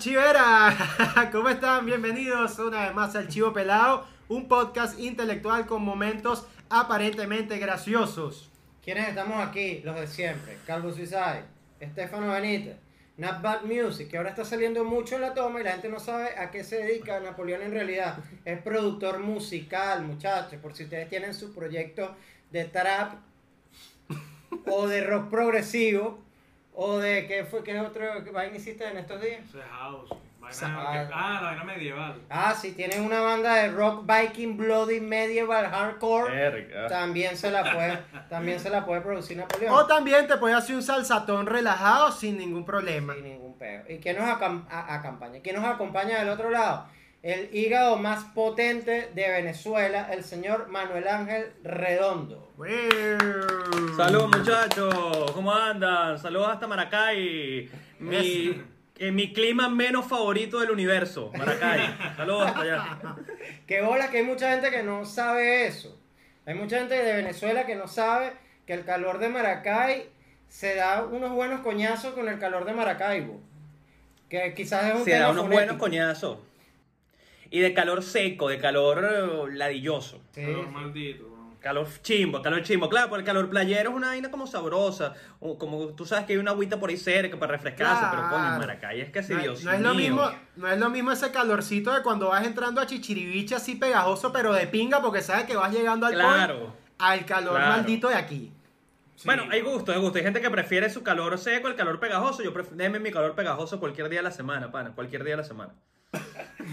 chivera. ¿Cómo están? Bienvenidos una vez más al Chivo Pelado, un podcast intelectual con momentos aparentemente graciosos. ¿Quiénes estamos aquí? Los de siempre. Calvo Suicide, Estefano Benítez, Not Bad Music, que ahora está saliendo mucho en la toma y la gente no sabe a qué se dedica Napoleón en realidad. Es productor musical, muchachos. Por si ustedes tienen su proyecto de trap o de rock progresivo o de qué fue, qué otro vaina hiciste en estos días. Eso es house. Vaina- Sa- ah, la vaina medieval. Ah, sí, tienen una banda de rock viking, bloody, medieval, hardcore. También se la puede, también se la puede producir Napoleón. O también te puedes hacer un salsatón relajado sin ningún problema. Sin ningún peo. ¿Y quién nos acam- a- acompaña? ¿Quién nos acompaña del otro lado? El hígado más potente de Venezuela, el señor Manuel Ángel Redondo. Saludos muchachos, ¿cómo andan? Saludos hasta Maracay, mi, eh, mi clima menos favorito del universo, Maracay. Saludos hasta allá. Qué bola que hay mucha gente que no sabe eso. Hay mucha gente de Venezuela que no sabe que el calor de Maracay se da unos buenos coñazos con el calor de Maracaibo. Que quizás es un Se da unos fonético. buenos coñazos. Y de calor seco, de calor eh, ladilloso. Sí, Calor sí. maldito. Calor chimbo, calor chimbo. Claro, porque el calor playero es una vaina como sabrosa. o Como tú sabes que hay una agüita por ahí cerca para refrescarse, pero coño, Claro. Maracay es que sí, No, Dios no es lo mío. mismo, no es lo mismo ese calorcito de cuando vas entrando a Chichiribiche así pegajoso, pero de pinga porque sabes que vas llegando al Claro. point, al calor Claro. maldito de aquí. Sí. Bueno, hay gusto, hay gusto. Hay gente que prefiere su calor seco al calor pegajoso. Yo prefiero, déjeme mi calor pegajoso cualquier día de la semana, pana. Cualquier día de la semana.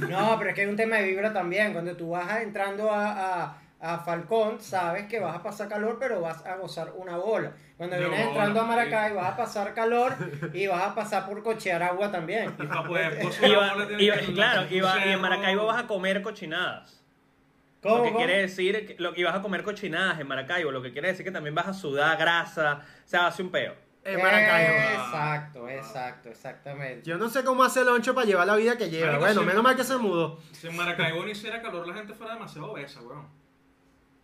No, pero es que hay un tema de vibra también. Cuando tú vas a- entrando a, a, a Falcón, sabes que vas a pasar calor, pero vas a gozar una bola. Cuando vienes entrando a marico. Maracay, vas a pasar calor y vas a pasar por cochear agua también. Y para poder gozar Y bola que- claro, y, va- y en. Maracaibo vas a comer cochinadas. ¿Cómo? Lo que cómo? quiere decir, que- lo, y vas a comer cochinadas en Maracaibo. Lo que quiere decir que también vas a sudar grasa. O sea, hace un peo. En Maracaibo. Exacto, exacto, exactamente. Yo no sé cómo hace el oncho para llevar la vida que lleva. Marico, Bueno, sí. menos mal que se mudó. Si en Maracaibo no hiciera calor, la gente fuera demasiado obesa, weón.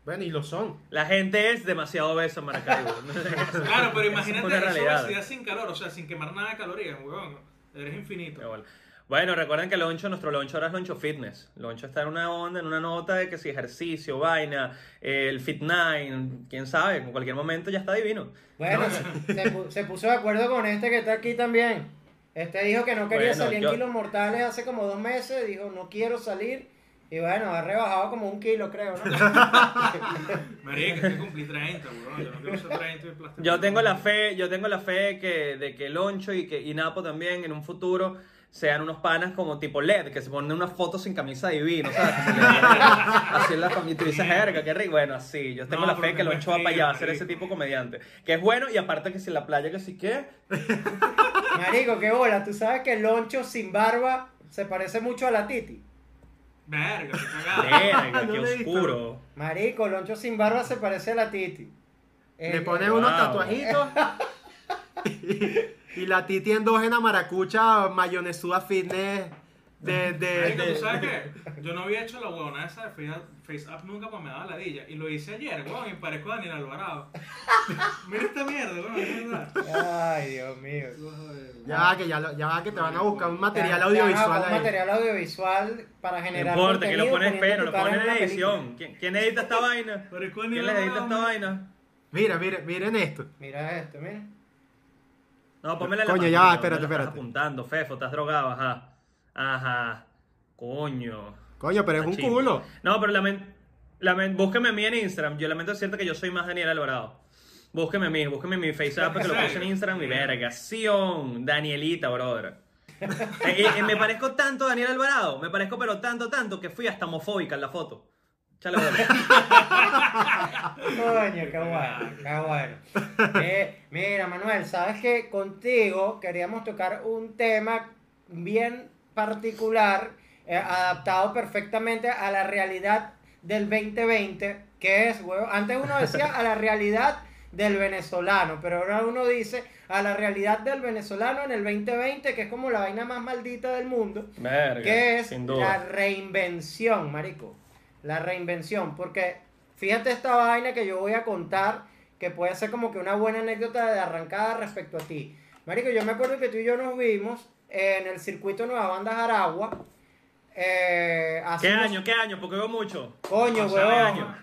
Bueno, y lo son. La gente es demasiado obesa en Maracaibo. Claro, pero imagínate esa realidad. obesidad sin calor, o sea, sin quemar nada de calorías, weón. Eres infinito. Qué bola. Bueno, recuerden que Loncho, nuestro Loncho ahora es Loncho Fitness. Loncho está en una onda, en una nota de que si ejercicio, vaina, eh, el Fit Nine, quién sabe, en cualquier momento ya está divino. Bueno, se, se pu- se puso de acuerdo con este que está aquí también. Este dijo que no quería Bueno, salir yo- en kilos mortales hace como dos meses. Dijo, no quiero salir. Y bueno, ha rebajado como un kilo, creo, ¿no? Marica, es que cumplí 30, weón. Yo no quiero ser 30 y plástico. Yo tengo la fe, yo tengo la fe que, de que Loncho y que y Napo también en un futuro sean unos panas como tipo LED, que se ponen unas fotos sin camisa divino, ¿sabes? Como así en la familia, y tú dices, verga, qué rico. Bueno, así, yo tengo No, la fe que Loncho va para allá a ser ese tipo de comediante. Que es bueno y aparte que si en la playa que sí que... Marico, qué bola. Tú sabes que el loncho sin barba se parece mucho a la Titi. Verga, qué cagada. Verga, qué lo oscuro. Marico, loncho sin barba se parece a la Titi. Le Eh, pones wow. unos tatuajitos. Y, la titi endógena maracucha mayonesuda fitness de, de, Marico, de- ¿tú sabes qué? Yo no había hecho la huevona esa de Face Face Up nunca porque me daba ladilla. Y lo hice ayer, weón, y parezco a Daniel Alvarado. Mira esta mierda, weón, es verdad. Ay, Dios mío. Ya va, que ya, lo- ya va, que te van a buscar un material Te- te audiovisual buscar un ahí. material audiovisual para No generar importa, que lo pones pero, lo pones en edición. ¿Quién, quién edita esta vaina? ¿Quién Daniel les edita esta vaina? Mira, miren, miren esto. Mira esto, mira. No, pónmela en Coño, la ya va, espérate, la estás espérate. apuntando, Fefo, estás drogado, ajá. Ajá. Coño. Coño, pero es un culo. No, pero lamento, lamento, búsqueme a mí en Instagram. Yo lamento decirte que yo soy más Daniel Alvarado. Búsqueme a mí, búsqueme mi FaceApp que lo puse en Instagram. Mi vergación. Danielita, brother. Eh, eh, eh, me parezco tanto a Daniel Alvarado. Me parezco, pero tanto, tanto que fui hasta homofóbica en la foto. Chale, bola. Coño, qué bueno, qué bueno. Eh, mira, Manuel, sabes que contigo queríamos tocar un tema bien particular, eh, adaptado perfectamente a la realidad del 2020, que es, huevo, antes uno decía a la realidad del venezolano, pero ahora uno dice a la realidad del venezolano en el 2020, que es como la vaina más maldita del mundo, Verga, que es sin la reinvención, marico. La reinvención, porque fíjate esta vaina que yo voy a contar, que puede ser como que una buena anécdota de arrancada respecto a ti. Marico, yo me acuerdo que tú y yo nos vimos en el circuito Nueva Bandas Aragua. Eh, hace ¿Qué unos- año? ¿Qué año? Porque veo mucho. Coño.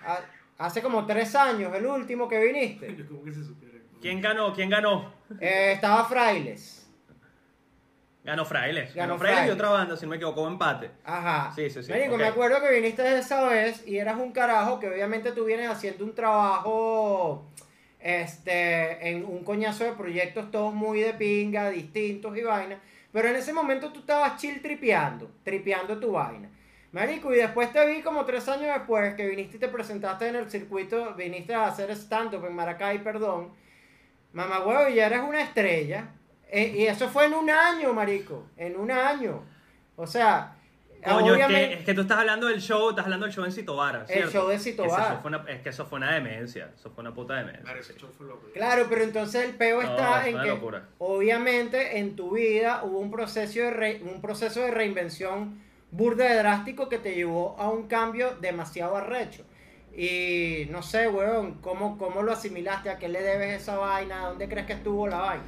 Ha- Hace como tres años, el último que viniste. ¿Quién ganó? ¿Quién ganó? Eh, estaba Frailes. Ganó Frailes. Ganó Ganó Frailes y otra banda, si no me equivoco, empate. Ajá. Sí, sí, sí, Marico, me acuerdo que viniste esa vez y eras un carajo que obviamente tú vienes haciendo un trabajo este en un coñazo de proyectos todos muy de pinga, distintos y vaina, pero en ese momento tú estabas chill tripeando, tripeando tu vaina. Marico, y después te vi como tres años después que viniste y te presentaste en el circuito, viniste a hacer stand-up en Maracay, perdón. Mamá huevo, ya eres una estrella. Eh, y eso fue en un año, marico. En un año. O sea, Coño, es obviamente. que, es que tú estás hablando del show, estás hablando del show en Citobara, El ¿cierto? show de Cito Ese Vara. show fue una- es que eso fue una demencia, eso fue una puta demencia. Claro, ese show fue loco. Claro, pero entonces el peo No, está en que locura. obviamente en tu vida hubo un proceso de re- un proceso de reinvención burda de drástico que te llevó a un cambio demasiado arrecho. Y no sé, weón, ¿cómo, ¿cómo lo asimilaste? ¿A qué le debes esa vaina? ¿Dónde crees que estuvo la vaina?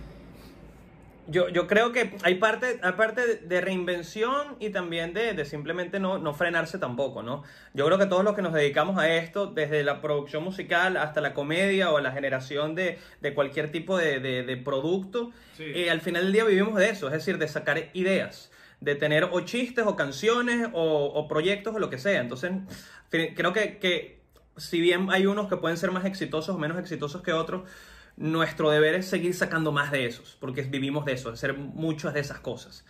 Yo, yo creo que hay parte, hay parte de- reinvención y también de, de simplemente no, no frenarse tampoco, ¿no? Yo creo que todos los que nos dedicamos a esto, desde la producción musical hasta la comedia o la generación de, de cualquier tipo de, de- de producto, Sí. eh, al final del día vivimos de eso, es decir, de sacar ideas, de tener o chistes o canciones o, o proyectos o lo que sea. Entonces, creo que, que si bien hay unos que pueden ser más exitosos o menos exitosos que otros, nuestro deber es seguir sacando más de esos, porque vivimos de eso, de hacer muchas de esas cosas.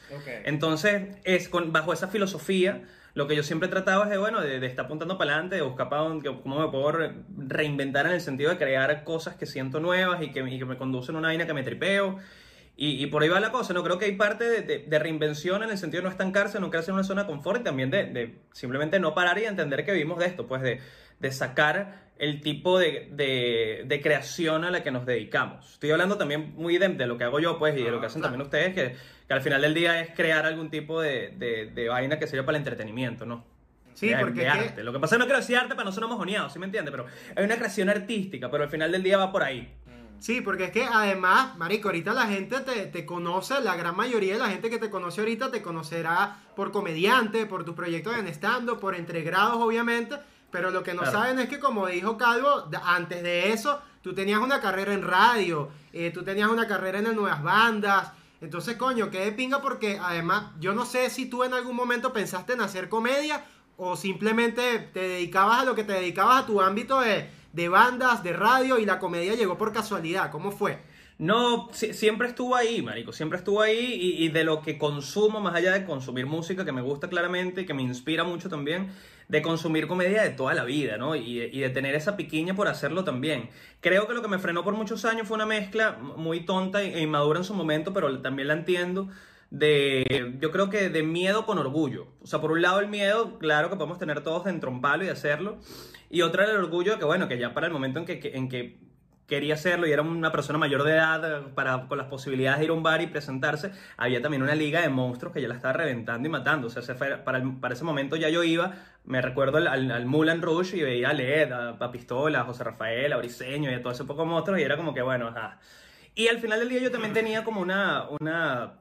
Entonces, es con, bajo esa filosofía, lo que yo siempre trataba es de, bueno, de, de estar apuntando para adelante, de buscar para dónde, cómo me puedo re- reinventar en el sentido de crear cosas que siento nuevas y que, y que me conducen a una vaina que me tripeo. Y, y por ahí va la cosa, ¿no? Creo que hay parte de, de- de reinvención en el sentido de no estancarse, no quedarse en una zona de confort y también de, de simplemente no parar y entender que vivimos de esto, pues de sacar el tipo de, de, de creación a la que nos dedicamos. Estoy hablando también muy de, de lo que hago yo, pues, y de lo que Ah, hacen claro. también ustedes, que, que al final del día es crear algún tipo de, vaina que sirva para el entretenimiento, ¿no? Sí, de, porque que- arte. Lo que pasa es que no quiero decir arte para no ser mojoneado, ¿sí me entiendes? Pero hay una creación artística, pero al final del día va por ahí. Sí, porque es que además, Marico, ahorita la gente te, te conoce, la gran mayoría de la gente que te conoce ahorita te conocerá por comediante, por tus proyectos en stand por entregrados, obviamente. Pero lo que no Claro. saben es que, como dijo Calvo, antes de eso, tú tenías una carrera en radio, eh, tú tenías una carrera en las nuevas bandas. Entonces, coño, qué de pinga porque además, yo no sé si tú en algún momento pensaste en hacer comedia o simplemente te dedicabas a lo que te dedicabas a tu ámbito de, de bandas, de radio y la comedia llegó por casualidad. ¿Cómo fue? No, si- siempre estuvo ahí, marico, siempre estuvo ahí y, y de lo que consumo, más allá de consumir música, que me gusta claramente y que me inspira mucho también, de consumir comedia de toda la vida, ¿no? Y, de- y de tener esa piquiña por hacerlo también. Creo que lo que me frenó por muchos años fue una mezcla muy tonta e inmadura en su momento, pero también la entiendo, de, yo creo que de miedo con orgullo. O sea, por un lado el miedo, claro que podemos tener todos de entromparlo y hacerlo, y otra el orgullo de que, bueno, que ya para el momento en que- en que quería hacerlo y era una persona mayor de edad eh, para, con las posibilidades de ir a un bar y presentarse, había también una liga de monstruos que ya la estaba reventando y matando. O sea, ese fue- para, el- para ese momento ya yo iba, me recuerdo al, al, al Moulin Rouge y veía a Led, a, a Pistola, a José Rafael, a Briseño y a todo ese poco monstruos y era como que, bueno, ajá. Y al final del día yo también tenía como una, una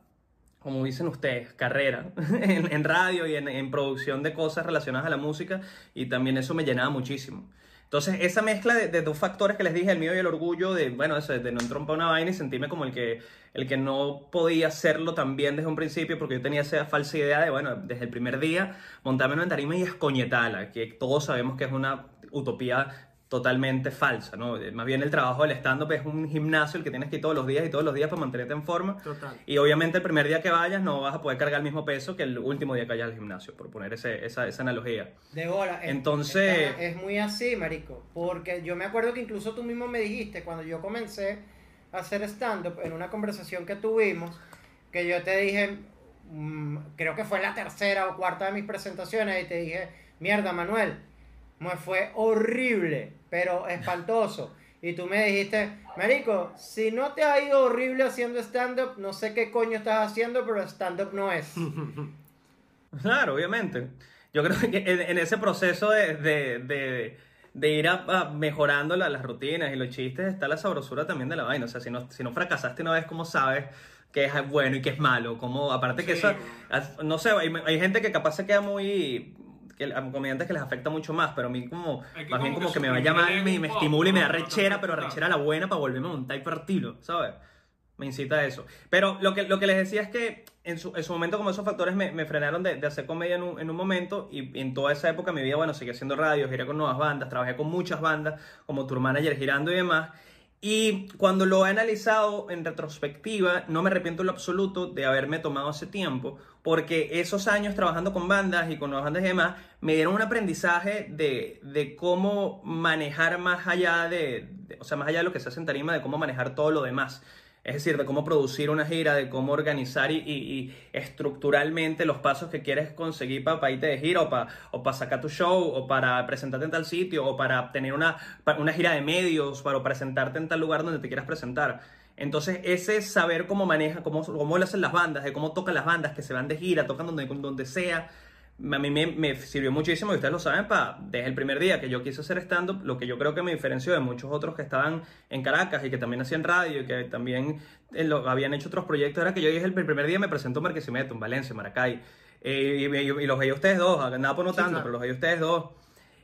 como dicen ustedes, carrera en, en radio y en, en producción de cosas relacionadas a la música y también eso me llenaba muchísimo. Entonces, esa mezcla de, dos factores que les dije, el miedo y el orgullo, de, bueno, eso, de no entrompar una vaina y sentirme como el que, el que no podía hacerlo tan bien desde un principio, porque yo tenía esa falsa idea de, bueno, desde el primer día, montarme en una tarima y escoñetarla, que todos sabemos que es una utopía totalmente falsa, ¿no? Más bien el trabajo del stand-up es un gimnasio el que tienes que ir todos los días y todos los días para mantenerte en forma. Total. Y obviamente el primer día que vayas no vas a poder cargar el mismo peso que el último día que vayas al gimnasio, por poner ese- esa, esa analogía. De bola. Es- Entonces- Es, es muy así, marico. Porque yo me acuerdo que incluso tú mismo me dijiste cuando yo comencé a hacer stand-up en una conversación que tuvimos, que yo te dije, mm, creo que fue la tercera o cuarta de mis presentaciones, y te dije, mierda, Manuel, me fue horrible, pero espantoso. Y tú me dijiste, Marico, si no te ha ido horrible haciendo stand-up, no sé qué coño estás haciendo, pero stand-up no es. Claro, obviamente. Yo creo que en, en ese proceso de, de, de- de ir a- a mejorando la- las rutinas y los chistes está la sabrosura también de la vaina. O sea, si no, si no fracasaste una vez, ¿cómo sabes qué es bueno y qué es malo. Como, aparte que eso, no sé, hay, hay gente que capaz se queda muy... Que, a comediantes que les afecta mucho más, pero a mí como, más bien como como que que me vaya mal, el me, me estimula y me da rechera, pero rechera la buena para volverme a montar y partirlo, ¿sabes? Me incita a eso. Pero lo que, lo que les decía es que en su, en su momento como esos factores me, me frenaron de, de hacer comedia en un, en un momento y en toda esa época de mi vida, bueno, seguí haciendo radio, giré con nuevas bandas, trabajé con muchas bandas como Tour Manager girando y demás. Y cuando lo he analizado en retrospectiva, no me arrepiento en lo absoluto de haberme tomado ese tiempo, porque esos años trabajando con bandas y con nuevas bandas y demás, me dieron un aprendizaje de, de cómo manejar más allá de, o sea, más allá de lo que se hace en tarima, de cómo manejar todo lo demás. Es decir, de cómo producir una gira, de cómo organizar y, estructuralmente los pasos que quieres conseguir para irte de gira o para sacar tu show o para presentarte en tal sitio o para tener una, una gira de medios para presentarte en tal lugar donde te quieras presentar. Entonces, ese saber cómo maneja, cómo, cómo lo hacen las bandas, de cómo tocan las bandas, que se van de gira, tocan donde, donde sea, a mí me, me sirvió muchísimo, y ustedes lo saben, pa, desde el primer día que yo quise hacer stand-up, lo que yo creo que me diferenció de muchos otros que estaban en Caracas y que también hacían radio y que también eh, lo, habían hecho otros proyectos, era que yo dije el primer día me presentó en Marquisimeto, en Valencia, en Maracay, eh, y, y- y los veía ustedes dos, nada por no Sí, tanto, claro. pero los veía ustedes dos.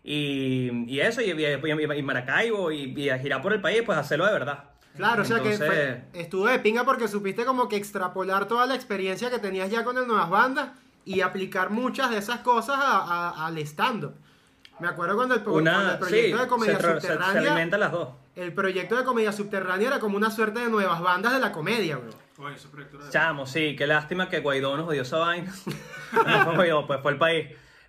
Y, y eso, y Maracaibo, y, y a girar por el país, pues hacerlo de verdad. Claro, o sea que fue- estuvo de pinga porque supiste como que extrapolar toda la experiencia que tenías ya con el Nuevas Bandas y aplicar muchas de esas cosas a- a- al stand-up. Me acuerdo cuando el, cuando proyecto sí, de comedia se, se- se subterránea, alimentan las dos. el proyecto de comedia subterránea era como una suerte de nuevas bandas de la comedia, bro. Oye, ese proyecto era- Chamo, sí, qué lástima que Guaidó nos odió esa vaina. no fue Guaidó, pues fue el país.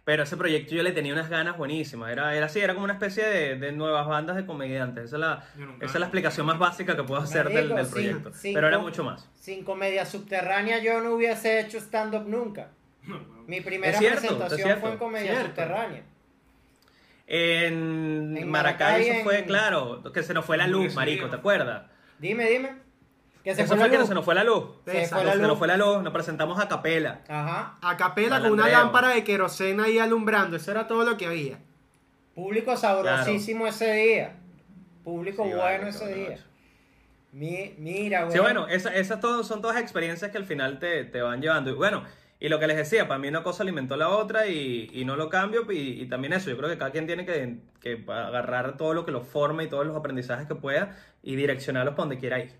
Pero ese proyecto yo le tenía unas ganas buenísimas. Era, era así, era como una especie de, de nuevas bandas de comediantes. Esa es la, esa es la explicación más básica que puedo hacer del, del proyecto. sin Pero era mucho más. Sin comedia subterránea yo no hubiese hecho stand-up nunca. Mi primera cierto, presentación cierto. fue en comedia Cierto. subterránea. En, En Maracay Maracay, eso fue, claro, que se nos fue la luz, marico. ¿te acuerdas? Dime, dime. Que se Eso fue fue que se nos fue la luz. Se Esa, fue la Se nos fue la luz, nos presentamos a capela. Ajá. A capela con una lámpara de querosena ahí alumbrando, eso era todo lo que había. Público sabrosísimo ese día. Público Sí, bueno vale, ese día. Mi- mira, güey. Sí, bueno, esa- esas todas son todas experiencias que al final te, te van llevando. Y bueno, y lo que les decía, para mí una cosa alimentó la otra y, y no lo cambio. Y, y también eso, yo creo que cada quien tiene que, que agarrar todo lo que lo forma y todos los aprendizajes que pueda y direccionarlos para donde quiera ir.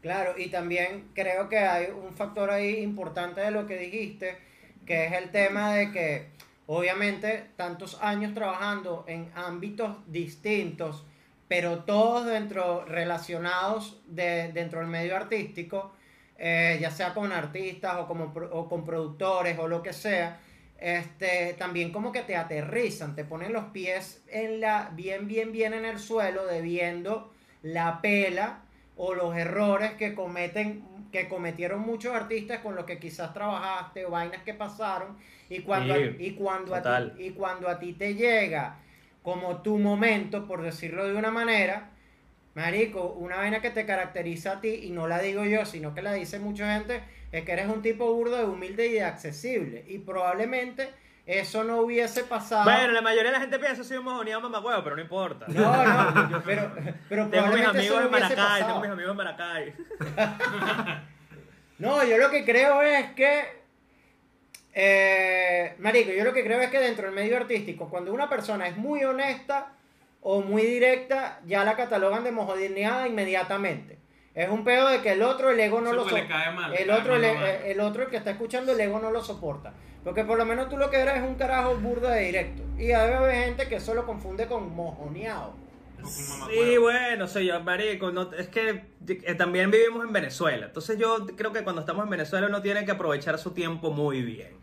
Claro, y también creo que hay un factor ahí importante de lo que dijiste, que es el tema de que obviamente tantos años trabajando en ámbitos distintos, pero todos dentro relacionados de, dentro del medio artístico, eh, ya sea con artistas o, como, o con productores o lo que sea, este, también como que te aterrizan, te ponen los pies en la, bien, bien, bien en el suelo, debiendo la pela o los errores que cometen que cometieron muchos artistas con los que quizás trabajaste o vainas que pasaron y cuando Sí, a, y cuando a ti, y cuando a ti te llega como tu momento por decirlo de una manera marico una vaina que te caracteriza a ti y no la digo yo sino que la dice mucha gente es que eres un tipo burdo de humilde y de accesible y probablemente eso no hubiese pasado Bueno, la mayoría de la gente piensa que soy un mojoneado mamagüevo, pero no importa. no no pero pero Tengo mis amigos no en Maracay, pasado. tengo mis amigos en Maracay. No, yo lo que creo es que. Eh, marico, yo lo que creo es que dentro del medio artístico, cuando una persona es muy honesta o muy directa, ya la catalogan de mojoneada inmediatamente. Es un pedo de que el otro, el ego no lo le soporta. El otro, el, el otro, el que está escuchando, el ego no lo soporta. Porque por lo menos tú lo que eres es un carajo burda de directo. Y debe haber gente que eso lo confunde con mojoneado. Sí, bueno, soy yo, marico, no, es que eh, también vivimos en Venezuela. Entonces yo creo que cuando estamos en Venezuela uno tiene que aprovechar su tiempo muy bien.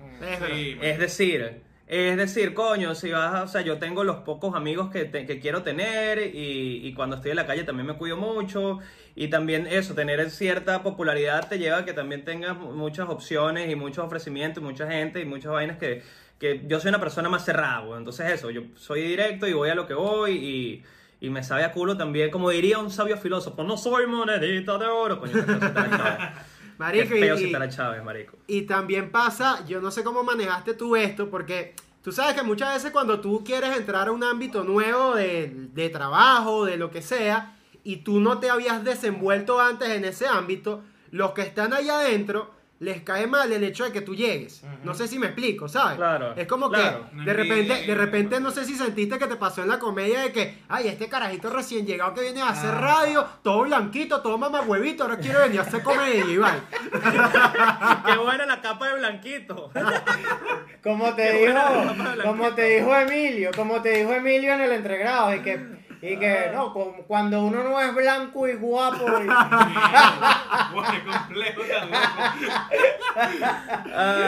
Sí, Es decir, es decir, coño, si vas, a- o sea, yo tengo los pocos amigos que, te- que quiero tener y, y cuando estoy en la calle también me cuido mucho. Y también eso, tener cierta popularidad te lleva a que también tengas mu- muchas opciones y muchos ofrecimientos, y mucha gente y muchas vainas que, que yo soy una persona más cerrada, entonces eso, yo soy directo y voy a lo que voy y, y me sabe a culo también, como diría un sabio filósofo, no soy monedita de oro, coño, Marico, Qué feo y- si te la Chávez, marico. Y también pasa, yo no sé cómo manejaste tú esto, porque tú sabes que muchas veces cuando tú quieres entrar a un ámbito nuevo de, de trabajo, de lo que sea, y tú no te habías desenvuelto antes en ese ámbito, los que están ahí adentro les cae mal el hecho de que tú llegues. No sé si me explico, ¿sabes? Claro, Es como claro. que de repente, de repente no sé si sentiste que te pasó en la comedia de que, ay, este carajito recién llegado que viene a hacer Ah. radio, todo blanquito, todo mamahuevito, ahora quiere venir a hacer comedia, Iván. Qué buena la capa de blanquito. Como te Qué dijo, como te dijo Emilio, como te dijo Emilio en el entregrado, y que, y que no, cu- cuando uno no es blanco y guapo, y- complejo tan loco.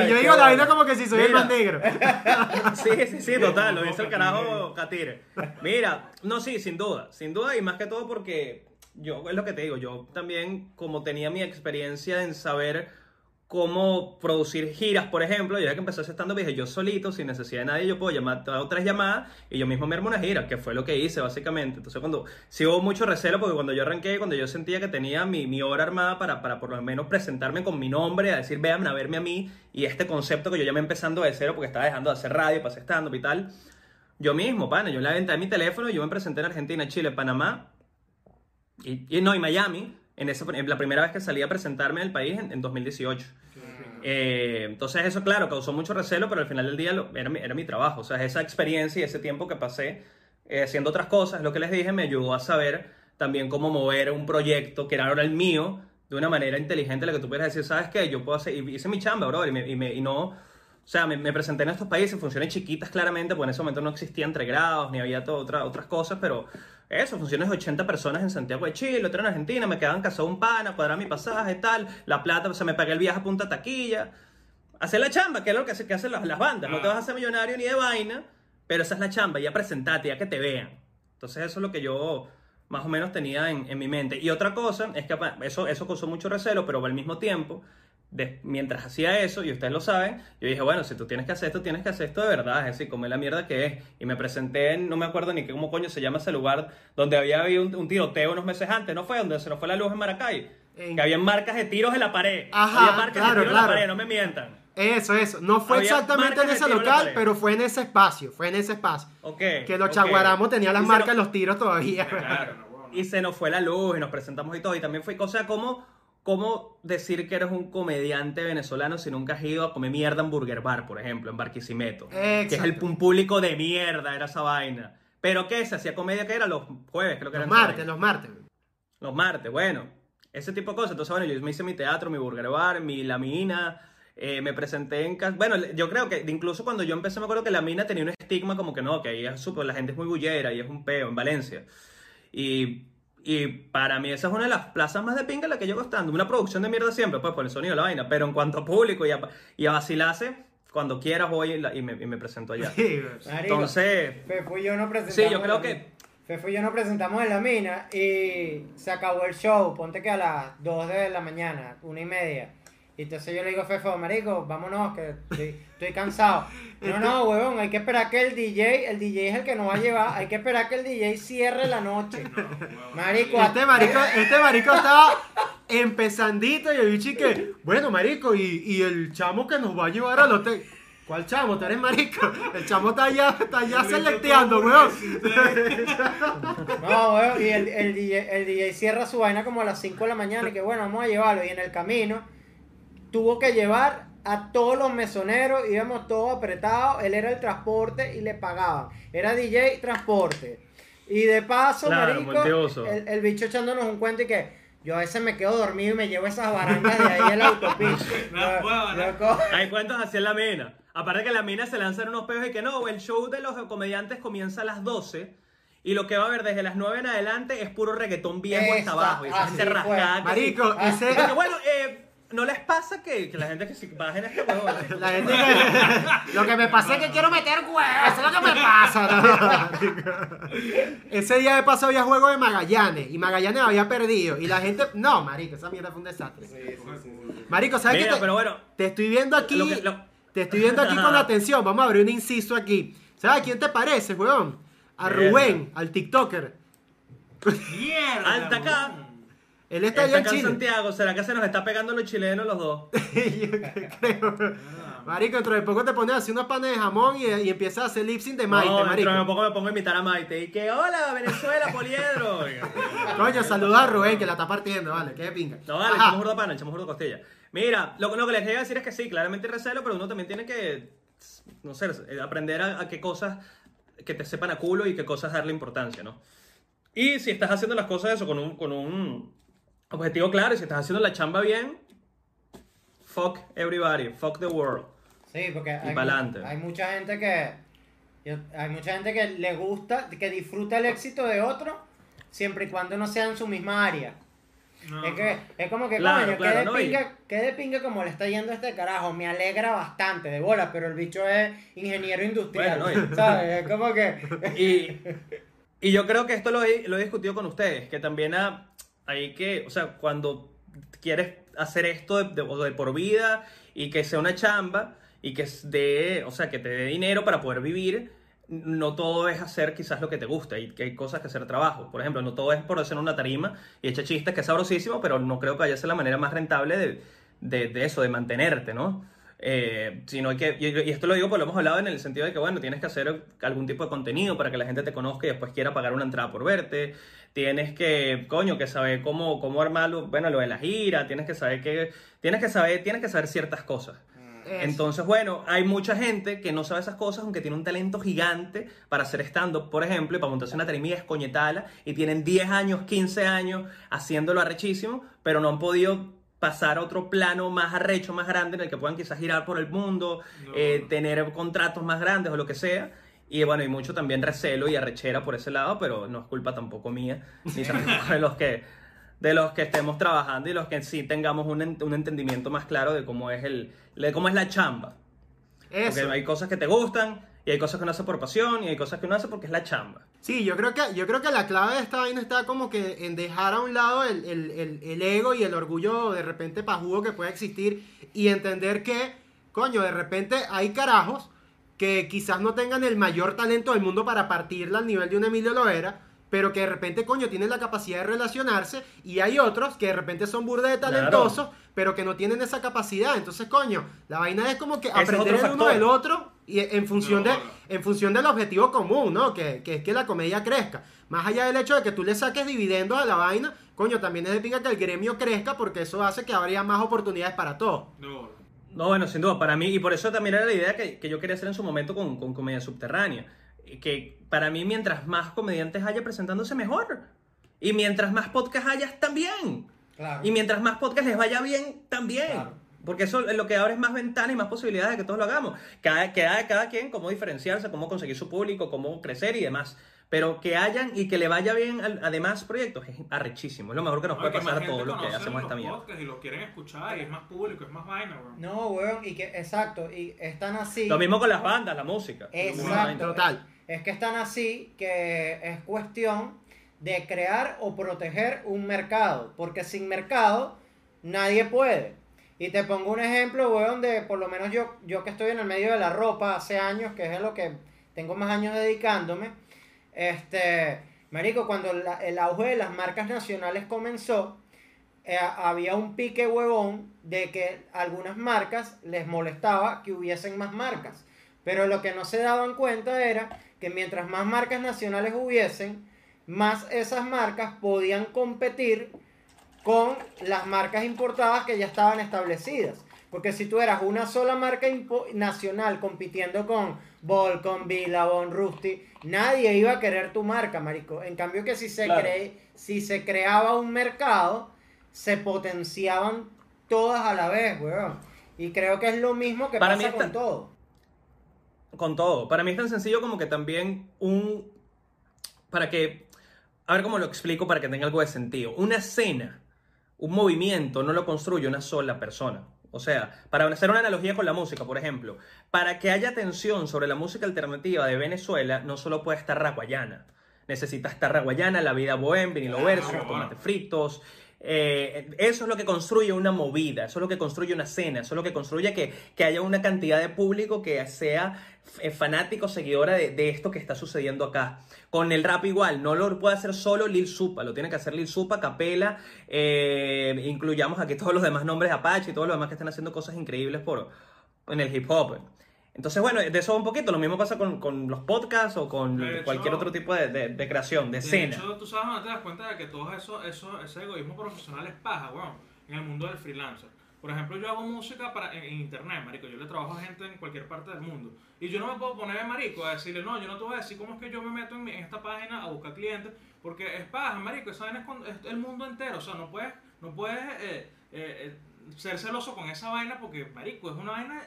Y yo digo la vaina como que si soy el Mira. más negro. Sí, sí, sí, total, lo dice el carajo Catire. Mira, no, sí, sin duda, sin duda, y más que todo porque yo, es lo que te digo, yo también, como tenía mi experiencia en saber cómo producir giras, por ejemplo, ya que empecé estando dije, yo solito, sin necesidad de nadie, yo puedo llamar, te hago tres llamadas y yo mismo me armo una gira, que fue lo que hice, básicamente. Entonces, cuando, sí hubo mucho recelo, porque cuando yo arranqué, cuando yo sentía que tenía mi, mi hora armada para, para por lo menos presentarme con mi nombre, a decir, vean a verme a mí, y este concepto que yo ya me empezando de cero, porque estaba dejando de hacer radio, para hacer stand-up y tal, yo mismo, pana, yo le aventé mi teléfono, yo me presenté en Argentina, Chile, Panamá, y, y no, y Miami, en, esa, en la primera vez que salí a presentarme en el país en, en 2018. Eh, entonces eso, claro, causó mucho recelo, pero al final del día lo- era, mi, era mi trabajo. O sea, esa experiencia y ese tiempo que pasé eh, haciendo otras cosas, lo que les dije, me ayudó a saber también cómo mover un proyecto que era ahora el mío de una manera inteligente, la que tú pudieras decir, ¿sabes qué? Yo puedo hacer, hice mi chamba, bro, y, me- y me- y no... O sea, me, me presenté en estos países, funciones chiquitas claramente, porque en ese momento no existían tres grados, ni había todo, otra, otras cosas, pero eso, funciones de 80 personas en Santiago de Chile, otra en Argentina, me quedaban casado un pana, cuadrar mi pasaje, tal, la plata, o sea, me pagué el viaje a punta taquilla, hacer la chamba, que es lo que, hace- que hacen las, las bandas, no te vas a hacer millonario ni de vaina, pero esa es la chamba, ya presentate, ya que te vean. Entonces eso es lo que yo más o menos tenía en, en mi mente. Y otra cosa es que eso, eso causó mucho recelo, pero al mismo tiempo, de- mientras hacía eso, y ustedes lo saben, yo dije, bueno, si tú tienes que hacer esto, tienes que hacer esto de verdad, es decir, como es la mierda que es. Y me presenté en, no me acuerdo ni qué, cómo coño se llama ese lugar, donde había habido un, un tiroteo unos meses antes, ¿no fue? Donde se nos fue la luz en Maracay. En- Que habían marcas de tiros en la pared. Ajá, había marcas claro, de tiros en la pared, no me mientan. Eso, eso. No fue Había exactamente en ese en local, pero fue en ese espacio. Fue en ese espacio. Ok. Que los chaguaramos tenían las Y marcas de los tiros todavía. Claro. Y se nos fue la luz y nos presentamos y todo. Y también fue cosa como, como decir que eres un comediante venezolano si nunca has ido a comer mierda en Burger Bar, por ejemplo, en Barquisimeto. Que es el, Exacto. un público de mierda, era esa vaina. Pero ¿qué? Se hacía comedia que era los jueves, creo que Los martes, los martes. los martes, bueno, ese tipo de cosas. Entonces, bueno, yo me hice mi teatro, mi burger bar, mi la mina, eh, me presenté en casa. Bueno, yo creo que incluso cuando yo empecé, me acuerdo que la mina tenía un estigma como que no, que ahí es súper, la gente es muy bullera y es un peo en Valencia. Y, y para mí esa es una de las plazas más de pinga en la que yo costando. Una producción de mierda siempre, pues por el sonido de la vaina. Pero en cuanto a público y a, y a vacilarse, cuando quieras voy y, la- y me, y me presento allá. Sí. Marico, Entonces, Fefo y yo nos presentamos. sí, yo en creo la que... mina. Fefo y yo nos presentamos en la mina y se acabó el show. Ponte que a las 2 de la mañana, una y media. Y entonces yo le digo a Fefo, marico, vámonos, que estoy, estoy cansado. No, no, huevón, hay que esperar que el DJ, el DJ es el que nos va a llevar, hay que esperar que el DJ cierre la noche. Marico, Este marico, este marico estaba empezandito y el bicho y que, bueno, marico, y, y el chamo que nos va a llevar al hotel. ¿Cuál chamo? Tú eres marico. El chamo está allá, está allá selecteando, weón. No, weón, y el, el, DJ, el DJ cierra su vaina como a las 5 de la mañana y que bueno, vamos a llevarlo. Y en el camino tuvo que llevar a todos los mesoneros, íbamos todos apretados, él era el transporte y le pagaban. Era DJ transporte. Y de paso, Claro, marico, multiuso. el, el bicho echándonos un cuento y que yo a veces me quedo dormido y me llevo esas barrancas de ahí en la autopista. No, no. Hay cuentos así en la mina. Aparte que la mina se lanzan unos peos y que no, el show de los comediantes comienza a las 12 y lo que va a haber desde las 9 en adelante es puro reggaetón viejo hasta abajo. Y esa así gente fue. rascada. Marico, Ah, ese. Porque bueno, eh, ¿no les pasa que, que la gente que si bajen este huevo? La gente que- Lo que me pasa es que quiero meter huevos, eso es lo que me pasa. ¿no? Ese día de paso había juego de Magallanes y Magallanes había perdido. Y la gente. No, marico, esa mierda fue un desastre. Marico, ¿sabes qué? Te- pero bueno, Te estoy viendo aquí. Lo que- lo- Te estoy viendo aquí con atención. Vamos a abrir un inciso aquí. ¿Sabes a quién te parece, weón? A Mierda. Rubén, al TikToker. Mierda. Alta acá. Él está allá en Chile. Santiago. ¿Será que se nos está pegando los chilenos los dos? Yo creo. Marico, dentro de poco te pones así unos panes de jamón y, y empiezas a hacer lip sync de Maite, no, marico. dentro de poco me pongo a imitar a Maite. Y que, hola, Venezuela, Poliedro. Coño, saluda a Rubén que la está partiendo, vale, qué de pinga. No, vale, echamos urdo pana, echamos urdo costilla. Mira, lo, lo que les quería decir es que sí, claramente recelo, pero uno también tiene que, no sé, eh, aprender a, a qué cosas que te sepan a culo y qué cosas darle importancia, ¿no? Y si estás haciendo las cosas eso con un, con un objetivo claro y si estás haciendo la chamba bien, fuck everybody, fuck the world. Sí, porque hay, mu- hay mucha gente que yo- hay mucha gente que le gusta, que disfruta el éxito de otro siempre y cuando no sea en su misma área. No, Es que es como que Claro, coño, claro, que de ¿no? Pinga, que de pinga como le está yendo a este carajo, me alegra bastante de bola, pero el bicho es ingeniero industrial, Bueno, ¿no? ¿sabes? Es como que Y, y yo creo que esto lo he, lo he discutido con ustedes, que también ha- hay que, o sea, cuando quieres hacer esto de, por vida y que sea una chamba y que de, o sea, que te dé dinero para poder vivir, no todo es hacer quizás lo que te gusta y que hay cosas que hacer trabajo. Por ejemplo, no todo es por hacer una tarima y echar chistes, que es sabrosísimo, pero no creo que vaya a ser la manera más rentable de, de, de eso, de mantenerte, ¿no? Eh, sino que, y esto lo digo porque lo hemos hablado en el sentido de que, bueno, tienes que hacer algún tipo de contenido para que la gente te conozca y después quiera pagar una entrada por verte. Tienes que, coño, que saber cómo, cómo armarlo, bueno, lo de la gira, tienes que saber que, tienes que saber, tienes que saber ciertas cosas. Eso. Entonces, bueno, hay mucha gente que no sabe esas cosas, aunque tiene un talento gigante para hacer stand-up, por ejemplo, y para montarse una tarimilla escoñetala, y tienen 10 años, 15 años haciéndolo arrechísimo, pero no han podido pasar a otro plano más arrecho, más grande, en el que puedan quizás girar por el mundo, No. eh, tener contratos más grandes o lo que sea. Y bueno, hay mucho también recelo y arrechera por ese lado, pero no es culpa tampoco mía, ni tampoco de los que, de los que estemos trabajando y los que sí tengamos un, ent- un entendimiento más claro de cómo es, el, de cómo es la chamba. Porque Eso. hay cosas que te gustan y hay cosas que uno hace por pasión y hay cosas que uno hace porque es la chamba. Sí, yo creo que, yo creo que la clave de esta vaina está como que en dejar a un lado el, el- el- el ego y el orgullo de repente pajugo que puede existir y entender que, coño, de repente hay carajos que quizás no tengan el mayor talento del mundo para partirla al nivel de un Emilio Loera, pero que de repente, coño, tienen la capacidad de relacionarse y hay otros que de repente son burda de talentosos, pero que no tienen esa capacidad. Entonces, coño, la vaina es como que aprender el uno del otro y en función No, de en función del objetivo común, ¿no? Que, que es que la comedia crezca. Más allá del hecho de que tú le saques dividendos a la vaina, coño, también es de pinga que el gremio crezca porque eso hace que habría más oportunidades para todos. No, No, bueno, sin duda, para mí, y por eso también era la idea que, que yo quería hacer en su momento con, con Comedia Subterránea. Que para mí, mientras más comediantes haya presentándose, mejor. Y mientras más podcast hayas, también. claro. Y mientras más podcast les vaya bien, también. Claro. Porque eso es lo que abre es más ventanas y más posibilidades de que todos lo hagamos. Cada, cada, cada quien, cómo diferenciarse, cómo conseguir su público, cómo crecer y demás. Pero que hayan y que le vaya bien al- a demás proyectos es arrechísimo. Es lo mejor que nos No, puede que pasar a todos los que hacemos los esta mierda. Y lo quieren escuchar y es más público, es más vaina, weón. No, weón, y que exacto, y están así. Lo mismo con las bandas, la música. Exacto. Total. Es que están así que es cuestión de crear o proteger un mercado, porque sin mercado nadie puede. Y te pongo un ejemplo, weón, de por lo menos yo, yo que estoy en el medio de la ropa hace años, que es a lo que tengo más años dedicándome. Este, marico, cuando el auge de las marcas nacionales comenzó, eh, había un pique huevón de que algunas marcas les molestaba que hubiesen más marcas. Pero lo que no se daban cuenta era que mientras más marcas nacionales hubiesen, más esas marcas podían competir con las marcas importadas que ya estaban establecidas. Porque si tú eras una sola marca nacional compitiendo con Volcom, Billabong, Rusty, nadie iba a querer tu marca, marico. En cambio que si se, Claro. cre- si se creaba un mercado, se potenciaban todas a la vez, weón. Y creo que es lo mismo que Para pasa mí con todo. Con todo. Para mí es tan sencillo como que también un... Para que... A ver cómo lo explico para que tenga algo de sentido. Una escena, un movimiento, no lo construye una sola persona. O sea, para hacer una analogía con la música, por ejemplo, para que haya atención sobre la música alternativa de Venezuela, no solo puede estar Raguayana. Necesita estar Raguayana, La Vida Bohem, Vinilo Claro, Versus, bueno. Tomate Fritos, eh, eso es lo que construye una movida, eso es lo que construye una escena, eso es lo que construye que, que haya una cantidad de público que sea eh, fanático, seguidora de, de esto que está sucediendo acá. Con el rap igual, no lo puede hacer solo Lil Supa, lo tiene que hacer Lil Supa, Capela, eh, incluyamos aquí todos los demás nombres de Apache y todos los demás que están haciendo cosas increíbles por, en el hip hop. Entonces, bueno, de eso un poquito. Lo mismo pasa con, con los podcasts o con De hecho- cualquier otro tipo de, de- de creación, de De escena. hecho, tú sabes, no te das cuenta de que todo eso, eso, ese egoísmo profesional es paja, weón, en el mundo del freelancer. Por ejemplo, yo hago música para, en, en internet, marico. Yo le trabajo a gente en cualquier parte del mundo. Y yo no me puedo poner, marico, a decirle, no, yo no te voy a decir cómo es que yo me meto en, mi- en esta página a buscar clientes. Porque es paja, marico. Esa vaina es, con- es el mundo entero. O sea, no puedes, no puedes eh, eh, eh, ser celoso con esa vaina porque, marico, es una vaina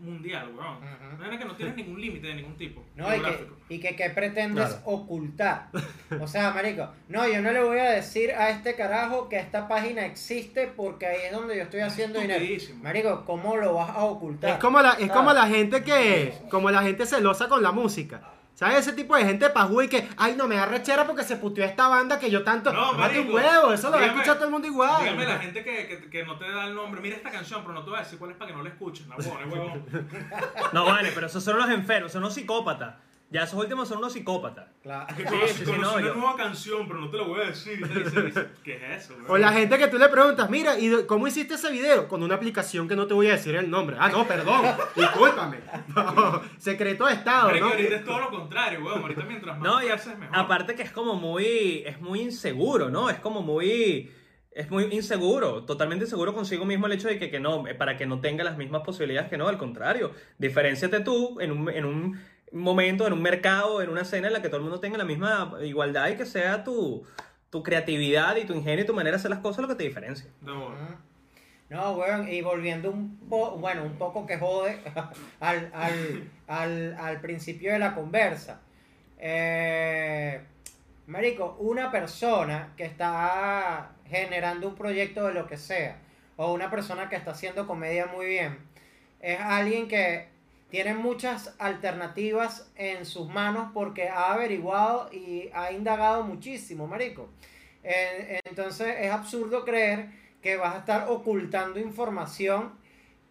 mundial, weón. Una vaina que no tiene ningún límite de ningún tipo. No, y que, y que, ¿qué pretendes Claro. ocultar? O sea, marico, no, yo no le voy a decir a este carajo que esta página existe porque ahí es donde yo estoy haciendo dinero. Marico, ¿cómo lo vas a ocultar? Es como la, es como Ah. la gente que, como la gente celosa con la música. ¿Sabes? Ese tipo de gente pajú y que, ay, no me da rechera porque se puteó esta banda que yo tanto. No, Mate un huevo, eso lo va a escuchar todo el mundo igual. Dígame la gente que, que, que no te da el nombre. Mira esta canción, pero no te voy a decir cuál es para que no la escuches. No, huevón, huevón. No vale, pero esos son los enfermos, son unos psicópatas. Ya esos últimos son unos psicópatas. Claro. Sí, sí, sí, conocí no, una yo- nueva canción, pero no te la voy a decir. Y te dice, dice, ¿Qué es eso? O la gente que tú le preguntas, mira, ¿y de- cómo hiciste ese video? Con una aplicación que no te voy a decir el nombre. Ah, no, perdón, discúlpame. No, secreto de Estado, Pero ¿no? ahorita es todo lo contrario, weón. Ahorita mientras más No, y a- ofreces, mejor. aparte que es como muy, es muy inseguro, ¿no? Es como muy, es muy inseguro, totalmente inseguro consigo mismo el hecho de que, que no, eh, para que no tenga las mismas posibilidades que no, al contrario, diferenciate tú en un, en un momento, en un mercado, en una escena en la que todo el mundo tenga la misma igualdad y que sea tu, tu creatividad y tu ingenio y tu manera de hacer las cosas lo que te diferencia. Ujú. No, weón, y volviendo un poco, bueno, un poco que jode al, al, al, al principio de la conversa. Eh, marico, una persona que está generando un proyecto de lo que sea, o una persona que está haciendo comedia muy bien, es alguien que tiene muchas alternativas en sus manos porque ha averiguado y ha indagado muchísimo, marico. Entonces es absurdo creer que vas a estar ocultando información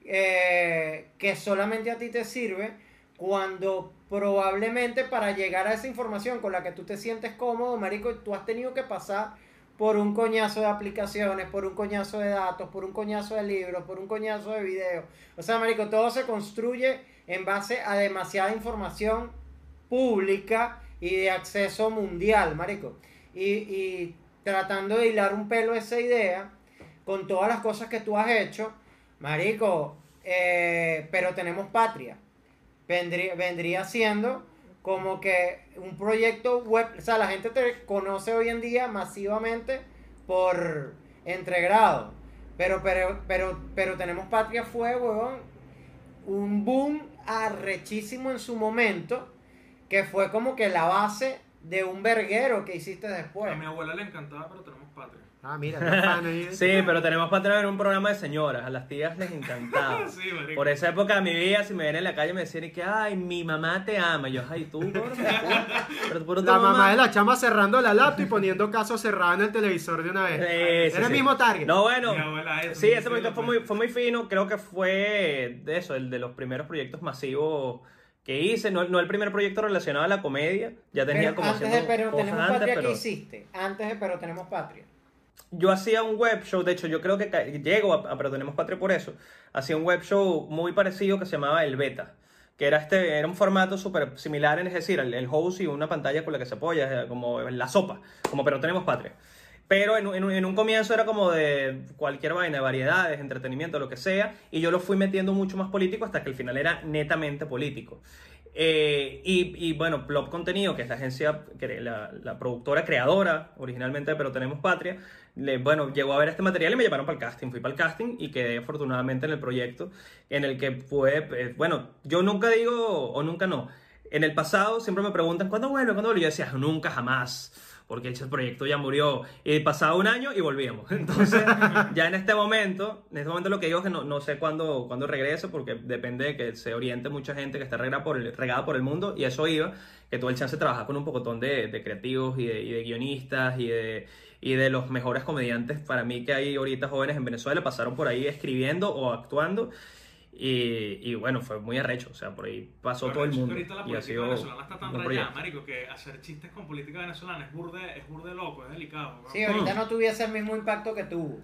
eh, que solamente a ti te sirve cuando probablemente para llegar a esa información con la que tú te sientes cómodo, marico, tú has tenido que pasar por un coñazo de aplicaciones, por un coñazo de datos, por un coñazo de libros, por un coñazo de videos. O sea, marico, todo se construye en base a demasiada información pública y de acceso mundial, marico. Y, tratando de hilar un pelo esa idea con todas las cosas que tú has hecho, marico, eh, pero tenemos patria. Vendría, vendría siendo como que un proyecto web, o sea, la gente te conoce hoy en día masivamente por entregrado. Pero, pero, pero, pero tenemos patria fue, huevón, un boom arrechísimo en su momento, que fue como que la base de un verguero que hiciste después. A mi abuela le encantaba, pero. Ah, mira, qué fan ahí. Sí, pero tenemos para tener un programa de señoras, a las tías les encantaba. Sí, marico. Por esa época de mi vida, si me ven en la calle me decían y que, ay, mi mamá te ama. Y yo, ay, tú, gordo, tú, pero por La mamá de la chama cerrando la laptop y poniendo caso cerrado en el televisor de una vez. Sí, Era el mismo target. No, bueno. Mi abuela eso, Sí, ese lo fue muy, fue muy fino. Creo que fue de eso, el de los primeros proyectos masivos que hice. No, no el primer proyecto relacionado a la comedia. Ya tenía Pero como antes de Pero Tenemos antes, Patria, pero ¿qué hiciste? Antes de Pero Tenemos Patria. Yo hacía un web show. De hecho, yo creo que llego a, a Pero Tenemos Patria por eso. Hacía un web show muy parecido que se llamaba El Beta. Que era, este, era un formato súper similar, es decir, el, el host y una pantalla con la que se apoya, eh, como la sopa, como Pero Tenemos Patria. Pero en, en en un comienzo era como de cualquier vaina, de variedades, entretenimiento, lo que sea, y yo lo fui metiendo mucho más político hasta que el final era netamente político. Eh, y, y bueno, Plop Contenido, que es la agencia, la, la productora creadora originalmente Pero Tenemos Patria, le- bueno, llegó a ver este material y me llamaron para el casting. Fui para el casting y quedé afortunadamente en el proyecto en el que fue, eh, bueno, yo nunca digo o nunca no. En el pasado siempre me preguntan, ¿cuándo vuelve? ¿Cuándo vuelve? Yo decía, nunca, jamás porque ese proyecto ya murió. Y pasaba un año y volvíamos. Entonces, ya en este momento, en este momento lo que digo es que no, no sé cuándo, cuándo regrese, porque depende de que se oriente mucha gente que está regada por el, regada por el mundo, y eso iba, que tuve el chance de trabajar con un pocotón de, de creativos y de, y de guionistas y de, y de los mejores comediantes para mí que hay ahorita jóvenes en Venezuela, pasaron por ahí escribiendo o actuando. Y, y bueno, fue muy arrecho, o sea, por ahí pasó todo el mundo. Ahorita la Y ha política sido venezolana está tan rayada, marico, que hacer chistes con política venezolana es burde, es burde loco, es delicado. weón. Sí, ahorita Mm. no tuviese el mismo impacto que tuvo.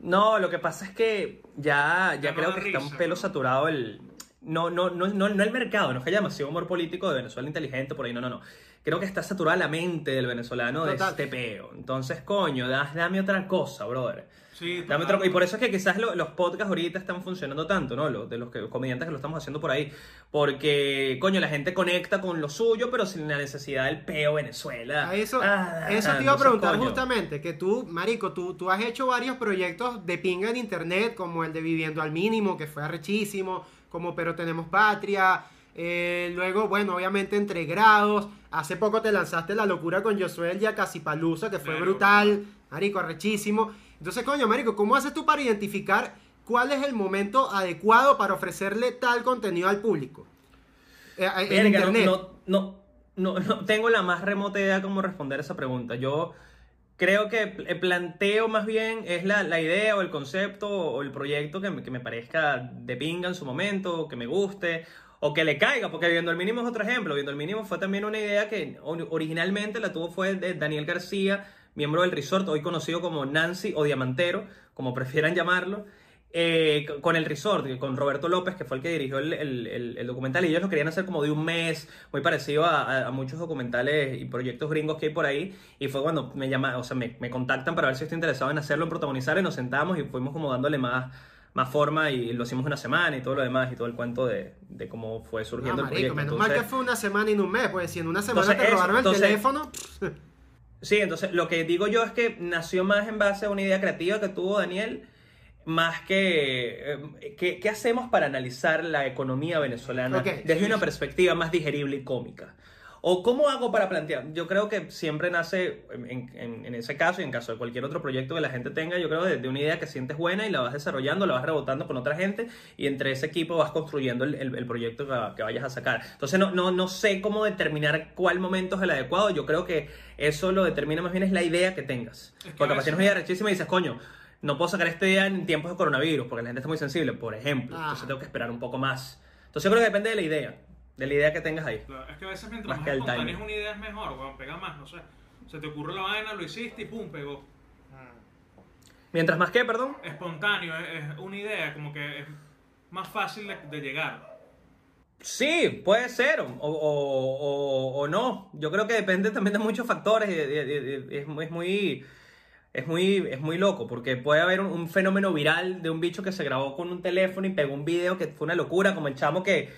No, lo que pasa es que ya, ya Ya no creo que está un risa, pelo ¿no? saturado el... No, no, no, no, no el mercado, no es que haya demasiado humor político de Venezuela inteligente por ahí, no, no, no. Creo que está saturada la mente del venezolano de Total. este peo. Entonces, coño, da- dame otra cosa, brother. Sí, Dame otra- y por eso es que quizás lo- los podcasts ahorita están funcionando tanto, ¿no? Los, de los, que, los comediantes que lo estamos haciendo por ahí. Porque, coño, la gente conecta con lo suyo, pero sin la necesidad del peo Venezuela. A eso, Ah, eso te iba a entonces, preguntar coño. justamente, que tú, Marico, tú, tú has hecho varios proyectos de pinga en internet, como el de Viviendo al Mínimo, que fue arrechísimo, como Pero Tenemos Patria, eh, luego, bueno, obviamente Entre Grados, hace poco te lanzaste La Locura con Josué el Yacasipalusa, que fue Claro. brutal, Marico, arrechísimo. Entonces, coño, Marico, ¿cómo haces tú para identificar cuál es el momento adecuado para ofrecerle tal contenido al público? Eh, Verga, no- internet. No, no, no, no tengo la más remota idea cómo responder esa pregunta. Yo creo que pl- planteo más bien es la, la idea o el concepto o el proyecto que me, que me parezca de pinga en su momento, que me guste o que le caiga, porque Viendo el Mínimo es otro ejemplo. Viendo el Mínimo fue también una idea que or- originalmente la tuvo fue de Daniel García, miembro del resort, hoy conocido como Nancy o Diamantero, como prefieran llamarlo. eh, con el resort, con Roberto López, que fue el que dirigió el, documental, y ellos lo querían hacer como de un mes, muy parecido a, muchos documentales y proyectos gringos que hay por ahí, y fue cuando me llama, o sea, me contactan para ver si estoy interesado en hacerlo, en protagonizar, y nos sentamos y fuimos como dándole más, más forma, y lo hicimos una semana y todo lo demás, y todo el cuento de, de cómo fue No, surgiendo el marico, proyecto. menos mal que Entonces- fue una semana y no un mes, pues si en una semana Entonces, te robaron el entonces- teléfono, Sí, entonces lo que digo yo es que nació más en base a una idea creativa que tuvo Daniel, más que eh, ¿qué, qué hacemos para analizar la economía venezolana desde una perspectiva más digerible y cómica. ¿O cómo hago para plantear? Yo creo que siempre nace, en, en- en ese caso y en caso de cualquier otro proyecto que la gente tenga, yo creo de, de una idea que sientes buena y la vas desarrollando, la vas rebotando con otra gente y entre ese equipo vas construyendo el, el- el proyecto que, que vayas a sacar. Entonces no, no, no sé cómo determinar cuál momento es el adecuado, yo creo que eso lo determina más bien es la idea que tengas. Es que Porque a capaz tienes veces- una idea rechísima y dices, coño, no puedo sacar esta idea en tiempos de coronavirus porque la gente está muy sensible, por ejemplo. Ah. Entonces tengo que esperar un poco más. Entonces yo creo que depende de la idea, de la idea que tengas ahí. Claro, Es que a veces mientras Más más, que una idea es mejor, pega más, no sé. Se te ocurre la vaina, lo hiciste y pum, pegó. Mientras más que, perdón. Espontáneo, es, es una idea, como que es más fácil de, de llegar. Sí, puede ser, o, o- o- o no. Yo creo que depende también de muchos factores. Es, muy- es muy, es, muy, es muy loco, porque puede haber un, un fenómeno viral de un bicho que se grabó con un teléfono y pegó un video que fue una locura, como el chamo que,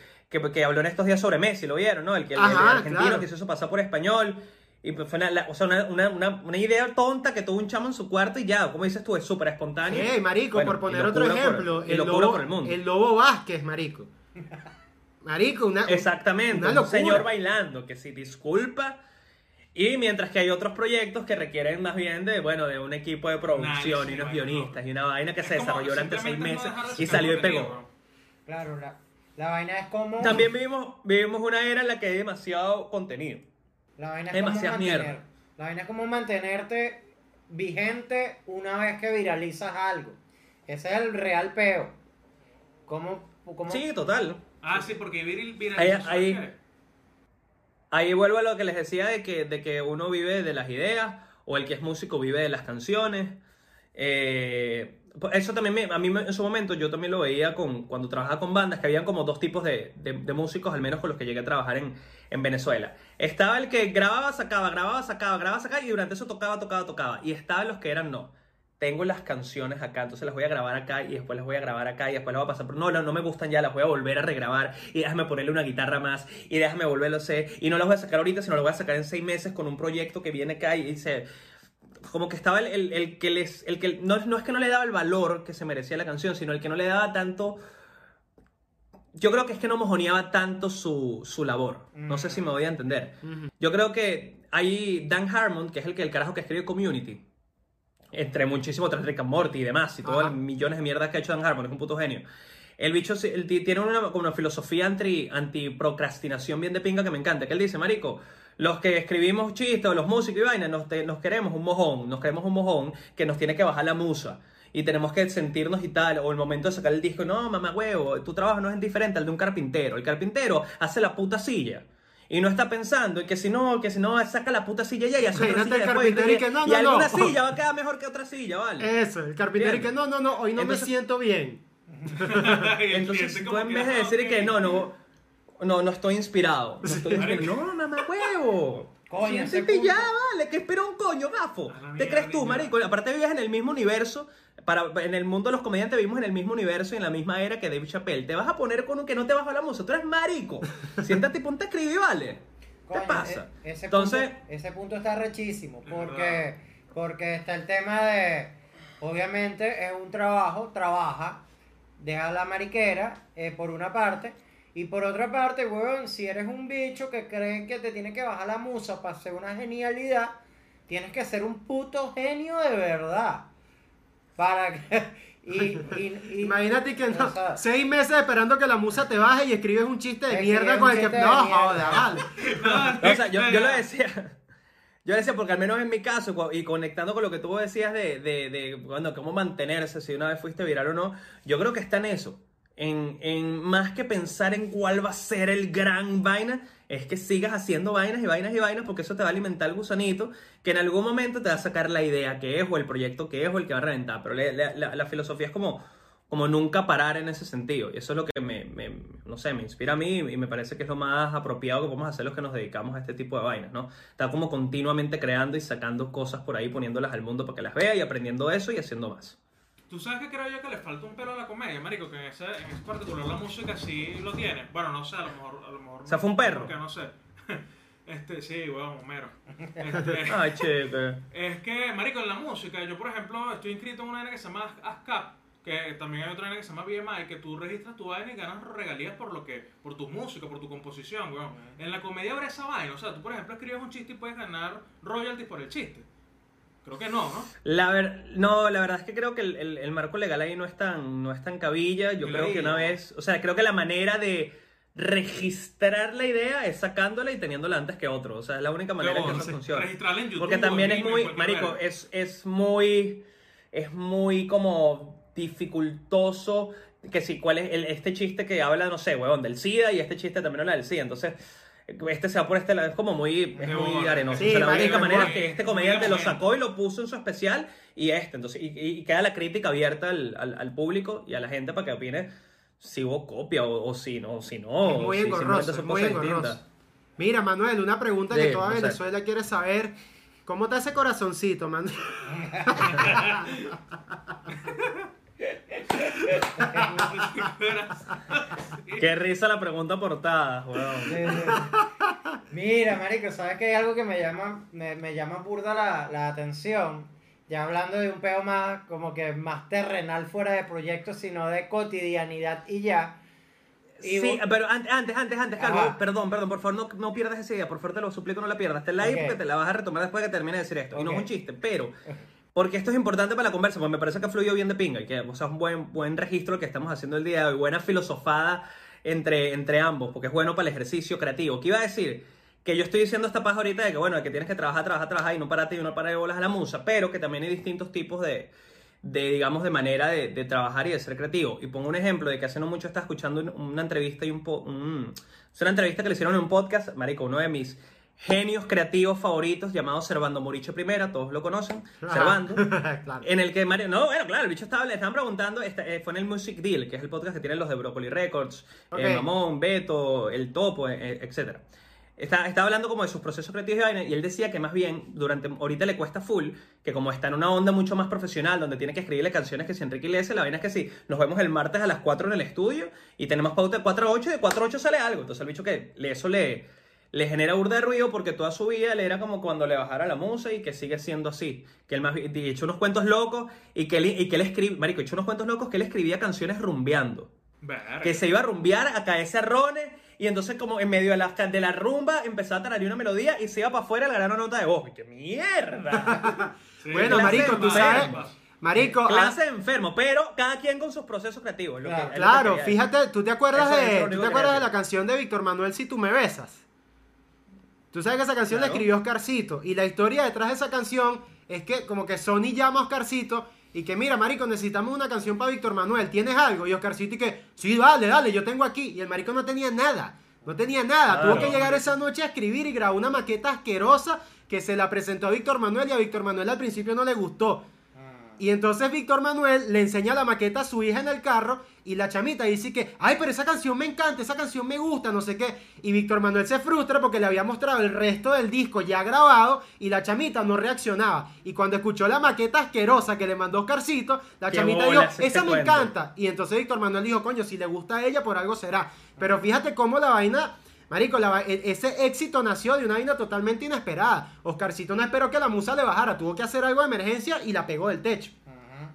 que, que habló en estos días sobre Messi, ¿lo vieron? ¿no? El, que, el- argentino claro. que se hizo pasar por español. Y pues fue una, la- o sea, una, una, una, una idea tonta que tuvo un chamo en su cuarto y ya, como dices tú, es súper espontáneo. Ey, marico, Bueno, por poner otro por- ejemplo, el, lobo, por el mundo. el Lobo Vázquez, marico. Marico, una... Exactamente, una un señor bailando que sí disculpa. Y mientras que hay otros proyectos que requieren más bien de, bueno, de un equipo de producción y unos guionistas y una vaina que Es se desarrolló durante seis no meses de y salió y pegó. Claro, la, la vaina es como. También vivimos, vivimos una era en la que hay demasiado contenido. La vaina es demasiada como mantener, mierda. La vaina es como mantenerte vigente una vez que viralizas algo. Ese es el real peo. ¿Cómo, cómo- Sí, total. Ah, sí, porque viral, viral Ahí- ¿sabes ahí-? Ahí vuelvo a lo que les decía de que, de que uno vive de las ideas o el que es músico vive de las canciones. Eh, eso también me- a mí en su momento yo también lo veía con, cuando trabajaba con bandas, que habían como dos tipos de, de- músicos, al menos con los que llegué a trabajar en, en Venezuela. Estaba el que grababa, sacaba, grababa, sacaba, grababa, sacaba y durante eso tocaba, tocaba, tocaba. Y estaban los que eran no. Tengo las canciones acá, entonces las voy a grabar acá y después las voy a grabar acá y después las voy a pasar. por- No, no, me gustan ya, las voy a volver a regrabar y déjame ponerle una guitarra más y déjame volverlo a hacer. Y no las voy a sacar ahorita, sino las voy a sacar en seis meses con un proyecto que viene acá y se como que estaba el, el- el que les el que no, no es que no le daba el valor que se merecía la canción sino el que no le daba tanto yo creo que es que no mojoneaba tanto su, su labor. No sé si me voy a entender. Yo creo que hay Dan Harmon que es el que el carajo que escribe Community entre muchísimo tras Rick and Morty y demás y todas las millones de mierdas que ha hecho Dan Harmon es un puto genio. El bicho ti- tiene una, como una filosofía anti, anti procrastinación bien de pinga que me encanta que él dice marico los que escribimos chistes o los músicos y vaina, nos, te- nos queremos un mojón, nos queremos un mojón que nos tiene que bajar la musa. Y tenemos que sentirnos y tal, o el momento de sacar el disco, no, mamá huevo, tu trabajo no es diferente al de un carpintero. El carpintero hace la puta silla. Y no está pensando en que si no, que si no saca la puta silla ya y hace otra Imagínate silla el después. carpintero y que no, y no, no. alguna silla va a quedar mejor que otra silla, ¿vale? Eso, el carpintero y que no, no, no, hoy no Entonces- me siento bien. Y Entonces, tú en vez de decir que no, no, no, no estoy inspirado. No, estoy inspirado. no mamá huevo. Coño, Siéntete ya, vale, que espera un coño, gafo. A la ¿Te crees tú, marico? Aparte vives en el mismo universo. Para, en el mundo de los comediantes vivimos en el mismo universo y en la misma era que Dave Chappelle. Te vas a poner con un que no te baja la musa. Tú eres marico. Siéntate y ponte a escribir, ¿vale? ¿Qué Coño, pasa? e- ese Entonces, punto, ese punto está rechísimo porque, porque está el tema de, obviamente es un trabajo, trabaja, deja la mariquera eh, por una parte y por otra parte, weón, si eres un bicho que cree que te tiene que bajar la musa para hacer una genialidad, tienes que ser un puto genio de verdad. Para que... Y, y- y- Imagínate que no, seis meses esperando que la musa te baje y escribes un chiste de mierda con el que. No, joda, vale. No, o sea, yo, yo lo decía. Yo lo decía porque al menos en mi caso, y conectando con lo que tú decías de, de, de bueno, cómo mantenerse, si una vez fuiste viral o no, yo creo que está en eso. En, en más que pensar en cuál va a ser el gran vaina, es que sigas haciendo vainas y vainas y vainas porque eso te va a alimentar el gusanito que en algún momento te va a sacar la idea que es o el proyecto que es o el que va a reventar. Pero la, la- la- filosofía es como, como nunca parar en ese sentido. Y eso es lo que me, me- no sé, me inspira a mí y me parece que es lo más apropiado que podemos hacer los que nos dedicamos a este tipo de vainas, ¿no? Estar como continuamente creando y sacando cosas por ahí, poniéndolas al mundo para que las vea y aprendiendo eso y haciendo más. Tú sabes que creo yo que le falta un pelo a la comedia, marico, que en ese, en ese particular la música sí lo tiene. Bueno, no sé, a lo mejor... A lo mejor O sea, fue un perro. Porque no sé. Este, sí, weón, Homero. Este, Ay, chica. Es que, marico, en la música, yo por ejemplo estoy inscrito en una vaina que se llama ASCAP, que también hay otra vaina que se llama BMI, que tú registras tu vaina y ganas regalías por lo que, por tu música, por tu composición, weón. En la comedia habrá esa vaina, o sea, tú por ejemplo escribes un chiste y puedes ganar royalties por el chiste. Creo que no, ¿no? La ver- no, la verdad es que creo que el, el- el marco legal ahí no es tan, no es tan cabilla. Yo creo que una vez, o sea, creo que la manera de registrar la idea es sacándola y teniéndola antes que otro. O sea, es la única manera en que eso funciona. registrarla en YouTube Porque también es muy, marico, es, es muy, es muy como dificultoso que si cuál es el- este chiste que habla, no sé, huevón, del SIDA y este chiste también habla del SIDA. Entonces, este se va por este lado, es como muy, es muy arenoso. Sí, o sea, la marico, única manera es que este comediante lo sacó y lo puso en su especial y este. Entonces, y, y- queda la crítica abierta al, al- al público y a la gente para que opine si hubo copia o, o si no, o si no. Es muy si engorroso, es muy engorroso. Mira, Manuel, una pregunta que Sí, toda no sé. Venezuela quiere saber. ¿Cómo está ese corazoncito, man? Qué risa la pregunta portada, huevón. Sí, sí. Mira, marico, ¿sabes que hay algo que me llama, me, me llama burda la, la atención? Ya hablando de un peo más, como que más terrenal fuera de proyectos, sino de cotidianidad y ya. Y Sí, vos- pero antes, antes, antes, antes, Calvo, perdón, perdón, por favor, no, no pierdas esa idea, por favor, te lo suplico, no la pierdas. Te la digo Ok. porque te la vas a retomar después de que termine de decir esto. Y no es un chiste, pero, porque esto es importante para la conversa, porque me parece que fluyó bien de pinga y que, es un buen, buen registro que estamos haciendo el día de hoy, buena filosofada entre, entre ambos, porque es bueno para el ejercicio creativo. ¿Qué iba a decir? Que yo estoy diciendo esta paja ahorita de que, bueno, que tienes que trabajar, trabajar, trabajar y no pararte y no parar de bolas a la musa, pero que también hay distintos tipos de, de digamos, de manera de, trabajar y de ser creativo. Y pongo un ejemplo de que hace no mucho estaba escuchando un- una entrevista y un... Po, un- una entrevista que le hicieron en un podcast, marico, uno de mis genios creativos favoritos llamado Servando Moricho Primera, todos lo conocen, Servando. claro. En el que Mario, no, bueno, claro, el bicho estaba, le estaban preguntando, eh, fue en el Music Deal, que es el podcast que tienen los de Broccoli Records, eh, Mamón, Beto, El Topo, eh, eh, etcétera. Está, estaba hablando como de sus procesos creativos y vaina, y él decía que más bien, durante, ahorita le cuesta full, que como está en una onda mucho más profesional, donde tiene que escribirle canciones que si Enrique Iglesias, la vaina es que sí, nos vemos el martes a las 4 en el estudio, y tenemos pauta de 4 a 8, y de 4 a 8 sale algo. Entonces el bicho que le, eso le, le genera burda de ruido porque toda su vida él era como cuando le bajara la musa y que sigue siendo así. Que él más y echó unos cuentos locos y que él, y que él escribe, marico, echó unos cuentos locos que él escribía canciones rumbeando. Verga. Que se iba a rumbear, a caerse a rones y entonces como en medio de la, de la rumba empezaba a tararear una melodía y se iba para afuera a la gran nota de voz. ¡Y ¡Qué mierda! Sí, Bueno, marico, tú sabes. enfermo. Marico, ah, Clase de enfermo, pero cada quien con sus procesos creativos. lo que- Claro, lo que fíjate, ¿tú te acuerdas Eso de, ¿tú te acuerdas de la canción de Víctor Manuel Si tú me besas? Tú sabes que esa canción la escribió Oscarcito. Y la historia detrás de esa canción es que como que Sony llama a Oscarcito y que mira, marico, necesitamos una canción para Víctor Manuel. ¿Tienes algo? Y Oscarcito y que, sí, dale, dale, yo tengo aquí. Y el marico no tenía nada. No tenía nada. Claro. Tuvo que llegar esa noche a escribir y grabó una maqueta asquerosa que se la presentó a Víctor Manuel y a Víctor Manuel al principio no le gustó. Y entonces Víctor Manuel le enseña la maqueta a su hija en el carro y la chamita dice que, ay, pero esa canción me encanta, esa canción me gusta, no sé qué. Y Víctor Manuel se frustra porque le había mostrado el resto del disco ya grabado y la chamita no reaccionaba. Y cuando escuchó la maqueta asquerosa que le mandó Oscarcito, la Qué chamita dijo, este esa me cuento". encanta. Y entonces Víctor Manuel dijo, coño, si le gusta a ella, por algo será. Pero fíjate cómo la vaina... Marico, la e- ese éxito nació de una vaina totalmente inesperada. Oscarcito no esperó que la musa le bajara, tuvo que hacer algo de emergencia y la pegó del techo.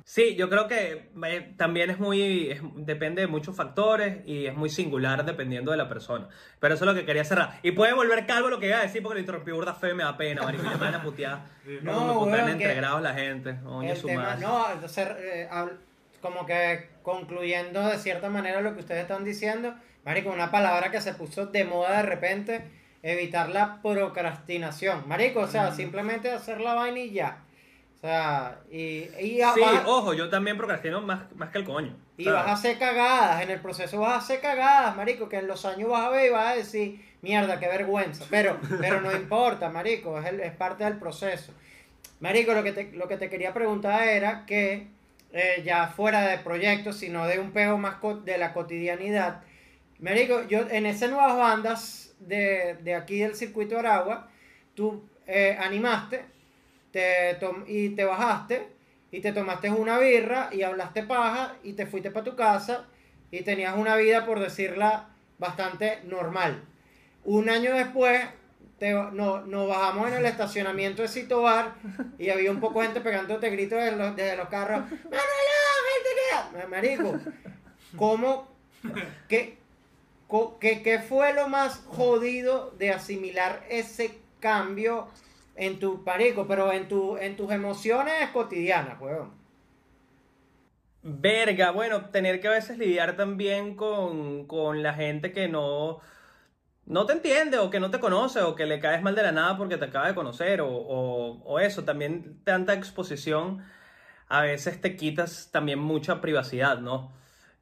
Sí, yo creo que eh, también es muy, es- depende de muchos factores y es muy singular dependiendo de la persona. Pero eso es lo que quería cerrar. Y puede volver calvo lo que iba a decir porque lo interrumpí burda feo y me da pena, marico. Ya me van a putear. No, Como me putean entre grados la gente. Oye, su tema, madre. no, entonces, eh, como que concluyendo de cierta manera lo que ustedes están diciendo, Marico, una palabra que se puso de moda de repente, evitar la procrastinación. Marico, o sea, simplemente hacer la vaina y ya. O sea, y, y, Sí, vas- ojo, yo también procrastino más, más que el coño. y ¿sabes? vas a hacer cagadas, en el proceso vas a hacer cagadas, marico, que en los años vas a ver y vas a decir, mierda, qué vergüenza. Pero, pero no importa, marico, es, el- es parte del proceso. Marico, lo que te, lo que te quería preguntar era que, eh, ya fuera de proyectos, sino de un pego más de la cotidianidad, Marico, yo en esas nuevas bandas de, de aquí del circuito de Aragua, tú eh, animaste te tom- y te bajaste y te tomaste una birra y hablaste paja y te fuiste para tu casa y tenías una vida, por decirla, bastante normal. Un año después te, no, nos bajamos en el estacionamiento de Cito Bar y había un poco de gente pegándote gritos desde los, desde los carros. ¡Manuela, gente que-". Marico, ¿cómo, qué, qué, qué fue lo más jodido de asimilar ese cambio en tu pareco, pero en, tu, en tus emociones cotidianas, weón? Verga, bueno, tener que a veces lidiar también con, con la gente que no, no te entiende o que no te conoce o que le caes mal de la nada porque te acaba de conocer o, o, o eso, también tanta exposición a veces te quitas también mucha privacidad, ¿no?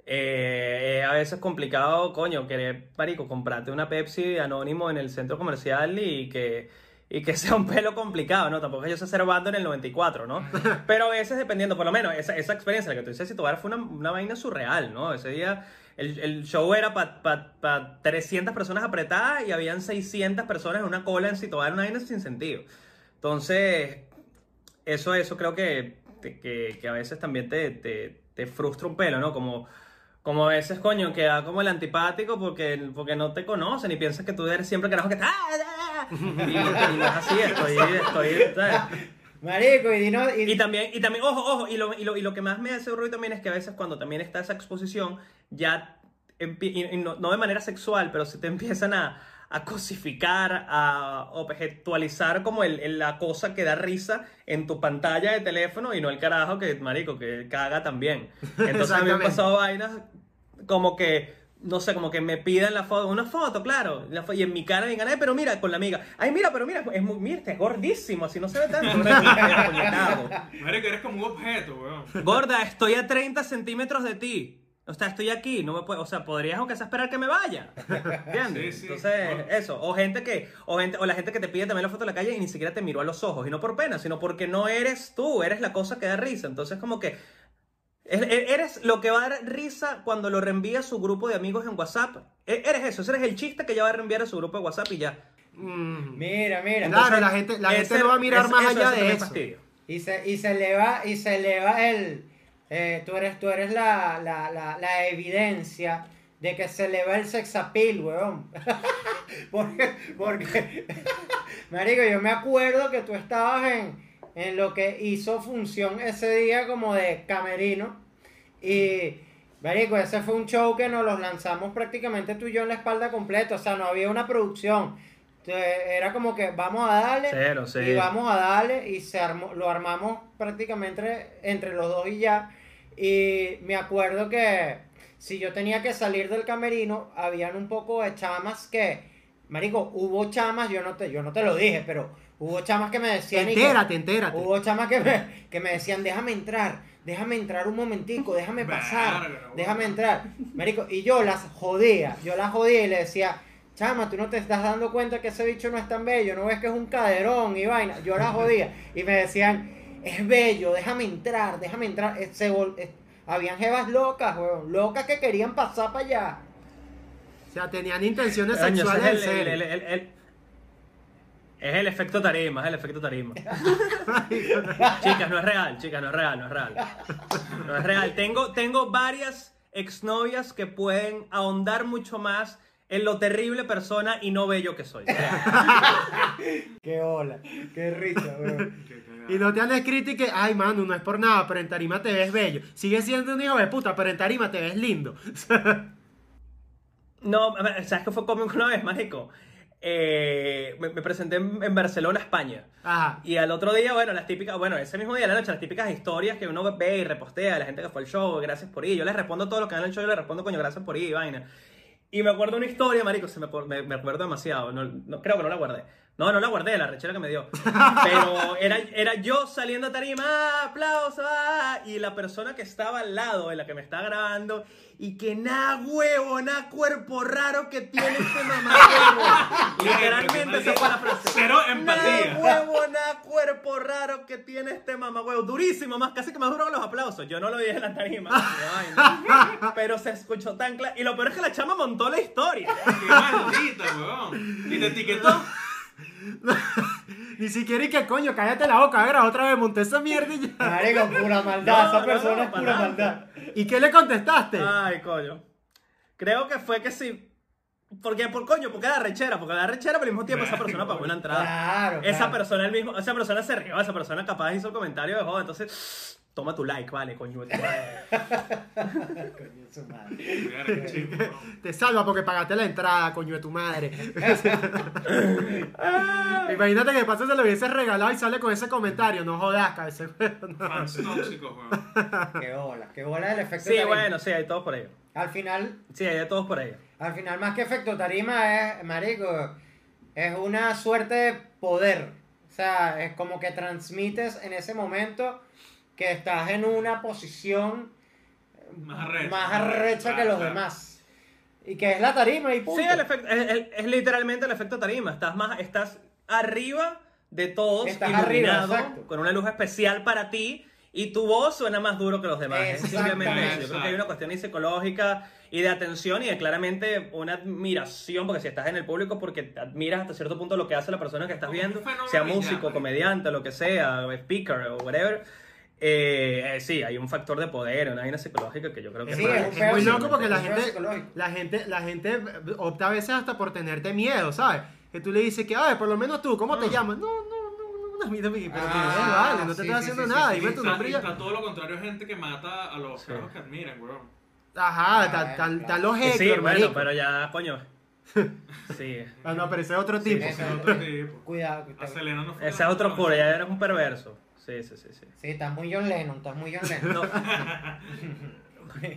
Eh, es a veces complicado, coño, querer, marico, comprarte una Pepsi anónimo en el centro comercial y que, y que sea un pelo complicado, ¿no? Tampoco es yo sé ser bando en el 94, ¿no? Pero a veces dependiendo, por lo menos, esa, esa experiencia, la que tú dices, Situbar fue una, una vaina surreal, ¿no? Ese día el, el show era para pa, pa 300 personas apretadas y habían 600 personas en una cola en Situbar, una vaina sin sentido. Entonces, eso, eso creo que, que, que a veces también te, te, te frustra un pelo, ¿no? Como, como a veces, coño, queda como el antipático porque, porque no te conocen y piensas que tú eres siempre carajo que... ¡Ah, ah, ah! Y, y no es así, estoy... estoy. Marico, y, dino- y- Y también, y también, ojo, ojo, y lo, y, lo, y lo que más me hace ruido también es que a veces cuando también está esa exposición, ya, empie- y, y no, no de manera sexual, pero se te empiezan a, a cosificar, a objetualizar como el, el- la cosa que da risa en tu pantalla de teléfono y no el carajo que, marico, que caga también. Entonces a mí me han pasado vainas como que, no sé, como que me piden la foto, una foto, claro, la fo- y en mi cara me digan, "Ay, pero mira, con la amiga, ay, mira, pero mira, es muy, mira, este es gordísimo, así no se ve tanto, puñetado. Marico, eres como un objeto, weón. Gorda, estoy a 30 centímetros de ti. O sea, estoy aquí, no me puedo, o sea, podrías aunque sea esperar que me vaya. ¿Entiendes? Sí, sí. Entonces, Bueno. eso, o gente que, o gente, o la gente que te pide también la foto de la calle y ni siquiera te miró a los ojos, y no por pena, sino porque no eres tú, eres la cosa que da risa. Entonces, como que eres lo que va a dar risa cuando lo reenvía a su grupo de amigos en WhatsApp. E- Eres eso, ese eres el chiste que ya va a reenviar a su grupo de WhatsApp y ya. Mm. mira, mira. Claro, entonces- la gente, la gente va a mirar es- más eso- allá eso de eso. Y se, y se eleva, y se eleva el. eh, tú eres, tú eres la, la, la, la evidencia de que se eleva el sexapil, weón. porque, porque, Marico, yo me acuerdo que tú estabas en, en lo que hizo función ese día como de camerino. Y, Marico, ese fue un show que nos los lanzamos prácticamente tú y yo en la espalda completa. O sea, no había una producción. Entonces, Era como que vamos a darle. Cero, sí. Y vamos a darle y se armó, lo armamos prácticamente entre, entre los dos y ya. Y me acuerdo que si yo tenía que salir del camerino, habían un poco de chamas que Marico, hubo chamas, yo no te, yo no te lo dije, pero hubo chamas que me decían. y que- Entérate, entérate. Hubo chamas que me, que me decían, déjame entrar, déjame entrar un momentico, déjame pasar, déjame entrar. Marico, y yo las jodía, yo las jodía y le decía, chama, tú no te estás dando cuenta que ese bicho no es tan bello, no ves que es un caderón y vaina. Yo las jodía y me decían, es bello, déjame entrar, déjame entrar. Eh, se vol- eh, habían jevas locas, weón, locas que querían pasar para allá. O sea, tenían intenciones sexuales el- el- el- es el efecto tarima, es el efecto tarima. chicas, no es real, chicas, no es real, no es real. No es real. Tengo, tengo varias exnovias que pueden ahondar mucho más en lo terrible persona y no bello que soy. Qué hola, qué risa, weón. Y no te han escrito y que, ay, mano, no es por nada, pero en tarima te ves bello. Sigues siendo un hijo de puta, pero en tarima te ves lindo. No, ¿sabes qué fue cómico una vez, mágico? Eh, me, me presenté en, en Barcelona, España. Ajá. Y al otro día, bueno, las típicas, bueno, ese mismo día de la noche, las típicas historias que uno ve y repostea de la gente que fue al show, gracias por ir. Yo les respondo todo lo que el show, yo les respondo, coño, gracias por ir, vaina. Y me acuerdo una historia, marico, se me, me, me acuerdo demasiado. No, no- creo que no la guardé. No, no la guardé, la rechera que me dio. Pero era, era yo saliendo a tarima, ¡ah, aplauso, ah, y la persona que estaba al lado de la que me está grabando, y que nada huevo, nada cuerpo raro que tiene este mamá Literalmente esa fue la frase. Cero empatía. Nada huevo, nada cuerpo raro que tiene este mamá huevo. Durísimo, más casi que más duro que los aplausos. Yo no lo dije en la tarima. Ay, no. Pero se escuchó tan claro. Y lo peor es que la chama montó la historia. Qué maldita, weón. Y te etiquetó. Ni siquiera y que coño, cállate la boca, a otra vez monté esa mierda y ya. Marico, pura maldad, No, esa no, persona no, es pura maldad. ¿Y qué le contestaste? Ay, coño. Creo que fue que sí. Porque, por coño, porque era rechera, porque la rechera, pero al mismo tiempo esa persona pagó una entrada. Claro, Esa claro. persona, el mismo, esa persona se rió, esa persona capaz hizo el comentario de joder, entonces, toma tu like, vale, coño. de tu madre. Coño, su madre. Te salva porque pagaste la entrada, coño de tu madre. Imagínate que de paso se lo hubieses regalado y sale con ese comentario. No jodas, cabeza. Fans tóxicos, weón. Qué bola, qué bola el efecto Sí, tarima. bueno, sí, hay todos por ello. Al final, Sí, hay de todos por ello. al final más que efecto tarima es, marico, es una suerte de poder. O sea, es como que transmites en ese momento que estás en una posición Más arrecha. más arrecha que los demás. Y que es la tarima y punto. Sí, el efecto, es, es- es literalmente el efecto tarima. Estás más, estás arriba de todos, Estás iluminado, arriba, con una luz especial para ti, y tu voz suena más duro que los demás. Es simplemente eso. Yo creo que hay una cuestión psicológica y de atención y de claramente una admiración, porque si estás en el público, porque admiras hasta cierto punto lo que hace la persona que estás viendo, sea músico, comediante, lo que sea, speaker o whatever. Eh, eh, sí, hay un factor de poder, una vaina psicológica que yo creo que Sí, es es muy loco porque la gente, la gente, la gente opta a veces hasta por tenerte miedo, ¿sabes? Que tú le dices que, ay, por lo menos tú, ¿cómo te Ah. llamas? No, no, no, no, no, pero Ah, "Ay, vale, no te sí, estás sí, haciendo sí, nada, sí, dime sí, tu Está, nombre y ya. está todo lo contrario, gente que mata a los Sí. carros que admiran, weón. Ajá, Ah, están tan, claro. tan los Sí, hecklers, sí, bueno, marico. pero ya, coño. Sí. Ah, no, pero ese es otro tipo. ese Ese es otro tipo. Cuidado, cuidado. Ese es otro cura, ya eres un perverso. Sí, sí, sí, sí. Sí, estás muy John Lennon, estás muy John Lennon. No.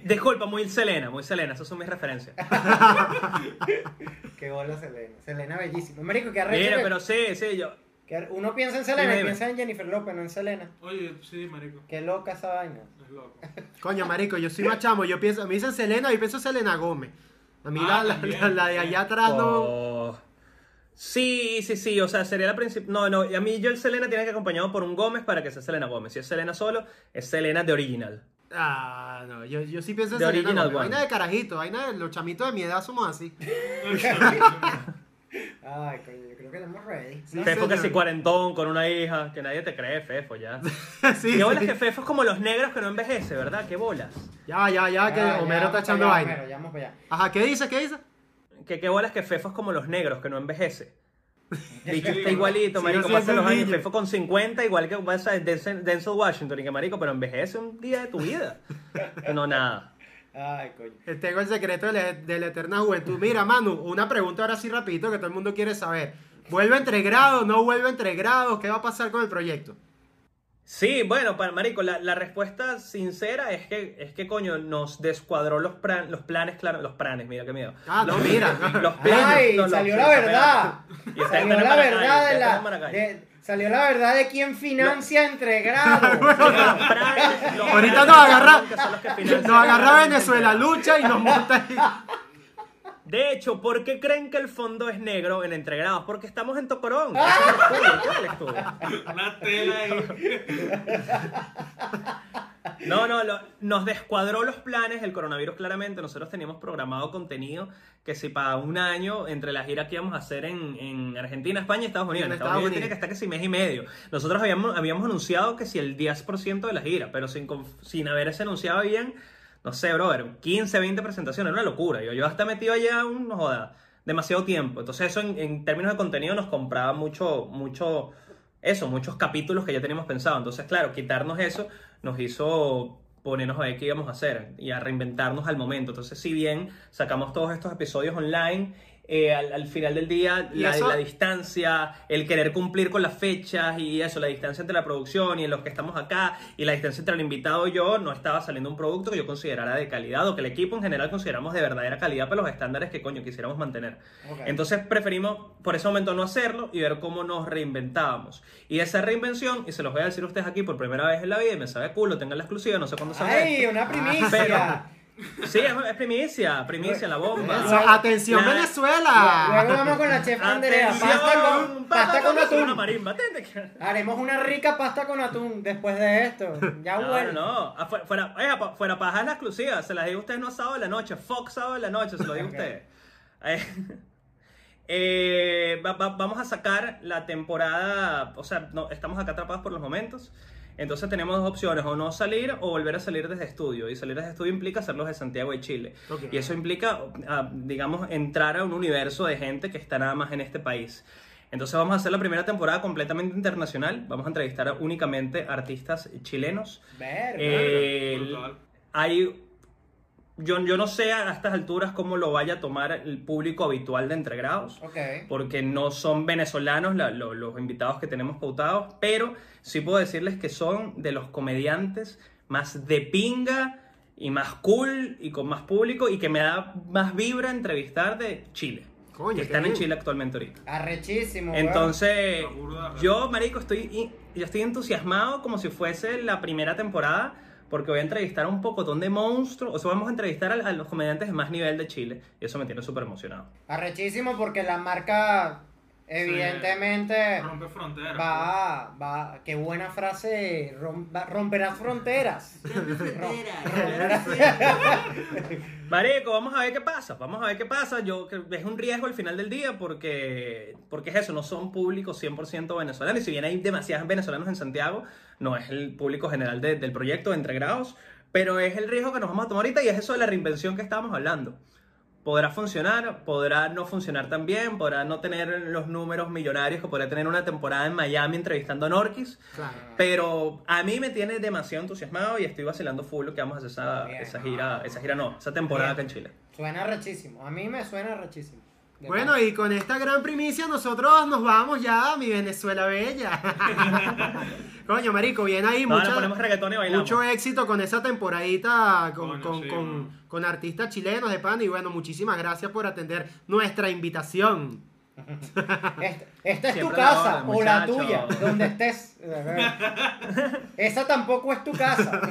Disculpa, muy Selena, muy Selena, esas son mis referencias. Qué bola Selena. Selena bellísima. Marico, qué arrecho Mira, que- pero sí, sí, yo. que uno piensa en Selena Dime, y dime. piensa en Jennifer López, no en Selena. Oye, sí, marico. Qué loca esa vaina. Es loco. Coño, marico, yo soy más chamo, yo pienso, me dicen Selena, yo pienso Selena Gómez. A mí Ah, la, la, también. la- la de allá atrás no... Oh. Sí, sí, sí, o sea, sería la principal. No, no, a mí yo el Selena tiene que acompañado por un Gómez para que sea Selena Gómez. Si es Selena solo, es Selena de original. Ah, no, yo, yo sí pienso en The Selena original Gómez. one. Vaina de carajito, vaina de los chamitos de mi edad somos así. Ay, coño, yo creo que estamos ready. Sí, Fefo que señor. si cuarentón con una hija, que nadie te cree, Fefo, ya. sí, Qué bolas sí. que Fefo es como los negros que no envejece, ¿verdad? Qué bolas. Ya, ya, ya, que Ah, ya, Homero está para echando allá, vaina. Homero, ya vamos para allá. Ajá, ¿qué dice? ¿Qué dice? Que qué bolas que Fefo es como los negros que no envejece. Bicho está igualito, marico, sí, pasa los años. Fefo con 50, igual que pasa Denzel, Washington, y que marico, pero envejece un día de tu vida. No, nada. Ay, coño. Tengo el secreto de la, de la eterna juventud. Mira, Manu, una pregunta ahora sí rapidito que todo el mundo quiere saber. ¿Vuelve entre grados? ¿No vuelve entre grados? ¿Qué va a pasar con el proyecto? Sí, bueno, para Marico, la, la respuesta sincera es que, es que coño, nos descuadró los, plan- los planes, claro, los planes, mira qué miedo. Ah, no, mira. Los planes. ¡Ay! no, salió la verdad. Y Salió la verdad de la. de- salió la verdad de quién financia entre grados. Los planes, los Ahorita nos agarra, los nos agarra la Venezuela lucha y nos monta ahí. De hecho, ¿por qué creen que el fondo es negro en entregrados? Porque estamos en Tocorón. Ese es el estudio, ¿qué es el estudio? Una tela ahí. No, no, lo- nos descuadró los planes el coronavirus claramente. Nosotros teníamos programado contenido que si para un año entre la gira que íbamos a hacer en, en Argentina, España y Estados Unidos. En Estados Estados Unidos tiene que estar que si mes y medio. Nosotros habíamos, habíamos anunciado que si el 10% de la gira, pero sin, conf- sin haberse anunciado bien, no sé, brother, 15, 20 presentaciones, una locura. Yo, yo hasta metido allá un, no joda, demasiado tiempo. Entonces eso en, en términos de contenido nos compraba mucho, mucho, eso, muchos capítulos que ya teníamos pensado. Entonces, claro, quitarnos eso nos hizo ponernos a ver qué íbamos a hacer y a reinventarnos al momento. Entonces, si bien sacamos todos estos episodios online, eh, al, al final del día, la, distancia, el querer cumplir con las fechas y eso, la distancia entre la producción y los que estamos acá y la distancia entre el invitado y yo, no estaba saliendo un producto que yo considerara de calidad o que el equipo en general consideramos de verdadera calidad para los estándares que coño quisiéramos mantener. Entonces preferimos por ese momento no hacerlo y ver cómo nos reinventábamos. Y esa reinvención, y se los voy a decir a ustedes aquí por primera vez en la vida y me sabe culo, tengan la exclusiva, no sé cuándo salga ¡Ay! esto. Una primicia. Pero- Sí, es, es primicia, primicia, la bomba. Eso, atención La- Venezuela. Luego vamos con la chef Andrea. Atención, Pasta con, pasta con Una atún. marimba. Haremos una rica pasta con atún después de esto. Ya No, bueno. no, no. Ah, Fuera, fuera, oiga, pa- fuera paja es la exclusiva. Se las digo a ustedes no sábado de la noche. Fox sábado de la noche, se lo digo a Ok. ustedes. Eh, eh, va- va- vamos a sacar la temporada. O sea, no, estamos acá atrapados por los momentos. Entonces tenemos dos opciones, o no salir o volver a salir desde estudio. Y salir desde estudio implica hacerlos de Santiago de Chile. Y eso implica, ah, digamos, entrar a un universo de gente que está nada más en este país. Entonces vamos a hacer la primera temporada completamente internacional. Vamos a entrevistar a únicamente artistas chilenos. Verga. Eh, Brutal. hay yo, yo no sé a estas alturas cómo lo vaya a tomar el público habitual de Entregrados, ok. porque no son venezolanos la- lo- los invitados que tenemos pautados, pero sí puedo decirles que son de los comediantes más de pinga y más cool y con más público y que me da más vibra entrevistar de Chile. Coño, que están en bien. Chile actualmente ahorita. Arrechísimo. Entonces, yo, marico, estoy, yo estoy entusiasmado como si fuese la primera temporada, porque voy a entrevistar a un pocotón de monstruos, o sea, vamos a entrevistar a, a los comediantes de más nivel de Chile, y eso me tiene súper emocionado. Arrechísimo porque la marca, evidentemente, Rompe fronteras. va, va. Qué buena frase. rom- va- romperás fronteras. Marico, vamos a ver qué pasa, vamos a ver qué pasa, yo que es un riesgo al final del día, porque, porque es eso, no son públicos 100% venezolanos, y si bien hay demasiados venezolanos en Santiago, no es el público general de- del proyecto de Entre Grados, pero es el riesgo que nos vamos a tomar ahorita y es eso de la reinvención que estábamos hablando. Podrá funcionar, podrá no funcionar tan bien, podrá no tener los números millonarios que podrá tener una temporada en Miami entrevistando a Norquis, Claro. pero a mí me tiene demasiado entusiasmado y estoy vacilando full lo que vamos a hacer esa, Bien. esa gira, esa gira no, esa temporada acá en Chile. Suena arrechísimo. A mí me suena arrechísimo. De Bueno, y con esta gran primicia nosotros nos vamos ya a mi Venezuela bella. Coño, marico, bien ahí, No, mucha- le ponemos reggaetón y bailamos. mucho éxito con esa temporadita con, con, sí, con- con artistas chilenos de pan. Y bueno, muchísimas gracias por atender nuestra invitación. Esta, esta es tu casa o la tuya, donde estés. Esa tampoco es tu casa.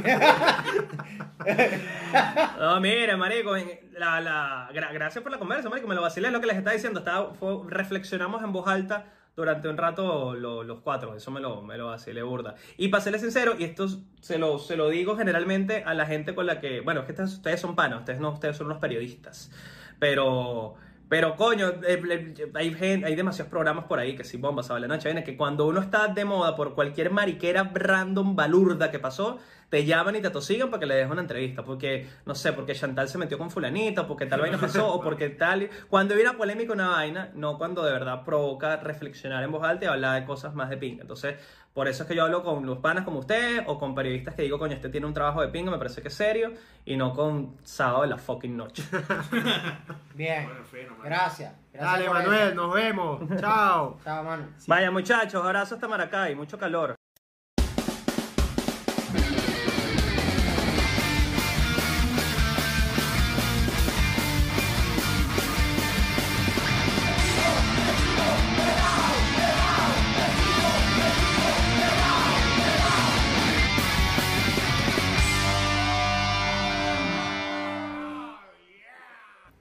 No, mire, marico, la, la, gra- gracias por la conversa, marico, me lo vacilé, es lo que les estaba diciendo, estaba, fue- reflexionamos en voz alta durante un rato lo- los cuatro, eso me lo, me lo vacilé burda. Y para serles sincero, y esto se lo, se lo digo generalmente a la gente con la que, bueno, es que ustedes, son panas, ustedes no, ustedes son unos periodistas, pero... Pero coño, eh, hay, gen- hay demasiados programas por ahí que si bombas a la noche viene que cuando uno está de moda por cualquier mariquera random balurda que pasó, te llaman y te tosigan para que le des una entrevista. Porque, no sé, porque Chantal se metió con fulanito, porque tal vaina pasó, o porque tal. Cuando una polémica, una vaina, no cuando de verdad provoca reflexionar en voz alta y hablar de cosas más de pinga. Entonces, por eso es que yo hablo con los panas como ustedes, o con periodistas que digo, coño, este tiene un trabajo de pinga, me parece que es serio, y no con sábado de la fucking noche. Bien. Bueno, fino. Gracias. Gracias Dale, Manuel, eso. nos vemos. Chao. Chao, mano. Vaya muchachos, abrazo hasta Maracay, mucho calor.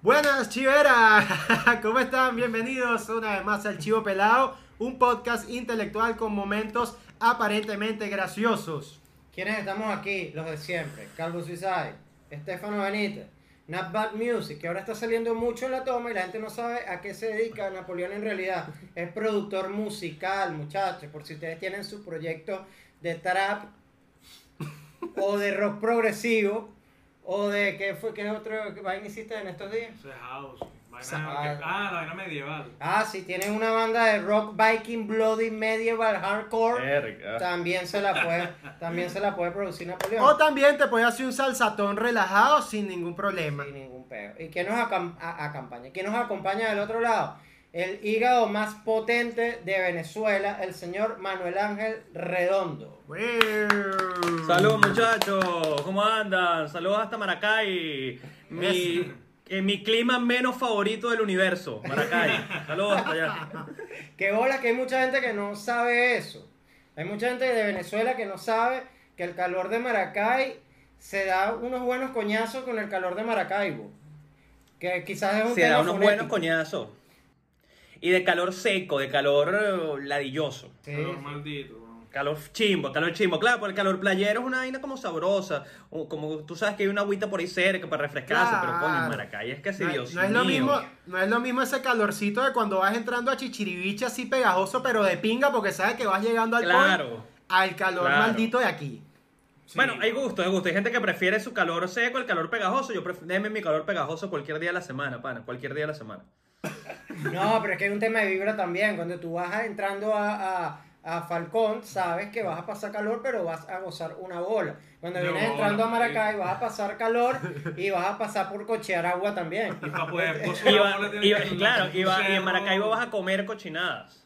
Buenas chiveras, ¿cómo están? Bienvenidos una vez más al Chivo Pelado, un podcast intelectual con momentos aparentemente graciosos. ¿Quiénes estamos aquí? Los de siempre. Carlos Suicide, Estefano Benítez, Not Bad Music, que ahora está saliendo mucho en la toma y la gente no sabe a qué se dedica Napoleón en realidad. Es productor musical, muchachos, por si ustedes tienen su proyecto de trap o de rock progresivo o de qué fue, qué otro vaina hiciste en estos días. Ese house. vaina- Sa- ah, la vaina medieval. Ah, sí, tienen una banda de rock Viking, Bloody, Medieval, Hardcore. Verga. También se la puede, también se la puede producir Napoleón. O también te puedes hacer un salsatón relajado sin ningún problema. Sin ningún peo. ¿Y quién nos acam- a- acompaña? ¿Quién nos acompaña del otro lado? El hígado más potente de Venezuela, el señor Manuel Ángel Redondo. Wow. Saludos muchachos, ¿cómo andan? Saludos hasta Maracay, mi, eh, mi clima menos favorito del universo, Maracay. Saludos hasta allá. Qué bola que hay mucha gente que no sabe eso. Hay mucha gente de Venezuela que no sabe que el calor de Maracay se da unos buenos coñazos con el calor de Maracaibo. Que quizás es un Se tema da unos fonético. buenos coñazos. Y de calor seco, de calor eh, ladilloso. Sí, Calor sí. maldito. Calor chimbo, calor chimbo. Claro, porque el calor playero es una vaina como sabrosa. o Como tú sabes que hay una agüita por ahí cerca para refrescarse, pero coño, en Claro. Maracay es que sí, No, Dios no es lo mismo, no es lo mismo ese calorcito de cuando vas entrando a Chichiriviche así pegajoso, pero de pinga porque sabes que vas llegando al Claro. point, al calor Claro. maldito de aquí. Sí, Bueno, hay gusto, hay gusto. Hay gente que prefiere su calor seco, el calor pegajoso. Yo prefiero, déjeme mi calor pegajoso cualquier día de la semana, pana. Cualquier día de la semana. No, pero es que hay un tema de vibra también. Cuando tú vas entrando a, a, a Falcón, sabes que vas a pasar calor, pero vas a gozar una bola. Cuando vienes bola, entrando a Maracay, vas a pasar calor y vas a pasar por cochear agua también. Y para poder gozar bola que claro, y, va- y en. Maracaibo vas a comer cochinadas.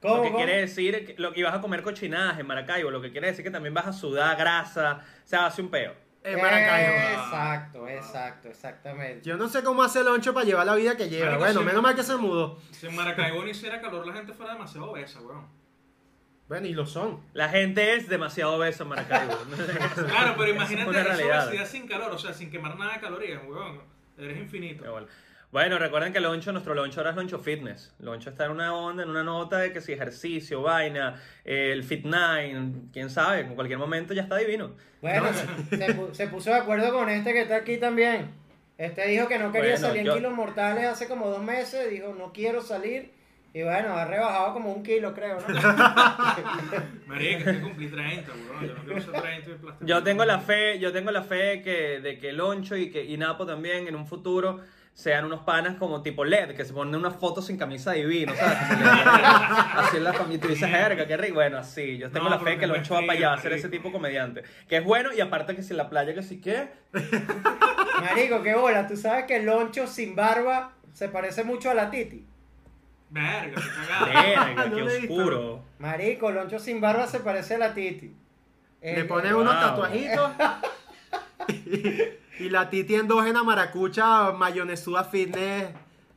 ¿Cómo? Lo que cómo? quiere decir, que- lo, y vas a comer cochinadas en Maracaibo, lo que quiere decir que también vas a sudar grasa, o sea, hace un peo. En Maracaibo. Exacto, exacto, exactamente. Yo no sé cómo hace Loncho para llevar la vida que lleva. Marico, bueno, menos mal que se mudó. Si en Maracaibo no hiciera calor, la gente fuera demasiado obesa, weón. Bueno, y lo son. La gente es demasiado obesa en Maracaibo. Claro, pero Es imagínate una esa realidad. obesidad sin calor, o sea, sin quemar nada de calorías, weón. Eres infinito. Pero bueno. Bueno, recuerden que Loncho, nuestro Loncho ahora es Loncho Fitness. Loncho está en una onda, en una nota de que si ejercicio, vaina, eh, el Fit Nine, quién sabe, en cualquier momento ya está divino. Bueno, se, se pu- se puso de acuerdo con este que está aquí también. Este dijo que no quería Bueno, salir en yo- kilos mortales hace como dos meses. Dijo, no quiero salir. Y bueno, ha rebajado como un kilo, creo, ¿no? María, que cumplí 30, weón. Yo no quiero ser 30 y plástico. Yo tengo la fe, yo tengo la fe que, de que Loncho y que y Napo también en un futuro sean unos panas como tipo LED, que se ponen unas fotos sin camisa divino, ¿sabes? Así en la familia, y tú dices, "Verga, qué rico. Bueno, así, yo tengo No, la fe que qué Loncho va para allá a ser ese tipo comediante. Que es bueno y aparte que si en la playa que sí que... Marico, qué bola. Tú sabes que Loncho sin barba se parece mucho a la Titi. Verga, qué cagada. Verga, qué oscuro. Marico, Loncho sin barba se parece a la Titi. Le Eh, ponen eh, unos wow. tatuajitos. y, la titi endógena maracucha mayonesuda fitness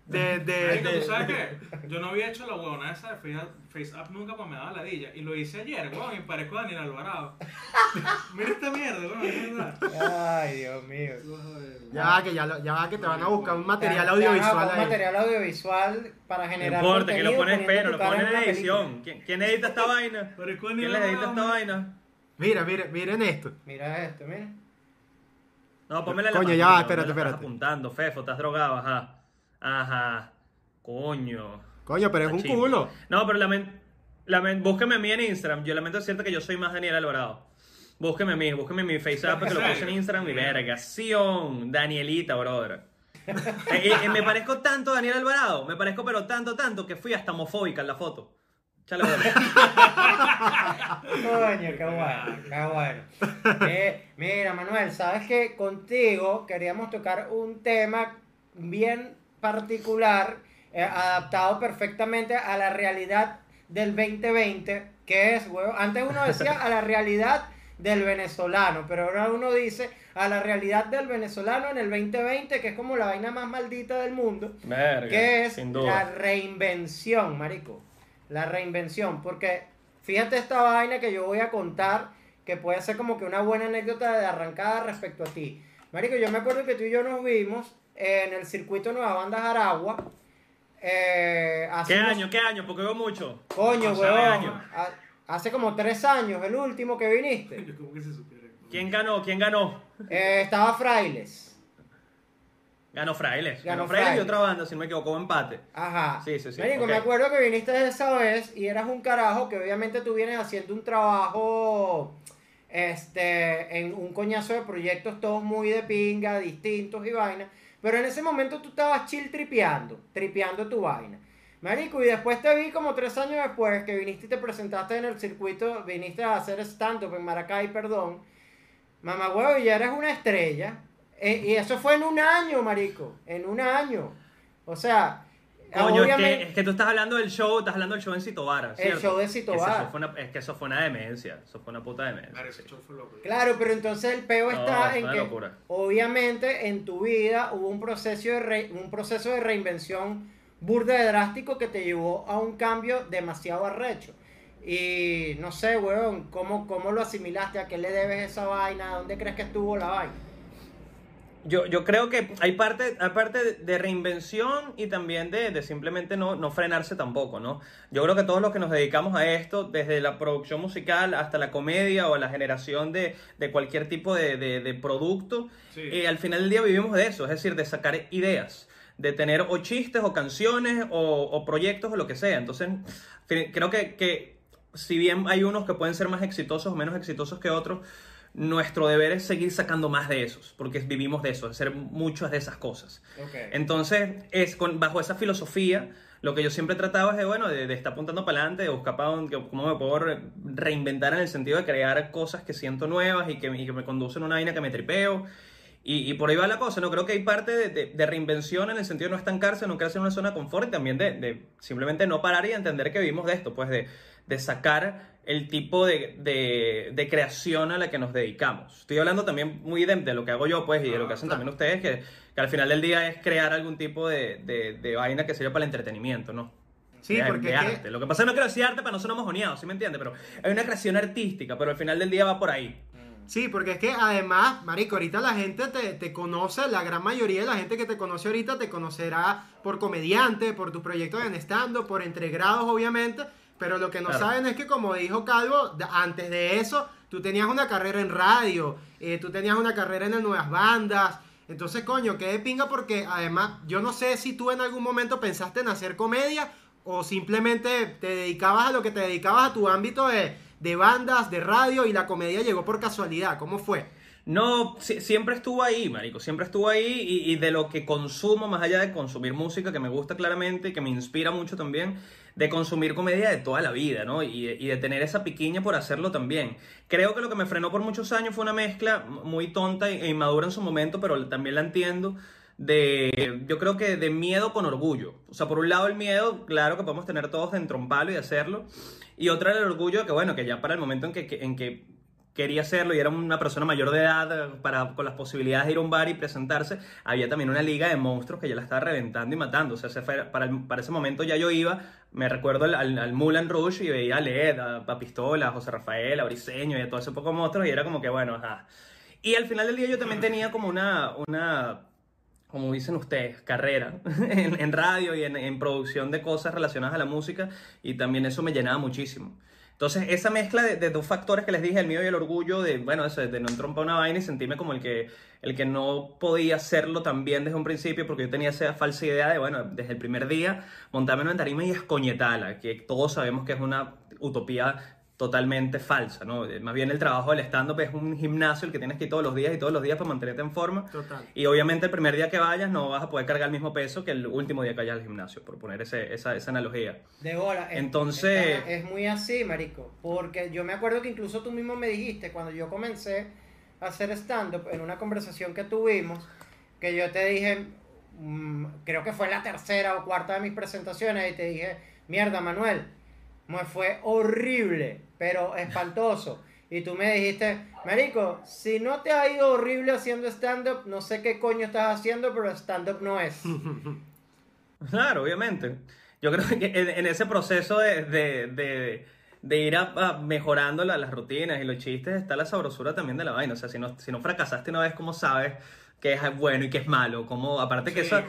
de... de, Marico, de- ¿tú sabes qué? Yo no había hecho la huevona esa de Face- Face Up nunca pues me daba ladilla. Y lo hice ayer, weón, y parezco a Daniel Alvarado. Mira esta mierda, weón, es verdad. Ay, Dios mío. Ya va, que ya, lo- ya va, que te van a buscar un material Te- te audiovisual ahí. material audiovisual para No generar importa, que lo pones pero, lo pones en edición. ¿Quién, quién edita esta vaina? ¿Quién les edita esta vaina? Mira, miren, miren esto. Mira esto, mira. No, pónmela en la Coño, ya va, espérate, la estás espérate. apuntando, Fefo, estás drogado, ajá. Ajá. Coño. Coño, pero es un chimbo. culo. No, pero lamen, lamen- búsqueme a mí en Instagram. Yo lamento decirte que yo soy más Daniel Alvarado. Búsqueme a mí, búsqueme en mi FaceApp que lo puse en Instagram y vergación. Danielita, brother. Eh, eh, me parezco tanto a Daniel Alvarado, me parezco pero tanto, tanto que fui hasta homofóbica en la foto. Chale, Coño, qué bueno, qué bueno. Eh, mira, Manuel, sabes que contigo queríamos tocar un tema bien particular, eh, adaptado perfectamente a la realidad del 2020, que es, huevo, antes uno decía a la realidad del venezolano, pero ahora uno dice a la realidad del venezolano en el 2020, que es como la vaina más maldita del mundo. Que es sin la reinvención, marico. La reinvención, porque fíjate esta vaina que yo voy a contar, que puede ser como que una buena anécdota de arrancada respecto a ti. Marico, yo me acuerdo que tú y yo nos vimos en el circuito Nueva Banda Aragua. Eh, hace ¿Qué unos- año? ¿Qué año? Porque veo mucho. Coño, Hace huevón. Hace como tres años, el último que viniste. Yo como que se supiera. ¿Quién ganó? ¿Quién ganó? Eh, estaba Frailes. Ganó Frailes. Ganó Ganó, Frailes y otra banda, si no me equivoco, empate. Ajá. Sí, sí, sí, Marico, me acuerdo que viniste esa vez y eras un carajo que obviamente tú vienes haciendo un trabajo este, en un coñazo de proyectos todos muy de pinga, distintos y vaina. Pero en ese momento tú estabas chill tripeando, tripeando tu vaina. Marico, y después te vi como tres años después que viniste y te presentaste en el circuito, viniste a hacer stand-up en Maracay, perdón. Mamá huevo, ya eres una estrella. Eh, y eso fue en un año, marico. En un año. O sea, Coño, es obviamente- que, es que tú estás hablando del show, estás hablando del show en Cito Vara, El ¿cierto? show de una- es que eso fue una demencia, eso fue una puta demencia. Claro, ese show fue loco. Claro, pero entonces el peo No, está en que locura. obviamente en tu vida hubo un proceso de re- un proceso de reinvención burda de drástico que te llevó a un cambio demasiado arrecho. Y no sé, weón, ¿cómo, ¿cómo lo asimilaste? ¿A qué le debes esa vaina? ¿Dónde crees que estuvo la vaina? Yo, yo creo que hay parte, hay parte de- reinvención y también de, de simplemente no, no frenarse tampoco, ¿no? Yo creo que todos los que nos dedicamos a esto, desde la producción musical hasta la comedia o la generación de, de cualquier tipo de, de- producto, Sí. eh, al final del día vivimos de eso, es decir, de sacar ideas, de tener o chistes o canciones o, o proyectos o lo que sea. Entonces, creo que, que si bien hay unos que pueden ser más exitosos o menos exitosos que otros, nuestro deber es seguir sacando más de esos, porque vivimos de eso, hacer muchas de esas cosas. Entonces, es con, bajo esa filosofía, lo que yo siempre trataba es de, bueno, de, de estar apuntando para adelante, de buscar para dónde, cómo me puedo re- reinventar en el sentido de crear cosas que siento nuevas y que, y que me conducen a una vaina que me tripeo. Y, y por ahí va la cosa, ¿no? Creo que hay parte de, de- de reinvención en el sentido de no estancarse, no quedarse en una zona de confort y también de, de simplemente no parar y entender que vivimos de esto, pues de sacar el tipo de, de- de creación a la que nos dedicamos. Estoy hablando también muy de, de lo que hago yo, pues, y de lo que Ah, hacen claro. también ustedes, que, que al final del día es crear algún tipo de, vaina que sirva para el entretenimiento, ¿no? Sí, porque que-. Lo que pasa es que no quiero decir arte para no ser mojoneado, ¿sí me entiendes? Pero hay una creación artística, pero al final del día va por ahí. Sí, porque es que además, Marico, ahorita la gente te, te conoce, la gran mayoría de la gente que te conoce ahorita te conocerá por comediante, por tus proyectos en stand-up, por entregrados, obviamente. Pero lo que no Claro. saben es que, como dijo Calvo, antes de eso, tú tenías una carrera en radio, eh, tú tenías una carrera en las nuevas bandas. Entonces, coño, qué de pinga porque además, yo no sé si tú en algún momento pensaste en hacer comedia o simplemente te dedicabas a lo que te dedicabas a tu ámbito de, de bandas, de radio y la comedia llegó por casualidad. ¿Cómo fue? No, si- siempre estuvo ahí, marico, siempre estuvo ahí y, y de lo que consumo, más allá de consumir música, que me gusta claramente, que me inspira mucho también, de consumir comedia de toda la vida, ¿no? Y, de tener esa piquiña por hacerlo también. Creo que lo que me frenó por muchos años fue una mezcla muy tonta e inmadura en su momento, pero también la entiendo, de, yo creo que de miedo con orgullo. O sea, por un lado el miedo, claro que podemos tener todos de entromparlo y hacerlo, y otra el orgullo que, bueno, que ya para el momento en que, que- en que quería hacerlo y era una persona mayor de edad eh, para, con las posibilidades de ir a un bar y presentarse, había también una liga de monstruos que ya la estaba reventando y matando. O sea, ese fue- para, para ese momento ya yo iba, me recuerdo al, al, al Moulin Rouge y veía a Led, a, a Pistola, a José Rafael, a Briseño y a todo ese poco monstruos y era como que, bueno, ajá. Y al final del día yo también tenía como una, una como dicen ustedes, carrera en, en radio y en, en producción de cosas relacionadas a la música y también eso me llenaba muchísimo. Entonces, esa mezcla de, dos factores que les dije, el miedo y el orgullo, de, bueno, eso, de no entrompar una vaina y sentirme como el que, el que no podía hacerlo tan bien desde un principio, porque yo tenía esa falsa idea de, bueno, desde el primer día, montarme en una tarima y escoñetarla, que todos sabemos que es una utopía totalmente falsa, ¿no? Más bien el trabajo del stand-up es un gimnasio el que tienes que ir todos los días y todos los días para mantenerte en forma. Total. Y obviamente el primer día que vayas no vas a poder cargar el mismo peso que el último día que vayas al gimnasio, por poner ese- esa, esa analogía. De bola. es- Entonces- Es, es muy así, marico. Porque yo me acuerdo que incluso tú mismo me dijiste cuando yo comencé a hacer stand-up en una conversación que tuvimos, que yo te dije, mm, creo que fue la tercera o cuarta de mis presentaciones, y te dije, mierda, Manuel, me fue horrible, pero espantoso. Y tú me dijiste, Marico, si no te ha ido horrible haciendo stand-up, no sé qué coño estás haciendo, pero stand-up no es. Claro, obviamente. Yo creo que en, en ese proceso de, de, de- de ir a- a mejorando la- las rutinas y los chistes está la sabrosura también de la vaina. O sea, si no, si no fracasaste una vez, ¿cómo sabes qué es bueno y qué es malo. Como, aparte que eso,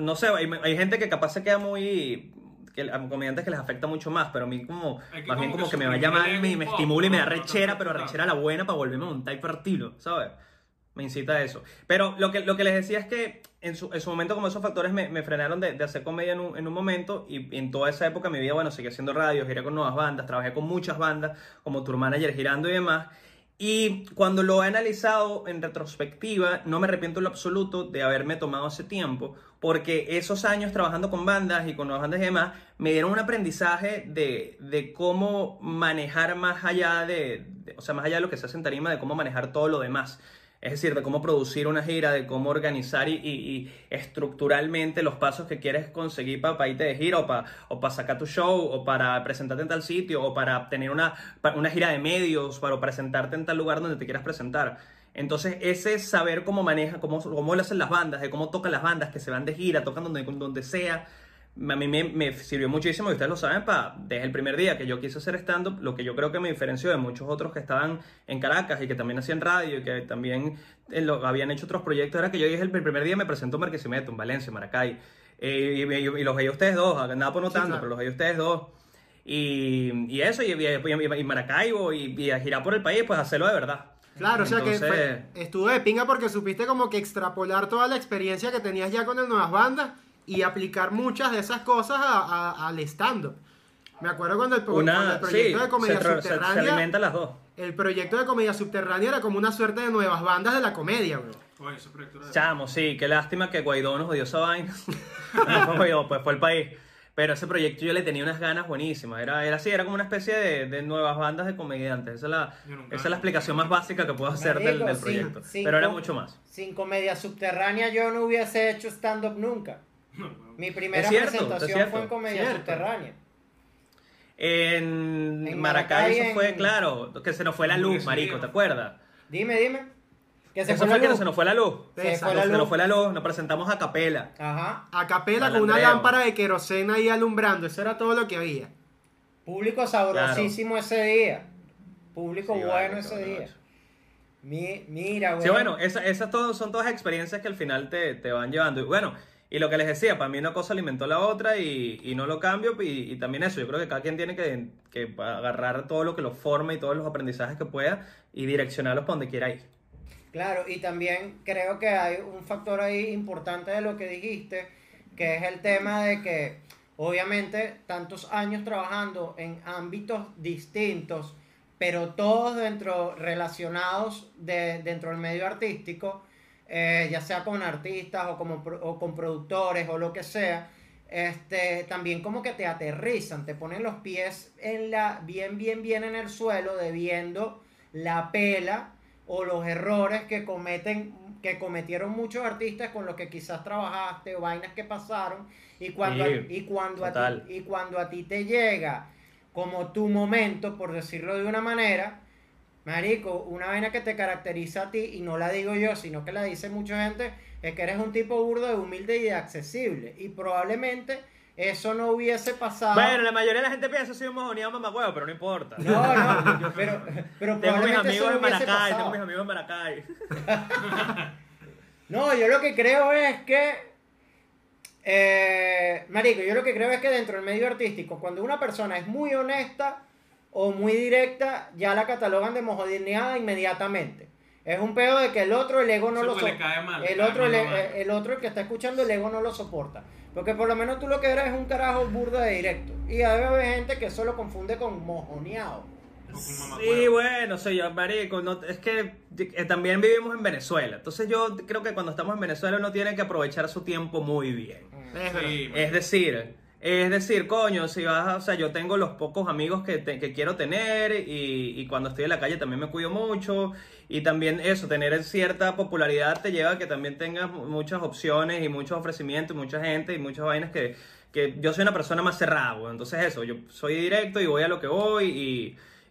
no sé, hay, hay gente que capaz se queda muy... Que, a comediantes que les afecta mucho más, pero a mí como, más bien como que que me va a llamar, el me, estimula y me da rechera, pero rechera la buena para volverme a montar y partirlo, ¿sabes? Me incita a eso. Pero lo que, lo que les decía es que en su, en su momento como esos factores me, me frenaron de, de hacer comedia en un, en un momento y en toda esa época de mi vida, bueno, seguí haciendo radio, giré con nuevas bandas, trabajé con muchas bandas como tour manager girando y demás. Y cuando lo he analizado en retrospectiva, no me arrepiento en lo absoluto de haberme tomado ese tiempo, porque esos años trabajando con bandas y con bandas y demás, me dieron un aprendizaje de, de cómo manejar más allá de, o sea, más allá de lo que se hace en tarima, de cómo manejar todo lo demás. Es decir, de cómo producir una gira, de cómo organizar y, estructuralmente los pasos que quieres conseguir para irte de gira o para o pa sacar tu show o para presentarte en tal sitio o para tener una, una gira de medios para presentarte en tal lugar donde te quieras presentar. Entonces, ese saber cómo maneja, cómo, cómo lo hacen las bandas, de cómo tocan las bandas, que se van de gira, tocan donde, donde sea, a mí me, me sirvió muchísimo y ustedes lo saben, pa, desde el primer día que yo quise hacer stand-up, lo que yo creo que me diferenció de muchos otros que estaban en Caracas y que también hacían radio y que también eh, lo, habían hecho otros proyectos, era que yo dije el primer día me presentó en Barquisimeto, en Valencia, en Maracay, eh, y, y- y los veía ustedes dos, nada por no Sí, tanto, claro. pero los veía ustedes dos. Y, y eso, y, y, y- y Maracaibo, y, y a girar por el país, pues hacerlo de verdad. Claro, o sea que fue- estuvo de pinga porque supiste como que extrapolar toda la experiencia que tenías ya con el Nuevas Bandas y aplicar muchas de esas cosas a- a- al stand-up. Me acuerdo cuando el, cuando proyecto sí, de comedia se, tra- se- se subterránea, alimentan las dos. el proyecto de comedia subterránea era como una suerte de nuevas bandas de la comedia, bro. Oye, ese proyecto era de- Chamo, sí, qué lástima que Guaidó nos odió esa vaina. no fue Guaidó, pues fue el país. Pero ese proyecto yo le tenía unas ganas buenísimas. Era, era así, era como una especie de, de nuevas bandas de comediantes. Esa es la, esa es la explicación más básica que puedo hacer del, Marico, del proyecto. sin Pero era mucho más. Sin comedia subterránea yo no hubiese hecho stand-up nunca. Mi primera cierto, presentación cierto. fue en comedia Cierto. subterránea. En, En Maracay, Maracay, eso fue, claro, que se nos fue la luz, marico. ¿te acuerdas? Dime, dime. Que se Eso fue fue que luz. se nos fue la luz. Se Esa, fue la Se nos luz. fue la luz, nos presentamos a capela. Ajá. A capela con una lámpara de querosena ahí alumbrando, eso era todo lo que había. Público sabrosísimo ese día. Público Sí, bueno vale, ese día. Mi- mira, güey. Sí, bueno, esa- esas todas son todas experiencias que al final te, te van llevando. Y bueno, y lo que les decía, para mí una cosa alimentó la otra y, y no lo cambio. Y, y también eso, yo creo que cada quien tiene que, que agarrar todo lo que lo forma y todos los aprendizajes que pueda y direccionarlos para donde quiera ir. Claro, y también creo que hay un factor ahí importante de lo que dijiste, que es el tema de que obviamente tantos años trabajando en ámbitos distintos, pero todos dentro relacionados de, dentro del medio artístico, eh, ya sea con artistas o, como, o con productores o lo que sea, este, también como que te aterrizan, te ponen los pies en la, bien, bien, bien en el suelo, debiendo la pela o los errores que cometen que cometieron muchos artistas con los que quizás trabajaste o vainas que pasaron y cuando a, y cuando a ti, y cuando a ti te llega como tu momento por decirlo de una manera marico una vaina que te caracteriza a ti y no la digo yo sino que la dice mucha gente es que eres un tipo burdo de humilde y de accesible y probablemente eso no hubiese pasado Bueno, la mayoría de la gente piensa que soy un mojoneado mamagüevo, pero no importa. no no pero pero Tengo mis amigos no en Maracay, pasado. tengo mis amigos en Maracay. No, yo lo que creo es que. Eh, marico, yo lo que creo es que dentro del medio artístico, cuando una persona es muy honesta o muy directa, ya la catalogan de mojodineada inmediatamente. Es un pedo de que el otro, el ego no lo soporta. El otro, el, vaina. el otro, el que está escuchando, el ego no lo soporta. Porque por lo menos tú lo que eres es un carajo burda de directo. Y debe haber gente que eso lo confunde con mojoneado. Sí, bueno, soy yo, marico, no, es que eh, también vivimos en Venezuela. Entonces yo creo que cuando estamos en Venezuela uno tiene que aprovechar su tiempo muy bien. Sí, Es decir, es decir, coño, si vas, o sea, yo tengo los pocos amigos que, te- que quiero tener y, y cuando estoy en la calle también me cuido mucho. Y también eso, tener cierta popularidad te lleva a que también tengas mu- muchas opciones y muchos ofrecimientos, y mucha gente y muchas vainas que, que yo soy una persona más cerrada, entonces eso, yo soy directo y voy a lo que voy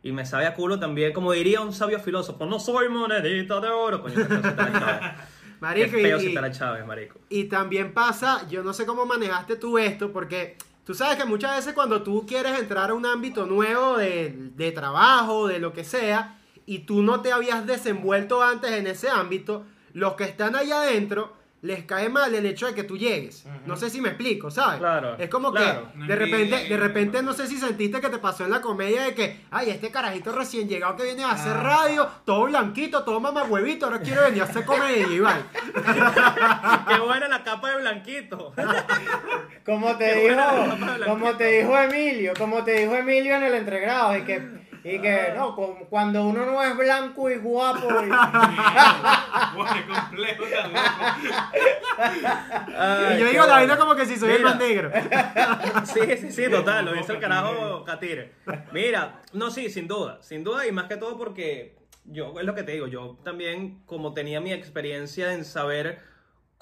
y, y me sabe a culo también, como diría un sabio filósofo, no soy monedita de oro, coño, Marico, Qué feo y- Chávez, marico. Y también pasa, yo no sé cómo manejaste tú esto, porque tú sabes que muchas veces cuando tú quieres entrar a un ámbito nuevo de, de trabajo, de lo que sea, y tú no te habías desenvuelto antes en ese ámbito, los que están allá adentro les cae mal el hecho de que tú llegues. No sé si me explico, ¿sabes? Claro, Es como claro. que de repente, de repente no sé si sentiste que te pasó en la comedia de que, ay, este carajito recién llegado que viene a hacer Ah. radio, todo blanquito, todo mamahuevito, ahora quiere venir a hacer comedia, Iván. Qué buena la capa de blanquito. Como te Qué dijo, como te dijo Emilio, como te dijo Emilio en el entregrado, y que, y que no, cu- cuando uno no es blanco y guapo, y- Guau, qué complejo tan loco. y yo digo la vaina como que si soy el Mira. más negro. Sí, sí, sí, total, lo dice el carajo Catire. Mira, no, sí, sin duda, sin duda y más que todo porque yo, es lo que te digo, yo también como tenía mi experiencia en saber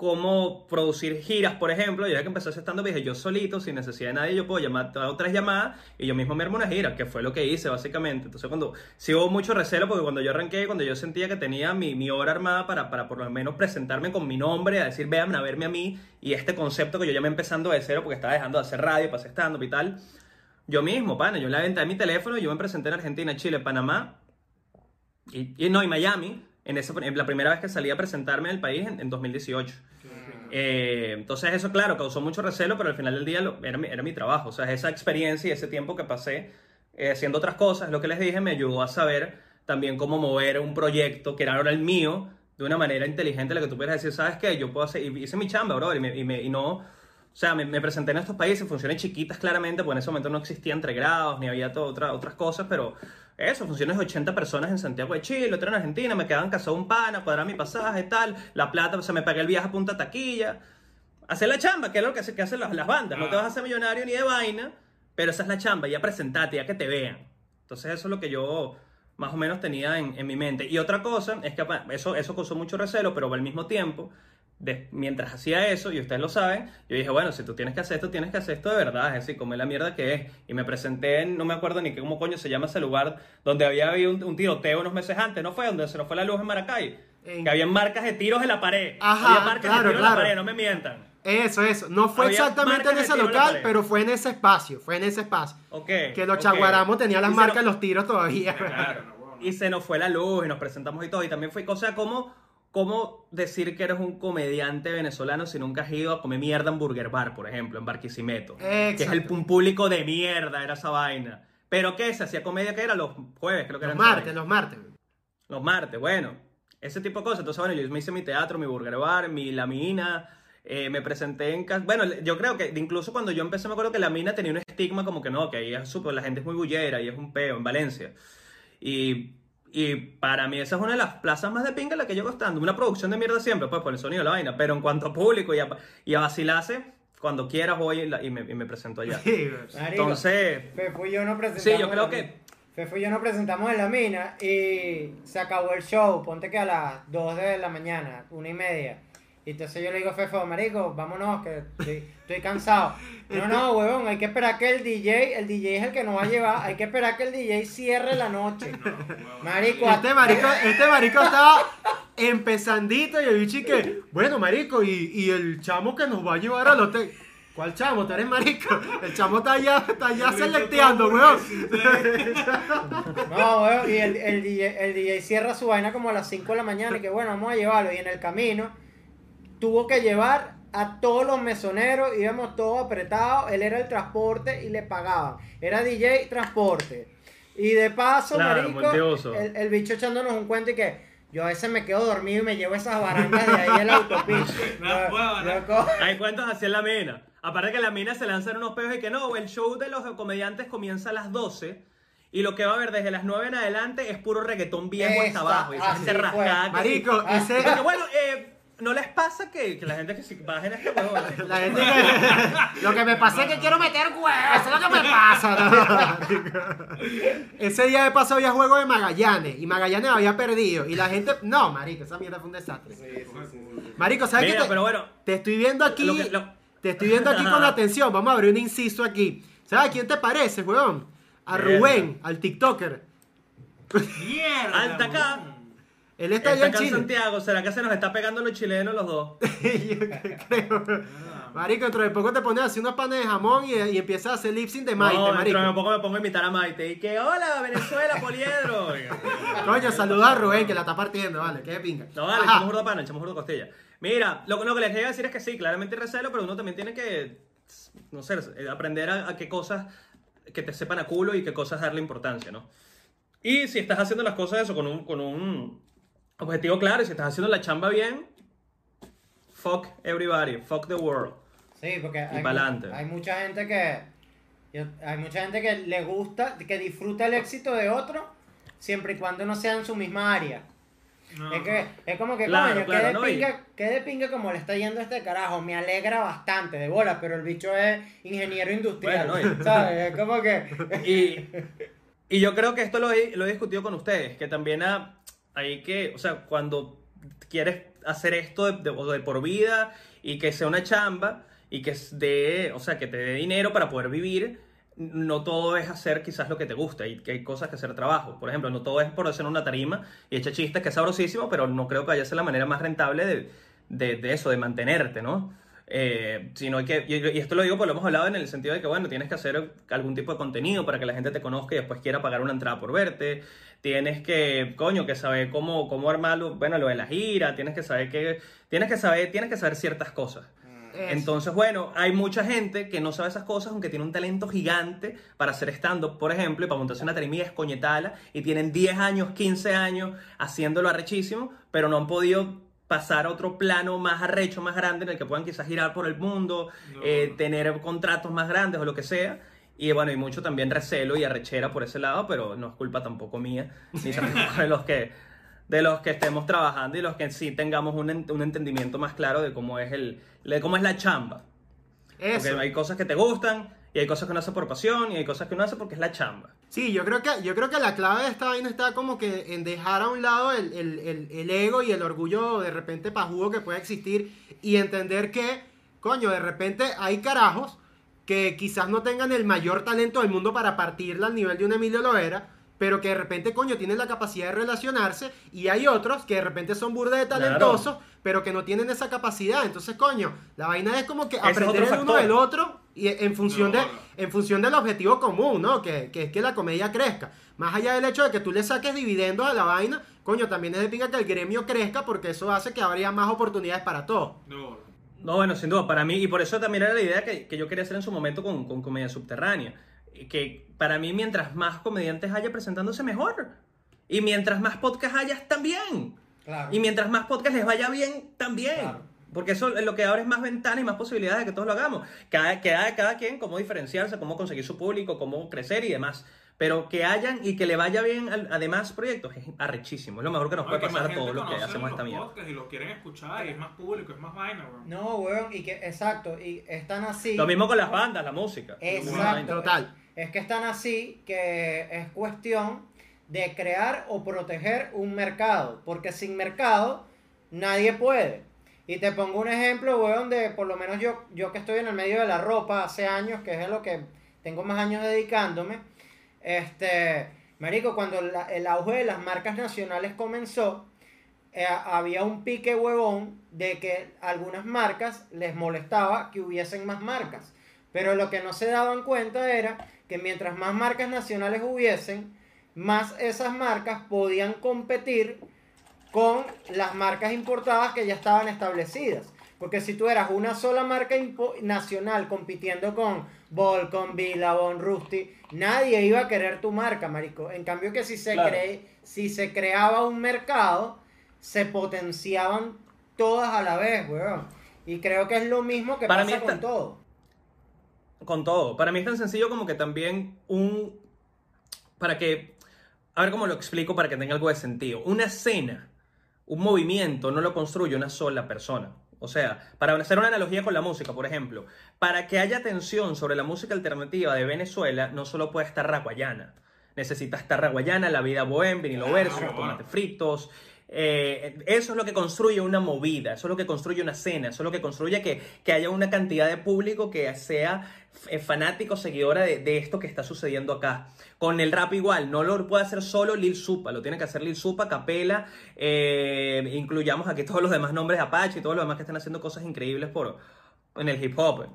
cómo producir giras, por ejemplo, yo ya que empecé ese stand dije, yo solito, sin necesidad de nadie, yo puedo llamar, hago tres llamadas y yo mismo me armo una gira, que fue lo que hice básicamente. Entonces cuando, sí hubo mucho recelo porque cuando yo arranqué, cuando yo sentía que tenía mi, mi obra armada para, para por lo menos presentarme con mi nombre, a decir, vean a verme a mí y este concepto que yo llamé empezando de cero porque estaba dejando de hacer radio, pasé stand up y tal. Yo mismo, pana, yo le aventé mi teléfono yo me presenté en Argentina, Chile, Panamá y, y no, y Miami, en, esa, en la primera vez que salí a presentarme en el país en, en 2018. Eh, entonces eso, claro, causó mucho recelo, pero al final del día lo- era, mi, era mi trabajo. O sea, esa experiencia y ese tiempo que pasé eh, haciendo otras cosas, lo que les dije, me ayudó a saber también cómo mover un proyecto que era ahora el mío de una manera inteligente, la que tú pudieras decir, ¿sabes qué? Yo puedo hacer, hice mi chamba, bro, y, me- y me- y no... O sea, me, me presenté en estos países, funciones chiquitas claramente, porque en ese momento no existían entregrados, ni había to- otra- otras cosas, pero eso, funciones de 80 personas en Santiago de Chile, otra en Argentina, me quedaban casado un pana, cuadrar mi pasaje, tal, la plata, se me pagué el viaje a punta taquilla. Hacer la chamba, que es lo que, hace- que hacen las, las bandas. No te vas a hacer millonario ni de vaina, pero esa es la chamba, ya presentate, ya que te vean. Entonces eso es lo que yo más o menos tenía en, en mi mente. Y otra cosa es que eso, eso causó mucho recelo, pero al mismo tiempo, de- mientras hacía eso, y ustedes lo saben, yo dije, bueno, si tú tienes que hacer esto, tienes que hacer esto de verdad, es decir, comer la mierda que es. Y me presenté en, no me acuerdo ni qué, cómo coño se llama ese lugar, donde había habido un, un tiroteo unos meses antes, ¿no fue? Donde se nos fue la luz en Maracay. En- Que habían marcas de tiros en la pared. Ajá, había marcas claro, de tiros en la pared, no me mientan. Eso, eso. No fue Había exactamente en ese en local, pero fue en ese espacio. Fue en ese espacio. Ok. Que los chaguaramos tenían las marcas en los tiros todavía. Claro, no, bueno. Y se nos fue la luz y nos presentamos y todo. Y también fue, o sea, ¿cómo, decir que eres un comediante venezolano si nunca has ido a comer mierda en Burger Bar, por ejemplo, en Barquisimeto? Que es el un público de mierda, era esa vaina. Pero ¿qué? Se hacía comedia que era los jueves, creo que Los martes, los martes. Los martes, bueno. Ese tipo de cosas. Entonces, bueno, yo me hice mi teatro, mi Burger Bar, mi La Mina. eh, me presenté en casa. Bueno, yo creo que incluso cuando yo empecé, me acuerdo que La Mina tenía un estigma como que no, que ahí es súper, la gente es muy bullera y es un peo en Valencia. Y, y para mí esa es una de las plazas más de pinga en la que yo estando. Una producción de mierda siempre, pues por el sonido de la vaina. Pero en cuanto a público y a, y a vacilarse, cuando quieras voy y, la- y me, y me presento allá. Sí, Entonces, Fefo y yo nos presentamos. sí, yo en creo la que-. Fefo y yo nos presentamos en la mina y se acabó el show. Ponte que a las 2 de la mañana, una y media. Y entonces yo le digo a Fefo, marico, vámonos, que estoy, estoy cansado. No, no, huevón, hay que esperar que el DJ, el DJ es el que nos va a llevar, hay que esperar que el DJ cierre la noche. Marico, Este marico, este marico estaba empezandito y el bicho que, bueno, marico, y, y el chamo que nos va a llevar al hotel. ¿Cuál chamo? ¿Tú eres marico? El chamo está allá, está allá selecteando, weón. No, weón, y el, el, DJ, el DJ cierra su vaina como a las 5 de la mañana y que bueno, vamos a llevarlo. Y en el camino tuvo que llevar a todos los mesoneros, íbamos todos apretados, él era el transporte y le pagaban. Era DJ transporte. Y de paso, Claro, marico, multiuso. el, el bicho echándonos un cuento y que yo a veces me quedo dormido y me llevo esas barrancas de ahí en la autopista. No, no. Hay cuentos así en la mina. Aparte que en la mina se lanzan unos peos y que no, el show de los comediantes comienza a las 12 y lo que va a haber desde las 9 en adelante es puro reggaetón viejo hasta abajo. Y gente fue. rascada. Marico, ese... Porque, bueno, eh, ¿no les pasa que, que la gente que si bajen este huevo? La gente que- lo que me pasa es que quiero meter huevos, eso es lo que me pasa. ¿no? Ese día de paso había juego de Magallanes y Magallanes había perdido y la gente, no, marico, esa mierda fue un desastre. Marico, ¿sabes qué? Mira, te, pero bueno, te estoy viendo aquí, Lo que- lo- te estoy viendo aquí con atención, vamos a abrir un inciso aquí. ¿Sabes a quién te parece, weón? A. Rubén, al TikToker. Mierda. Alta acá. Él está allá en Chile. Santiago, ¿será que se nos está pegando los chilenos los dos? Yo creo. Ah, Marico, dentro de poco te pones así unos panes de jamón y, y empiezas a hacer lip sync de Maite, no, marico. dentro de poco me pongo a imitar a Maite y que hola Venezuela, Poliedro. Coño, saluda a Rubén que la está partiendo, vale, qué de pinga. No, vale, echamos de pana, echamos de costilla. Mira, lo, lo que les quería decir es que sí, claramente recelo, pero uno también tiene que, no sé, eh, aprender a, a qué cosas que te sepan a culo y qué cosas darle importancia, ¿no? Y si estás haciendo las cosas eso con un, con un objetivo claro y si estás haciendo la chamba bien, fuck everybody, fuck the world. Sí, porque hay, mu- hay mucha gente que yo- hay mucha gente que le gusta, que disfruta el éxito de otro siempre y cuando no sea en su misma área. No, Es que es como que Claro, coño, claro, qué de ¿no? Y- pinga, qué de pinga como le está yendo a este carajo, me alegra bastante de bola, pero el bicho es ingeniero industrial, Bueno, ¿no? ¿sabes? Es como que Y, y yo creo que esto lo he, lo he discutido con ustedes, que también ha- hay que, o sea, cuando quieres hacer esto de, por vida y que sea una chamba y que de, o sea, que te dé dinero para poder vivir, no todo es hacer quizás lo que te gusta y que hay cosas que hacer trabajo. Por ejemplo, no todo es por hacer una tarima y echar chistes, que es sabrosísimo, pero no creo que vaya a ser la manera más rentable de, de, eso, de mantenerte, ¿no? Eh, sino que, y esto lo digo porque lo hemos hablado en el sentido de que, bueno, tienes que hacer algún tipo de contenido para que la gente te conozca y después quiera pagar una entrada por verte. Tienes que, coño, que saber cómo, cómo armarlo, bueno, lo de la gira, tienes que saber que, tienes que saber, tienes que saber ciertas cosas. Eso. Entonces, bueno, hay mucha gente que no sabe esas cosas, aunque tiene un talento gigante para hacer stand-up, por ejemplo, y para montarse una tarimilla escoñetala, y tienen 10 años, 15 años haciéndolo arrechísimo, pero no han podido pasar a otro plano más arrecho, más grande, en el que puedan quizás girar por el mundo, No. eh, tener contratos más grandes o lo que sea. Y bueno, hay mucho también recelo y arrechera por ese lado, pero no es culpa tampoco mía, ni tampoco de los que, de los que estemos trabajando y los que sí tengamos un, un entendimiento más claro de cómo es, el, de cómo es la chamba. Eso. Porque hay cosas que te gustan y hay cosas que uno hace por pasión y hay cosas que uno hace porque es la chamba. Sí, yo creo que, yo creo que la clave de esta vaina está como que en dejar a un lado el, el- el- el ego y el orgullo de repente pajugo que puede existir y entender que, coño, de repente hay carajos que quizás no tengan el mayor talento del mundo para partirla al nivel de un Emilio Loera, pero que de repente, coño, tienen la capacidad de relacionarse y hay otros que de repente son burda de Claro. talentosos, pero que no tienen esa capacidad. Entonces, coño, la vaina es como que aprender el uno del otro y en función No, de en función del objetivo común, ¿no? Que, que es que la comedia crezca. Más allá del hecho de que tú le saques dividendos a la vaina, coño, también es de pinga que el gremio crezca porque eso hace que habría más oportunidades para todos. No, No, bueno, sin duda, para mí, y por eso también era la idea que, que yo quería hacer en su momento con, con Comedia Subterránea. Que para mí, mientras más comediantes haya presentándose, mejor. Y mientras más podcast haya, también. claro. Y mientras más podcast les vaya bien, también. Claro. Porque eso es lo que abre es más ventanas y más posibilidades de que todos lo hagamos. Cada, cada, cada quien, cómo diferenciarse, cómo conseguir su público, cómo crecer y demás. Pero que hayan y que le vaya bien al- a demás proyectos es arrechísimo. Es lo mejor que nos No, puede que pasar a todos los que hacemos los esta mierda. Y lo quieren escuchar y es más público, es más vaina, weón. No, weón, y que exacto, y están así. Lo mismo con las bandas, la música. Exacto. Total. Es que están así que es cuestión de crear o proteger un mercado, porque sin mercado nadie puede. Y te pongo un ejemplo, weón, de por lo menos yo, yo que estoy en el medio de la ropa hace años, que es en lo que tengo más años dedicándome. Este, marico, cuando el auge de las marcas nacionales comenzó, eh, había un pique huevón de que algunas marcas les molestaba que hubiesen más marcas. Pero lo que no se daban cuenta era que mientras más marcas nacionales hubiesen, más esas marcas podían competir con las marcas importadas que ya estaban establecidas. Porque si tú eras una sola marca nacional compitiendo con Volcom, Billabong, Rusty, nadie iba a querer tu marca, marico. En cambio que si se, Claro. cre- si se creaba un mercado, se potenciaban todas a la vez, weón. Y creo que es lo mismo que Para pasa con todo. Con todo. Para mí es tan sencillo como que también un... Para que... A ver cómo lo explico para que tenga algo de sentido. Una escena, un movimiento, no lo construye una sola persona. O sea, para hacer una analogía con la música, por ejemplo, para que haya atención sobre la música alternativa de Venezuela, no solo puede estar Raguayana. Necesita estar Raguayana, La Vida Bohem, Vinilo bueno. Tomates Fritos. Eh, eso es lo que construye una movida, eso es lo que construye una escena, eso es lo que construye que, que haya una cantidad de público que sea eh, fanático, seguidora de, de esto que está sucediendo acá. Con el rap igual, no lo puede hacer solo Lil Supa, lo tiene que hacer Lil Supa, Capela, eh, incluyamos aquí todos los demás nombres de Apache y todos los demás que están haciendo cosas increíbles por, en el hip hop.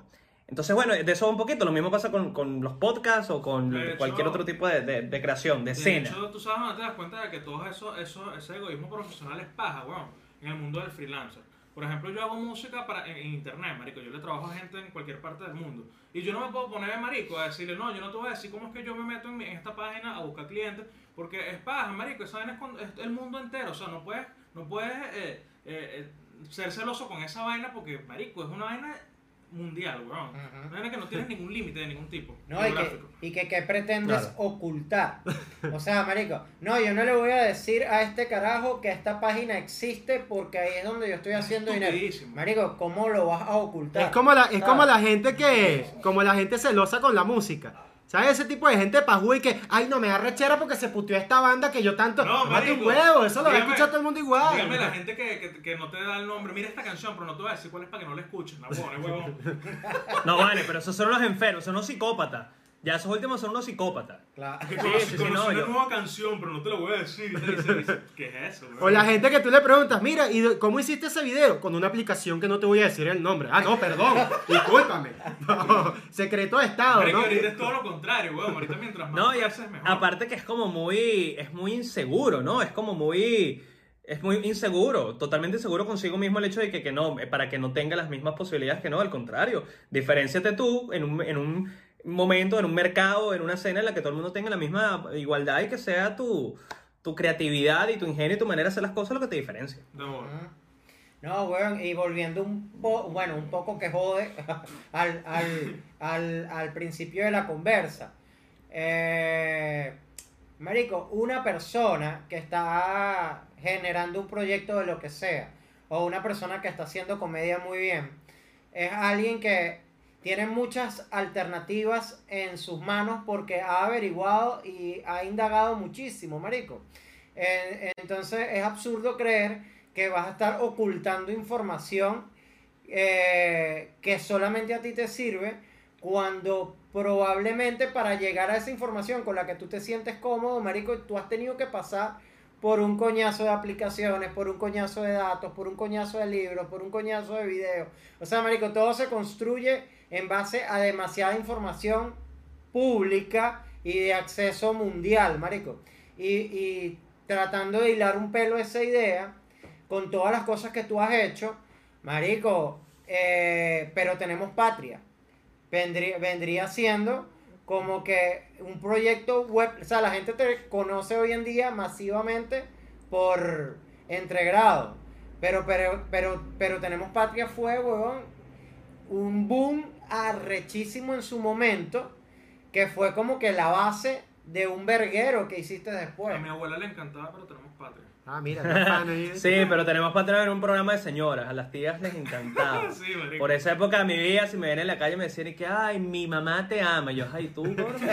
Entonces, bueno, de eso un poquito. Lo mismo pasa con, con los podcasts o con hecho- cualquier otro tipo de, de- de creación, de De escena. hecho, tú sabes, no te das cuenta de que todo eso, eso, ese egoísmo profesional es paja, weón, en el mundo del freelancer. Por ejemplo, yo hago música para, en, en internet, marico. Yo le trabajo a gente en cualquier parte del mundo. Y yo no me puedo poner de marico a decirle, no, yo no te voy a decir cómo es que yo me meto en, mi- en esta página a buscar clientes. Porque es paja, marico. Esa vaina es, con- es el mundo entero. O sea, no puedes, no puedes eh, eh, eh, ser celoso con esa vaina porque, marico, es una vaina mundial, weón. Una vaina que no tiene ningún límite de ningún tipo. No, y que, y que, ¿qué pretendes Claro. ocultar? O sea, marico, no, yo no le voy a decir a este carajo que esta página existe porque ahí es donde yo estoy haciendo dinero. Marico, ¿cómo lo vas a ocultar? Es como la, es ¿Sabes? como la gente que, como la gente celosa con la música. ¿Sabes? Ese tipo de gente pajú y que, ay, no me da rechera porque se puteó esta banda que yo tanto. No, Mate un marico, huevo, eso lo va a escuchar todo el mundo igual. Dígame la gente que, que, que no te da el nombre. Mira esta canción, pero no te voy a decir cuál es para que no la escuches. No, huevón, huevón. No, vale, pero esos son los enfermos, son los psicópatas. Ya esos últimos son unos psicópatas. Claro. Sí, conocí, sí, sí, conocí no, una yo- nueva canción, pero no te la voy a decir. Y te ¿Qué es eso? O la gente que tú le preguntas, mira, ¿y cómo hiciste ese video? Con una aplicación que no te voy a decir el nombre. Ah, no, perdón, discúlpame. No, secreto de Estado, Marico, ¿no? ahorita es todo lo contrario, weón. Ahorita mientras más No, y fuerza es mejor. aparte que es como muy, es muy inseguro, ¿no? Es como muy, es muy inseguro, totalmente inseguro consigo mismo el hecho de que, que no, eh, para que no tenga las mismas posibilidades que no, al contrario, diferenciate tú en un, en un momento, en un mercado, en una escena en la que todo el mundo tenga la misma igualdad y que sea tu, tu creatividad y tu ingenio y tu manera de hacer las cosas lo que te diferencia. Ujú. No, weón, y volviendo un poco, bueno, un poco que jode al, al, al, al principio de la conversa. Eh, marico, una persona que está generando un proyecto de lo que sea, o una persona que está haciendo comedia muy bien, es alguien que tiene muchas alternativas en sus manos porque ha averiguado y ha indagado muchísimo, marico. Entonces es absurdo creer que vas a estar ocultando información eh, que solamente a ti te sirve cuando probablemente para llegar a esa información con la que tú te sientes cómodo, marico, tú has tenido que pasar por un coñazo de aplicaciones, por un coñazo de datos, por un coñazo de libros, por un coñazo de videos. O sea, marico, todo se construye en base a demasiada información pública y de acceso mundial, marico. Y, tratando de hilar un pelo esa idea con todas las cosas que tú has hecho, marico, eh, pero tenemos patria. Vendría, vendría siendo como que un proyecto web, o sea, la gente te conoce hoy en día masivamente por entregrado. Pero, pero, pero, pero tenemos patria fue, huevón, un boom arrechísimo en su momento, que fue como que la base de un verguero que hiciste después. A mi abuela le encantaba, pero. Ah, mira, fan ahí. Sí, pero tenemos para traer un programa de señoras, a las tías les encantaba. Sí, marico. Por esa época de mi vida, si me ven en la calle me decían y que, ay, mi mamá te ama. Y yo, ay, tú, gordo, tú,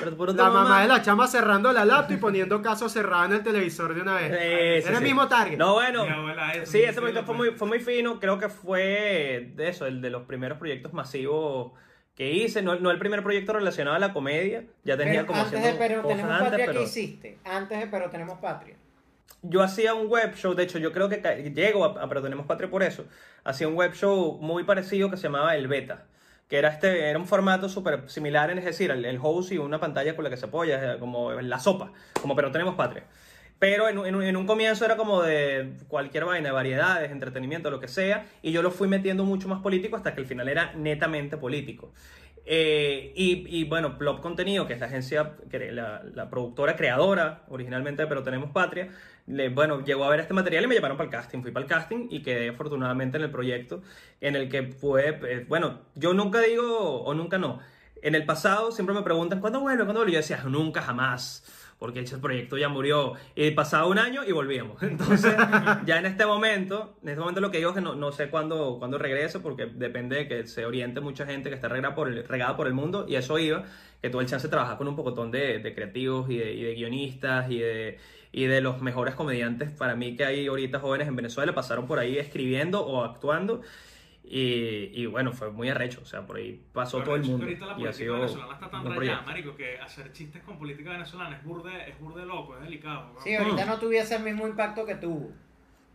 pero por La mamá de la chama cerrando la laptop y poniendo caso cerrado en el televisor de una vez. Sí, sí, Era el sí. mismo target. No, bueno. Mi abuela eso, Sí, mi ese proyecto fue muy, fue muy fino. Creo que fue de eso, el de los primeros proyectos masivos que hice. No, no el primer proyecto relacionado a la comedia. Ya tenía Pero como antes de Pero cosas Tenemos antes, Patria, pero ¿qué hiciste? Antes de Pero Tenemos Patria. Yo hacía un web show. De hecho, yo creo que llego a, a Pero Tenemos Patria por eso. Hacía un web show muy parecido que se llamaba El Beta. Que era, este, era un formato súper similar, es decir, el, el host y una pantalla con la que se apoya, como la sopa, como Pero Tenemos Patria. Pero en, un- en un- en un comienzo era como de cualquier vaina, de variedades, entretenimiento, lo que sea, y yo lo fui metiendo mucho más político hasta que al final era netamente político. Eh, y, y, bueno, Plop Contenido, que es la agencia, la, la productora creadora originalmente, pero tenemos patria, le- bueno, llegó a ver este material y me llamaron para el casting. Fui para el casting y quedé afortunadamente en el proyecto en el que fue, eh, bueno, yo nunca digo o nunca no. En el pasado siempre me preguntan, ¿cuándo vuelve? ¿Cuándo vuelve? Yo decía, nunca jamás porque ese proyecto ya murió. Y pasaba un año y volvíamos. Entonces, ya en este momento, en este momento lo que digo es que no, no sé cuándo, cuándo regrese, porque depende de que se oriente mucha gente que está regada por el, regada por el mundo, y eso iba, que tuve el chance de trabajar con un pocotón de, de creativos y de, y de guionistas y de, y de los mejores comediantes para mí que hay ahorita jóvenes en Venezuela, pasaron por ahí escribiendo o actuando. Y, y bueno, fue muy arrecho, o sea, por ahí pasó todo el mundo. que Ahorita la Y ha política sido venezolana está tan rayada, marico, que hacer chistes con política venezolana es burde, es burde loco, es delicado. weón. Sí, ahorita no tuviese el mismo impacto que tuvo.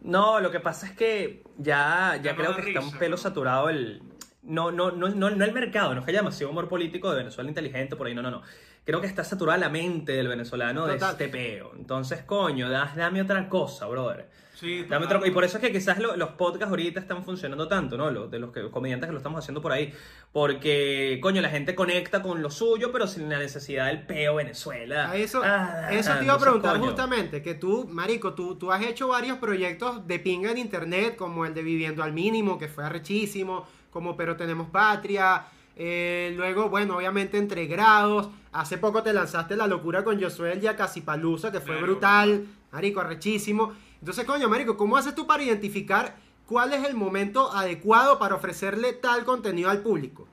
No, lo que pasa es que ya, ya Ya no creo que está risa, un pelo ¿no? saturado el... No, no, no, no, no el mercado, no es que haya demasiado humor político de Venezuela inteligente por ahí, no, no, no. Creo que está saturada la mente del venezolano de Total. este peo. Entonces, coño, da- dame otra cosa, brother. Sí, Dame y por eso es que quizás lo- los podcasts ahorita están funcionando tanto, ¿no? Los, de los que, comediantes que lo estamos haciendo por ahí. Porque, coño, la gente conecta con lo suyo, pero sin la necesidad del peo Venezuela. A eso, Ah, eso ah, te iba a entonces, preguntar coño. justamente, que tú, Marico, tú, tú has hecho varios proyectos de pinga en internet, como el de Viviendo al Mínimo, que fue arrechísimo, como Pero Tenemos Patria, eh, luego, bueno, obviamente Entre Grados, hace poco te lanzaste La Locura con Josué el Palusa, que fue Claro. brutal, Marico, arrechísimo. Entonces, coño, Marico, ¿cómo haces tú para identificar cuál es el momento adecuado para ofrecerle tal contenido al público?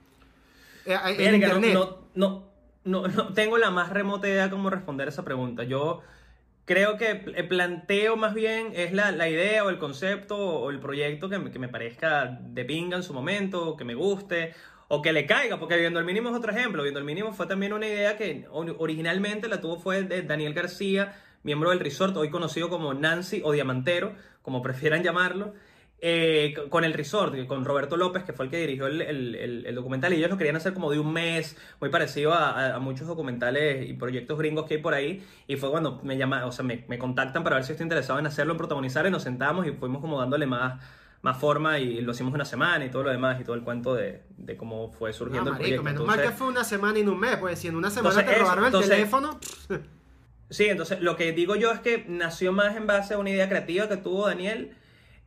Eh, eh, en internet. No, no, no, no tengo la más remota idea cómo responder esa pregunta. Yo creo que el planteo más bien es la, la idea o el concepto o el proyecto que me, que me parezca de pinga en su momento, que me guste o que le caiga, porque Viendo el Mínimo es otro ejemplo. Viendo el Mínimo fue también una idea que or- originalmente la tuvo fue de Daniel García, miembro del resort, hoy conocido como Nancy o Diamantero, como prefieran llamarlo. eh, con el resort, con Roberto López, que fue el que dirigió el, el- el- el documental, y ellos lo querían hacer como de un mes, muy parecido a, a- a muchos documentales y proyectos gringos que hay por ahí, y fue cuando me llama, o sea, me, me contactan para ver si estoy interesado en hacerlo, en protagonizar, y nos sentamos y fuimos como dándole más, más forma, y lo hicimos una semana y todo lo demás, y todo el cuento de, de cómo fue No, surgiendo el marico, proyecto. menos Entonces- mal que fue una semana y no un mes, pues si en una semana te eso, robaron el entonces- teléfono, Sí, entonces lo que digo yo es que nació más en base a una idea creativa que tuvo Daniel,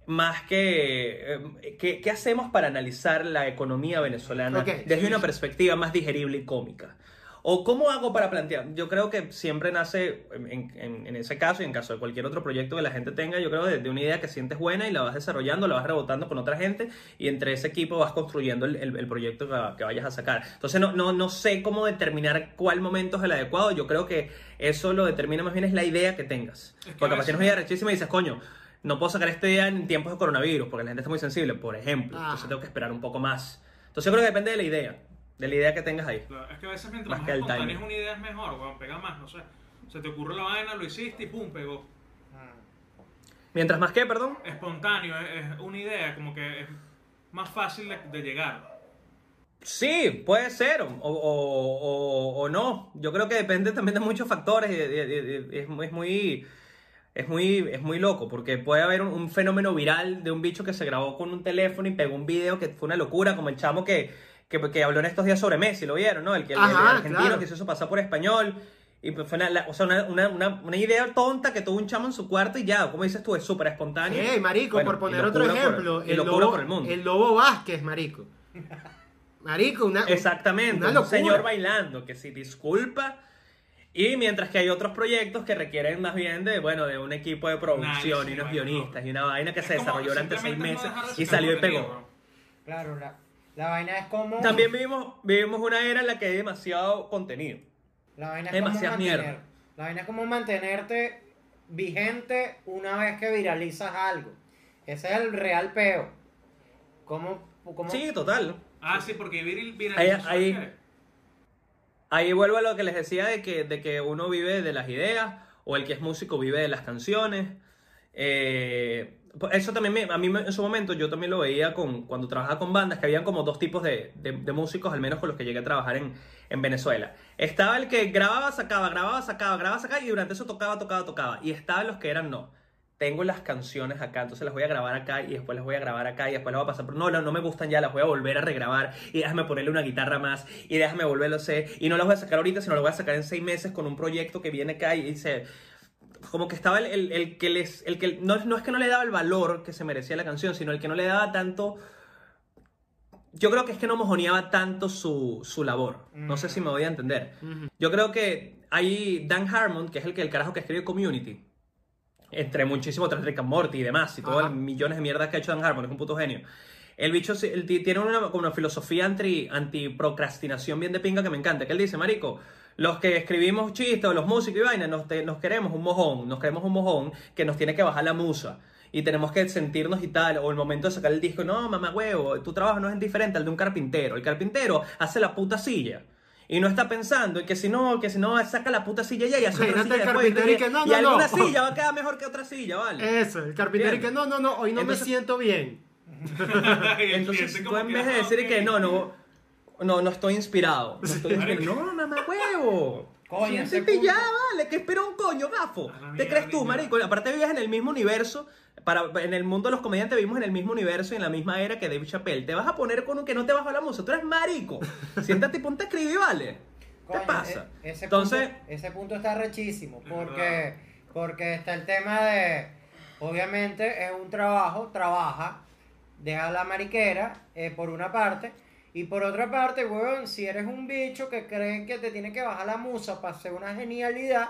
más que eh, ¿qué, qué hacemos para analizar la economía venezolana Ok, desde sí, una perspectiva más digerible y cómica. ¿O cómo hago para plantear? Yo creo que siempre nace, en, en- en ese caso y en caso de cualquier otro proyecto que la gente tenga, yo creo de, de una idea que sientes buena y la vas desarrollando, la vas rebotando con otra gente y entre ese equipo vas construyendo el, el- el proyecto que, que vayas a sacar. Entonces no, no, no sé cómo determinar cuál momento es el adecuado, yo creo que eso lo determina más bien es la idea que tengas. Es que Porque a capaz tienes veces- una idea rechísima y dices, coño, no puedo sacar esta idea en tiempos de coronavirus porque la gente está muy sensible, por ejemplo. Ah. Entonces tengo que esperar un poco más. Entonces yo creo que depende de la idea, de la idea que tengas ahí. Claro, Es que a veces mientras Más más, que el espontánea timing. es una idea es mejor, weón, pega más, no sé. Se te ocurre la vaina, lo hiciste y pum, pegó. Mientras más que, perdón. Espontáneo, es, es una idea, como que es más fácil de, de llegar. Sí, puede ser, o, o- o- o no. Yo creo que depende también de muchos factores. y- y- y- Es muy, es muy, es muy, es muy loco, porque puede haber un, un fenómeno viral de un bicho que se grabó con un teléfono y pegó un video que fue una locura, como el chamo que, que, que habló en estos días sobre Messi, ¿lo vieron? ¿no? El, que, el- argentino claro. que se hizo pasar por español. Y pues fue una, la- o sea, una, una, una, una idea tonta que tuvo un chamo en su cuarto y ya, como dices tú, es súper espontáneo. Ey, marico, Bueno, por poner otro por- ejemplo, el, lobo, por el mundo. el Lobo Vázquez, marico. Marico, una, Exactamente, una un señor bailando que si disculpa. Y mientras que hay otros proyectos que requieren más bien de, bueno, de un equipo de producción y unos guionistas y una vaina que Es se desarrolló durante seis no meses de y salió y pegó. Claro, la, la vaina es como. También vivimos, vivimos una era en la que hay demasiado contenido. La vaina es Demasiada como mantener, mierda. La vaina es como mantenerte vigente una vez que viralizas algo. Ese es el real peo. ¿Cómo, cómo- Sí, total. Ah, sí, porque vir- Ahí- viralizar. ahí-. Ahí vuelvo a lo que les decía de que, de que uno vive de las ideas o el que es músico vive de las canciones. Eh, eso también me- a mí en su momento yo también lo veía con, cuando trabajaba con bandas, que habían como dos tipos de, de- de músicos, al menos con los que llegué a trabajar en, en Venezuela. Estaba el que grababa, sacaba, grababa, sacaba, grababa, sacaba y durante eso tocaba, tocaba, tocaba. Y estaban los que eran no. Tengo las canciones acá, entonces las voy a grabar acá y después las voy a grabar acá y después las voy a pasar. Pero no, no, no me gustan ya, las voy a volver a regrabar y déjame ponerle una guitarra más y déjame volverlo a hacer. Y no las voy a sacar ahorita, sino las voy a sacar en seis meses con un proyecto que viene acá y dice. Como que estaba el, el- el que les. El que, no, no es que no le daba el valor que se merecía la canción, sino el que no le daba tanto. Yo creo que es que no mojoneaba tanto su, su labor. No sé si me voy a entender. Yo creo que hay Dan Harmon, que es el que el carajo que escribe Community. Entre muchísimos otros, Rick and Morty y demás, y todos los millones de mierdas que ha hecho Dan Harmon, es un puto genio. El bicho tiene una, como una filosofía anti, anti-procrastinación bien de pinga que me encanta. Que él dice, marico, los que escribimos chistes o los músicos y vaina, nos, te- nos queremos un mojón, nos queremos un mojón que nos tiene que bajar la musa. Y tenemos que sentirnos y tal, o el momento de sacar el disco, no, mamá huevo, tu trabajo no es diferente al de un carpintero. El carpintero hace la puta silla. y no está pensando en que si no, que si no saca la puta silla ya y hace otra Imagínate silla el después, carpintero y que no, y no, alguna no. silla va a quedar mejor que otra silla, ¿vale? Eso, el carpintero y que no, no, no, hoy no Entonces- me siento bien. Y Entonces tú en vez de ah, decir que no, no, no, no estoy inspirado, no estoy inspirado, no, mamá huevo. Coño, Siéntete punto- ya, vale, que espera un coño, gafo. A la ¿Te crees tú, marico? Aparte vives en el mismo universo, para, en el mundo de los comediantes vivimos en el mismo universo y en la misma era que Dave Chappelle. Te vas a poner con un que no te baja la musa, tú eres marico. Siéntate y ponte a escribir, ¿vale? ¿Qué Coño, pasa? e- ese Entonces, punto, ese punto está rechísimo, porque, porque está el tema de, obviamente es un trabajo, trabaja, deja la mariquera, eh, por una parte, y por otra parte, weón, si eres un bicho que cree que te tiene que bajar la musa para hacer una genialidad,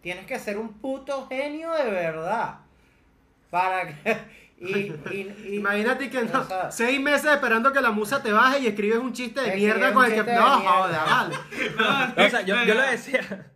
tienes que ser un puto genio de verdad. Para que... Y, y- y- Imagínate que no, o sea, seis meses esperando que la musa te baje y escribes un chiste de mierda con el que. No, joda, vale. No, o sea, yo, yo lo decía.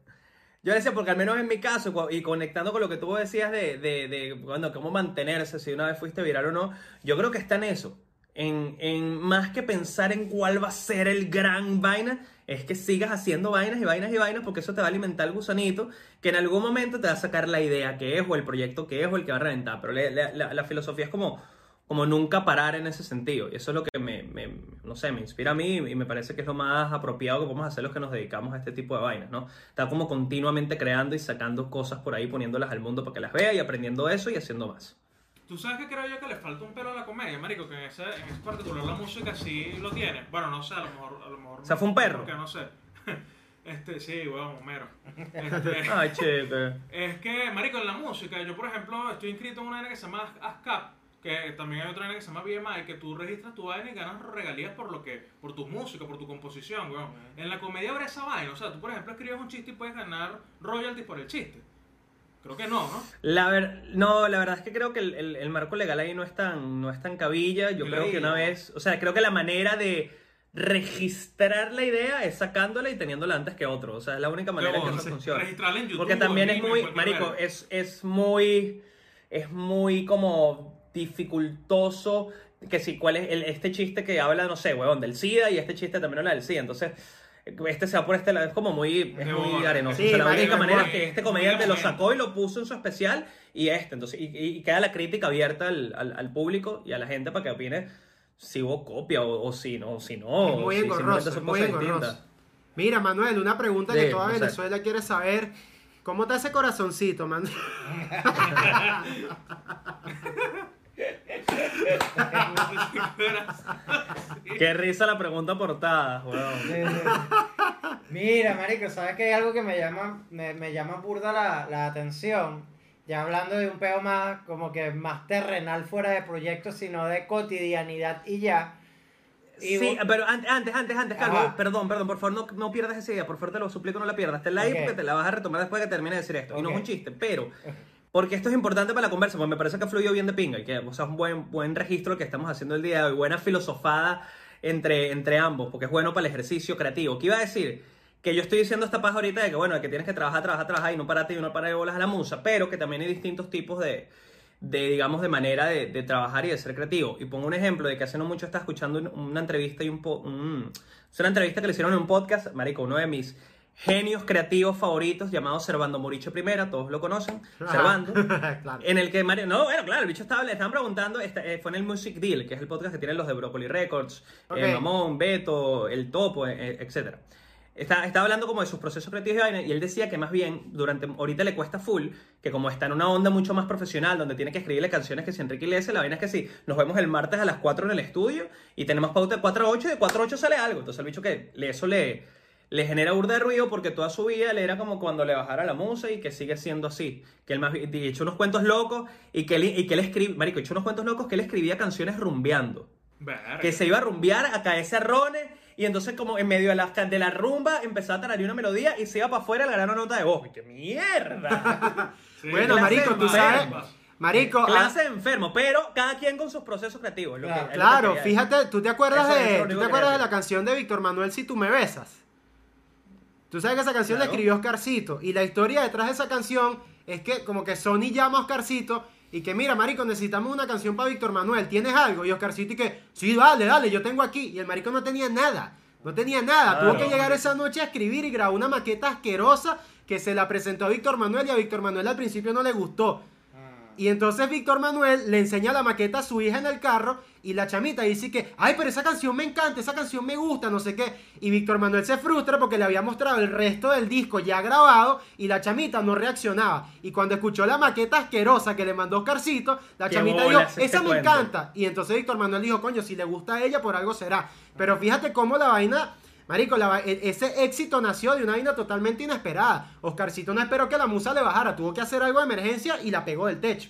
Yo decía, porque al menos en mi caso, y conectando con lo que tú decías de, de, de bueno, cómo mantenerse, si una vez fuiste viral o no, yo creo que está en eso. En, más que pensar en cuál va a ser el gran vaina, es que sigas haciendo vainas y vainas y vainas, porque eso te va a alimentar el gusanito, que en algún momento te va a sacar la idea que es, o el proyecto que es, o el que va a reventar. Pero la, filosofía es como, como nunca parar en ese sentido. Y eso es lo que me, me- no sé, me inspira a mí y me parece que es lo más apropiado que podemos hacer los que nos dedicamos a este tipo de vainas, ¿no? Estar como continuamente creando y sacando cosas por ahí, poniéndolas al mundo para que las vea y aprendiendo eso y haciendo más. Tú sabes que creo yo que le falta un pelo a la comedia, marico, que en ese, en ese particular la música sí lo tiene. Bueno, no sé, a lo mejor, a lo mejor. O sea, fue un perro. Que no sé. Este, sí, weón, Homero. Este, Ay, chica. es que, marico, en la música, yo por ejemplo estoy inscrito en una vaina que se llama ASCAP, que también hay otra vaina que se llama BMI, que tú registras tu vaina y ganas regalías por lo que, por tu música, por tu composición, weón. En la comedia habrá esa vaina, o sea, tú por ejemplo escribes un chiste y puedes ganar royalties por el chiste. Creo que no, ¿no? La ver- no, la verdad es que creo que el, el- el marco legal ahí no es tan, no es tan cabilla. Yo creo que una vez, o sea, creo que la manera de registrar la idea es sacándola y teniéndola antes que otro. O sea, es la única manera Pero, que eso funciona. registrarla en YouTube Porque también es muy, marico, es, es muy, es muy como dificultoso que si cuál es el- este chiste que habla, no sé, huevón, del SIDA y este chiste también habla del SIDA. Entonces, este se va por este lado, es como muy, es muy arenoso. Sí, o sea, la única manera es que este comediante lo sacó y lo puso en su especial y este. Entonces, y, y- queda la crítica abierta al, al- al público y a la gente para que opine si hubo copia o, o si no, si no. Es muy si engorroso, son muy engorroso. Mira, Manuel, una pregunta que Sí, toda no sé. Venezuela quiere saber. ¿Cómo está ese corazoncito, man? Qué risa la pregunta portada, sí. Mira, marico, ¿sabes que hay algo que me llama, me, me llama burda la, la atención? Ya hablando de un peo más, como que más terrenal fuera de proyectos, sino de cotidianidad y ya. Y Sí, vos- pero an- antes, antes, antes, Calvo, Ajá. perdón, perdón, por favor, no, no pierdas esa idea, por favor, te lo suplico, no la pierdas. Te la Ok. porque te la vas a retomar después de que termine de decir esto. Y no es un chiste, pero, porque esto es importante para la conversa, porque me parece que fluyó bien de pinga y que, es un buen, buen registro que estamos haciendo el día de hoy, buena filosofada entre, entre ambos, porque es bueno para el ejercicio creativo. ¿Qué iba a decir? Que yo estoy diciendo esta paja ahorita de que, bueno, de que tienes que trabajar, trabajar, trabajar y no pararte y no parar de bolas a la musa, pero que también hay distintos tipos de, de digamos, de manera de, trabajar y de ser creativo. Y pongo un ejemplo de que hace no mucho estaba escuchando un- una entrevista y un, po- un- es una entrevista que le hicieron en un podcast, marico, uno de mis genios creativos favoritos llamado Servando Moricho Primera, todos lo conocen, Servando. claro. En el que Mario, no, bueno, claro, el bicho estaba, le estaban preguntando, esta- eh, fue en el Music Deal, que es el podcast que tienen los de Broccoli Records, eh, Ok. Mamón, Beto, El Topo, eh, etcétera. Está, estaba hablando como de sus procesos creativos y vaina, y él decía que más bien, durante, ahorita le cuesta full, que como está en una onda mucho más profesional, donde tiene que escribirle canciones que si Enrique Iglesias, la vaina es que sí, nos vemos el martes a las 4 en el estudio, y tenemos pauta de 4 a 8, y de 4 a 8 sale algo. Entonces el bicho que le- eso le, le genera burda de ruido porque toda su vida él era como cuando le bajara la musa y que sigue siendo así. Que él más y echó unos cuentos locos y que él, y que él escribe, marico, echó unos cuentos locos que él escribía canciones rumbeando. Verga. Que se iba a rumbear, a caerse a rones y entonces como en medio de la, de la rumba empezaba a tararear una melodía y se iba para afuera a ganar una nota de voz. ¡Y ¡Qué mierda! Sí, Bueno, clase marico, tú sabes. Marico, ah, Clase de enfermo, pero cada quien con sus procesos creativos. que- Claro, lo que fíjate, ¿tú te acuerdas Eso de, ¿tú te acuerdas de la canción de Víctor Manuel Si tú me besas? Tú sabes que esa canción la escribió Oscarcito y la historia detrás de esa canción es que como que Sony llama a Oscarcito y que mira, marico, necesitamos una canción para Víctor Manuel, ¿tienes algo? Y Oscarcito y que, sí, dale, dale, yo tengo aquí. Y el marico no tenía nada, No tenía nada. Claro. Tuvo que llegar esa noche a escribir y grabó una maqueta asquerosa que se la presentó a Víctor Manuel y a Víctor Manuel al principio no le gustó. Y entonces Víctor Manuel le enseña la maqueta a su hija en el carro y la chamita dice que, ay, pero esa canción me encanta, esa canción me gusta, no sé qué. Y Víctor Manuel se frustra porque le había mostrado el resto del disco ya grabado y la chamita no reaccionaba. Y cuando escuchó la maqueta asquerosa que le mandó Oscarcito, la Qué chamita dijo, este esa me cuento". encanta. Y entonces Víctor Manuel dijo, coño, si le gusta a ella, por algo será. Pero fíjate cómo la vaina... Marico, la e- ese éxito nació de una vaina totalmente inesperada. Oscarcito no esperó que la musa le bajara, tuvo que hacer algo de emergencia y la pegó del techo.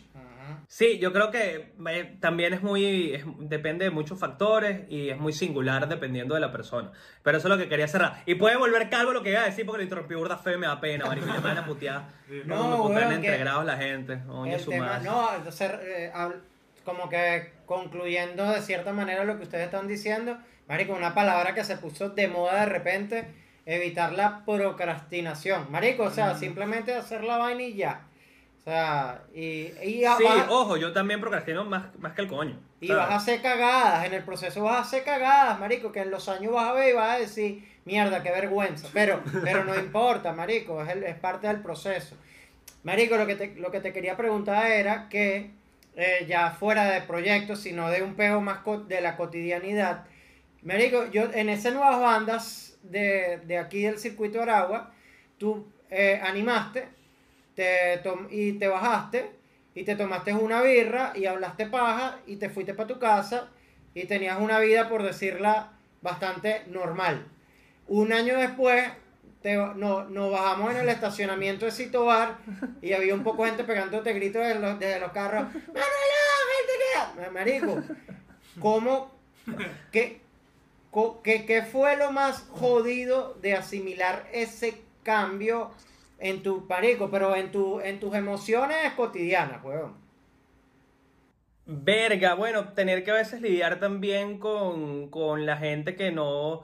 Sí, yo creo que eh, también es muy, es- depende de muchos factores y es muy singular dependiendo de la persona. Pero eso es lo que quería cerrar. Y puede volver calvo lo que iba a decir porque lo interrumpí burda feo y me da pena, marico, me van a putear. No, No, me entregados la gente. Oye, su tema, madre. no, entonces, eh, como que concluyendo de cierta manera lo que ustedes están diciendo, Marico, una palabra que se puso de moda de repente, evitar la procrastinación. Marico, o sea, simplemente hacer la vaina y ya. O sea, y, y, Sí, vas, ojo, yo también procrastino más, más que el coño. y ¿sabes? vas a hacer cagadas, en el proceso vas a hacer cagadas, Marico, que en los años vas a ver y vas a decir, mierda, qué vergüenza. Pero, pero no importa, Marico, es, el- es parte del proceso. Marico, lo que te, lo que te quería preguntar era que, eh, ya fuera de proyectos, sino de un pego más de la cotidianidad, Marico, yo en esas nuevas bandas de, de aquí del circuito Aragua, tú eh, animaste te y te bajaste y te tomaste una birra y hablaste paja y te fuiste para tu casa y tenías una vida, por decirla, bastante normal. Un año después te- no, nos bajamos en el estacionamiento de Cito Bar y había un poco de gente pegándote gritos desde los, desde los carros. ¡Manuel! Marico, ¿cómo? ¿Qué, qué, qué fue lo más jodido de asimilar ese cambio en tu pareco, pero en, tu, en tus emociones cotidianas, weón? Verga, bueno, tener que a veces lidiar también con, con la gente que no,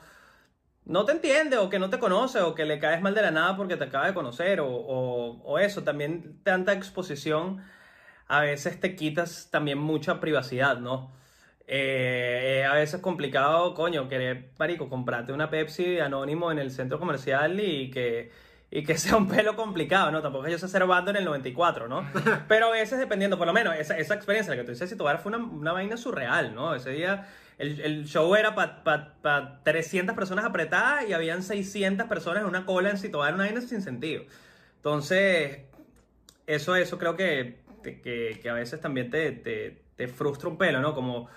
no te entiende o que no te conoce o que le caes mal de la nada porque te acaba de conocer o, o, o eso, también tanta exposición a veces te quitas también mucha privacidad, ¿no? Eh, es a veces complicado, coño, querer, marico, comprarte una Pepsi anónimo en el centro comercial y que, y que sea un pelo complicado, ¿no? Tampoco yo sé ser bando en el 94, ¿no? Pero a veces dependiendo, por lo menos, esa, esa experiencia, la que tú dices, Situar fue una, una vaina surreal, ¿no? Ese día el, el show era para pa, pa 300 personas apretadas y habían 600 personas en una cola en Situar, una vaina sin sentido. Entonces, eso, eso creo que, que, que a veces también te, te, frustra un pelo, ¿no? Como,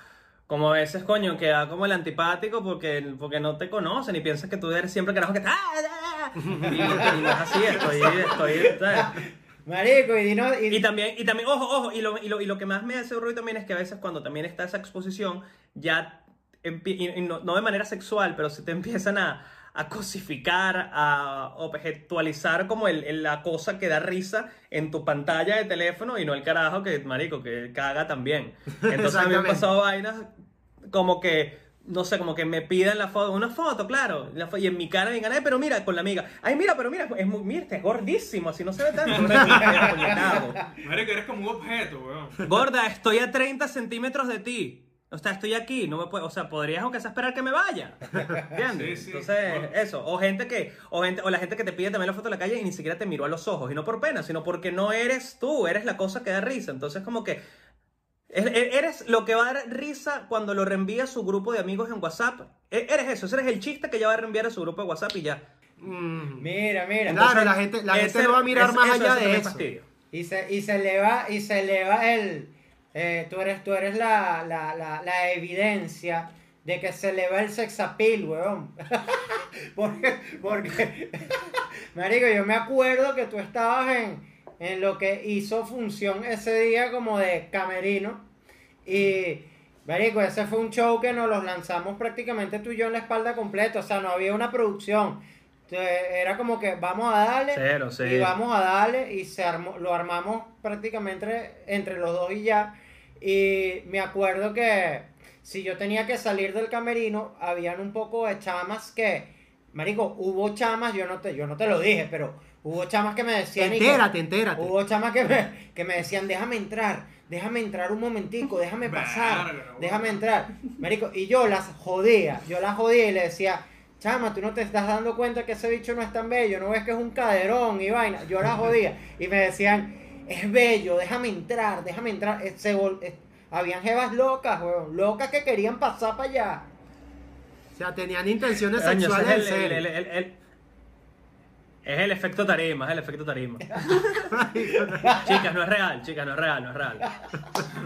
como a veces, coño, queda como el antipático porque, porque no te conocen y piensas que tú eres siempre carajo que... ¡Ah, ah, ah! Y, y no es así, estoy... estoy ¿sabes? Marico, y dinos... y- Y también, y también, ojo, ojo, y lo, y, lo, y lo que más me hace ruido también es que a veces cuando también está esa exposición, ya, y, no, no de manera sexual, pero si te empiezan a, a cosificar, a objetualizar como el, el- la cosa que da risa en tu pantalla de teléfono y no el carajo que, marico, que caga también. Entonces a mí me han pasado vainas como que no sé, como que me piden la foto, una foto, claro, la fo- y en mi cara me digan, ay, pero mira, con la amiga, ay, mira, pero mira, es muy, mira, este es gordísimo, así no se ve tanto. Puñetado. Marico, eres como un objeto, weón. Gorda, estoy a 30 centímetros de ti. O sea, estoy aquí, no me puedo, o sea, podrías aunque sea esperar que me vaya. ¿Entiendes? Sí, sí. Entonces, Bueno. eso, o gente que, o gente, o la gente que te pide también la foto en la calle y ni siquiera te miró a los ojos, y no por pena, sino porque no eres tú, eres la cosa que da risa. Entonces, como que eres lo que va a dar risa cuando lo reenvía a su grupo de amigos en WhatsApp. E- Eres eso, eres el chiste que ya va a reenviar a su grupo de WhatsApp y ya. Mm. Mira, mira. Claro, entonces- la gente, la gente no va a mirar ese- más eso- allá eso de eso. Y se, y se eleva, y se eleva el. eh, tú eres, tú eres la, la, la, la evidencia de que se eleva el sex appeal, weón. porque, porque, Marico, yo me acuerdo que tú estabas en, en lo que hizo función ese día como de camerino. Y, Marico, ese fue un show que nos los lanzamos prácticamente tú y yo en la espalda completa. O sea, no había una producción. Entonces, Era como que vamos a darle. Cero, sí. Y vamos a darle y se armó, lo armamos prácticamente entre, entre los dos y ya. Y me acuerdo que si yo tenía que salir del camerino, habían un poco de chamas que, marico, hubo chamas, yo no te, yo no te lo dije, pero hubo chamas que me decían... y que- Entérate, entérate. Hubo chamas que me, que me decían, déjame entrar, déjame entrar un momentico, déjame pasar, déjame entrar. Marico, y yo las jodía, yo las jodía y le decía, chama, tú no te estás dando cuenta que ese bicho no es tan bello, no ves que es un caderón y vaina. Yo la jodía. Y me decían, es bello, déjame entrar, déjame entrar. Eh, se vol- eh, habían jevas locas, weón, locas que querían pasar para allá. O sea, tenían intenciones sexuales el- el- el- es el efecto tarima, es el efecto tarima. chicas, no es real, chicas, no es real, no es real.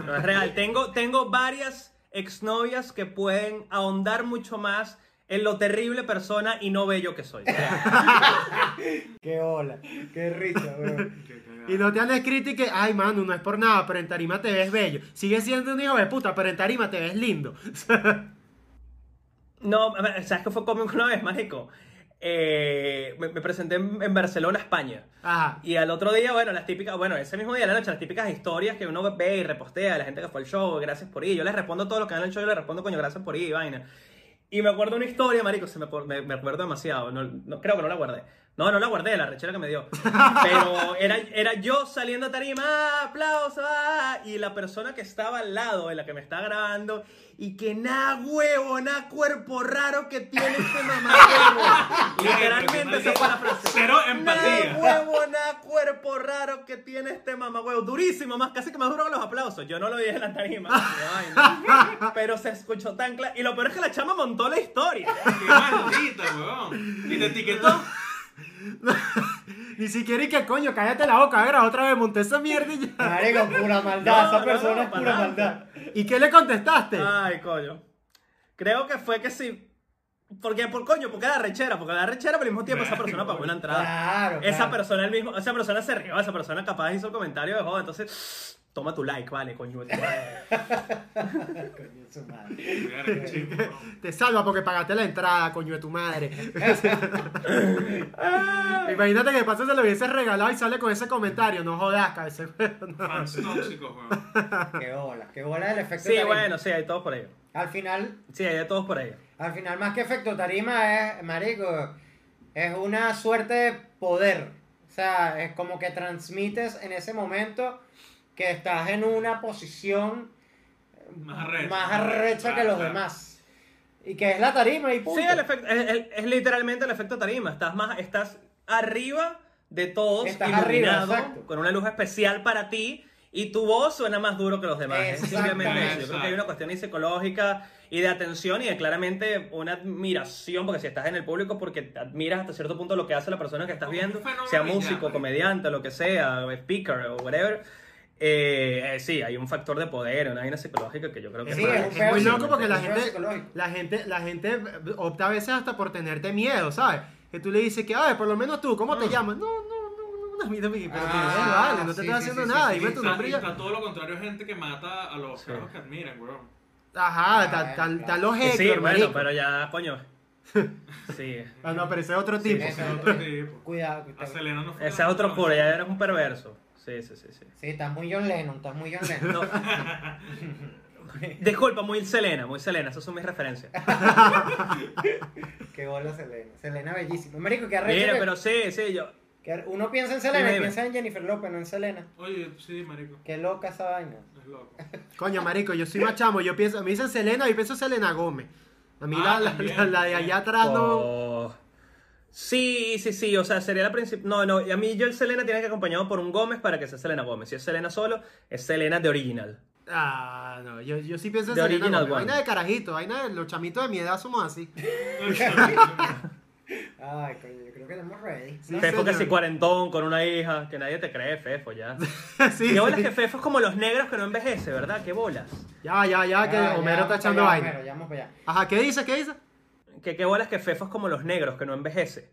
No es real. Tengo, tengo varias exnovias que pueden ahondar mucho más en lo terrible persona y no bello que soy. Qué hola, qué risa, cagada. Y no te han escrito y que, ay, mano, no es por nada, pero en tarima te ves bello. Sigue siendo un hijo de puta, pero en tarima te ves lindo. No, ¿sabes qué fue cómico una vez, marico? Eh, me, me presenté en, en Barcelona, España. Ajá. Y al otro día, bueno, las típicas, bueno, ese mismo día de la noche, las típicas historias que uno ve y repostea la gente que fue al show, gracias por ir. Yo les respondo a todos los que el show, yo les respondo, coño, gracias por ir, vaina. Y me acuerdo una historia, marico, se me, me, me acuerdo demasiado. No, no- creo que no la guardé. No, no la guardé, la rechera que me dio. Pero era, era yo saliendo a tarima, ¡ah, aplauso, ah", y la persona que estaba al lado de la que me está grabando, y que nada huevo, nada cuerpo raro que tiene este mamá Literalmente esa fue la frase. Cero empatía. Nada huevo, nada cuerpo raro que tiene este mamá huevo. Durísimo, más casi que duro que los aplausos. Yo no lo dije en la tarima. Ay, no. Pero se escuchó tan claro. Y lo peor es que la chama montó la historia. Qué maldita, weón. Y te etiquetó. Ni siquiera y que coño, cállate la boca, a ver, otra vez monté esa mierda y ya. Marico, pura maldad, No, esa no, persona no, es pura para nada. maldad. ¿Y qué le contestaste? Ay, coño. Creo que fue que sí. Porque, por coño, porque la rechera, porque la rechera, pero al mismo tiempo esa persona pagó una entrada. Claro, Esa persona el mismo, esa persona se rió, esa persona capaz hizo el comentario de joder, entonces toma tu like, vale, coño. Coño, su madre. Te salva porque pagaste la entrada, coño de tu madre. Imagínate que de paso se lo hubiese regalado y sale con ese comentario. No jodas, cabeza. Fans tóxicos, weón. Qué bola, qué bola el efecto Sí, bueno, sí, hay todos por ello. Al final, Sí, hay de todos por ello. Al final más que efecto tarima es, marico, es una suerte de poder. O sea, es como que transmites en ese momento que estás en una posición Más arrecha. más arrecha que los claro. demás. Y que es la tarima y punto. Sí, el efecto, es, es- es literalmente el efecto tarima. Estás más, estás arriba de todos, Estás arriba, iluminado, exacto. con una luz especial para ti, y tu voz suena más duro que los demás. Es simplemente eso. Yo creo que hay una cuestión psicológica y de atención y de claramente una admiración, porque si estás en el público, porque admiras hasta cierto punto lo que hace la persona que estás viendo, sea músico, comediante, lo que sea, speaker o whatever. Eh, eh, sí, hay un factor de poder, una vaina psicológica que yo creo que Sí, es muy loco porque la gente, psicológico. la gente, la gente opta a veces hasta por tenerte miedo, ¿sabes? Que tú le dices que, ay, por lo menos tú, ¿cómo te llamas? No, no, no, no, pero Ah, que, vale, no te sí, estoy sí, haciendo sí, nada, sí, dime sí, tu Está, nombre y ya. está todo lo contrario, gente que mata a los que admiran, weón. Ajá, tal, Ah, tal los Que sí, bueno, marico. pero ya, coño. Sí. Ah, no, pero ese es otro tipo. sí, Ese es otro tipo. Cuidado, A cuidado. Selena no fue Ese es otro puro, ya eres un perverso. Sí, sí, sí, sí. Sí, estás muy John Lennon, estás muy John Lennon. No. Disculpa, muy Selena, muy Selena, esas son mis referencias. Qué bola Selena. Selena bellísima. Marico, qué arrecho Mira, que- pero sí, sí, yo. Que uno piensa en Selena y piensa en Jennifer López, no en Selena. Oye, sí, marico. Qué loca esa vaina. Es loco. Coño, marico, yo soy más chamo, yo pienso, me dicen Selena y pienso Selena Gómez. A mí Ah, la, la, también. la- la de allá atrás no... Oh. Sí, sí, sí, o sea, sería la principal. No, no, a mí yo el Selena tiene que acompañado por un Gómez para que sea Selena Gómez. Si es Selena solo, es Selena de original. Ah, no, yo, yo sí pienso en The Selena original Gómez. Vaina de carajito, vaina de los chamitos de mi edad somos así. Ay, coño, yo creo que estamos ready. Sí, Fefo que si cuarentón con una hija, que nadie te cree, Fefo, ya. sí, Qué bolas sí. que Fefo es como los negros que no envejece, ¿verdad? Qué bolas. Ya, ya, ya, que Ah, Homero ya, está echando vaina. Homero, ya vamos para allá. Ajá, ¿qué dice? ¿Qué dice? Que qué bolas que Fefo es como los negros que no envejece.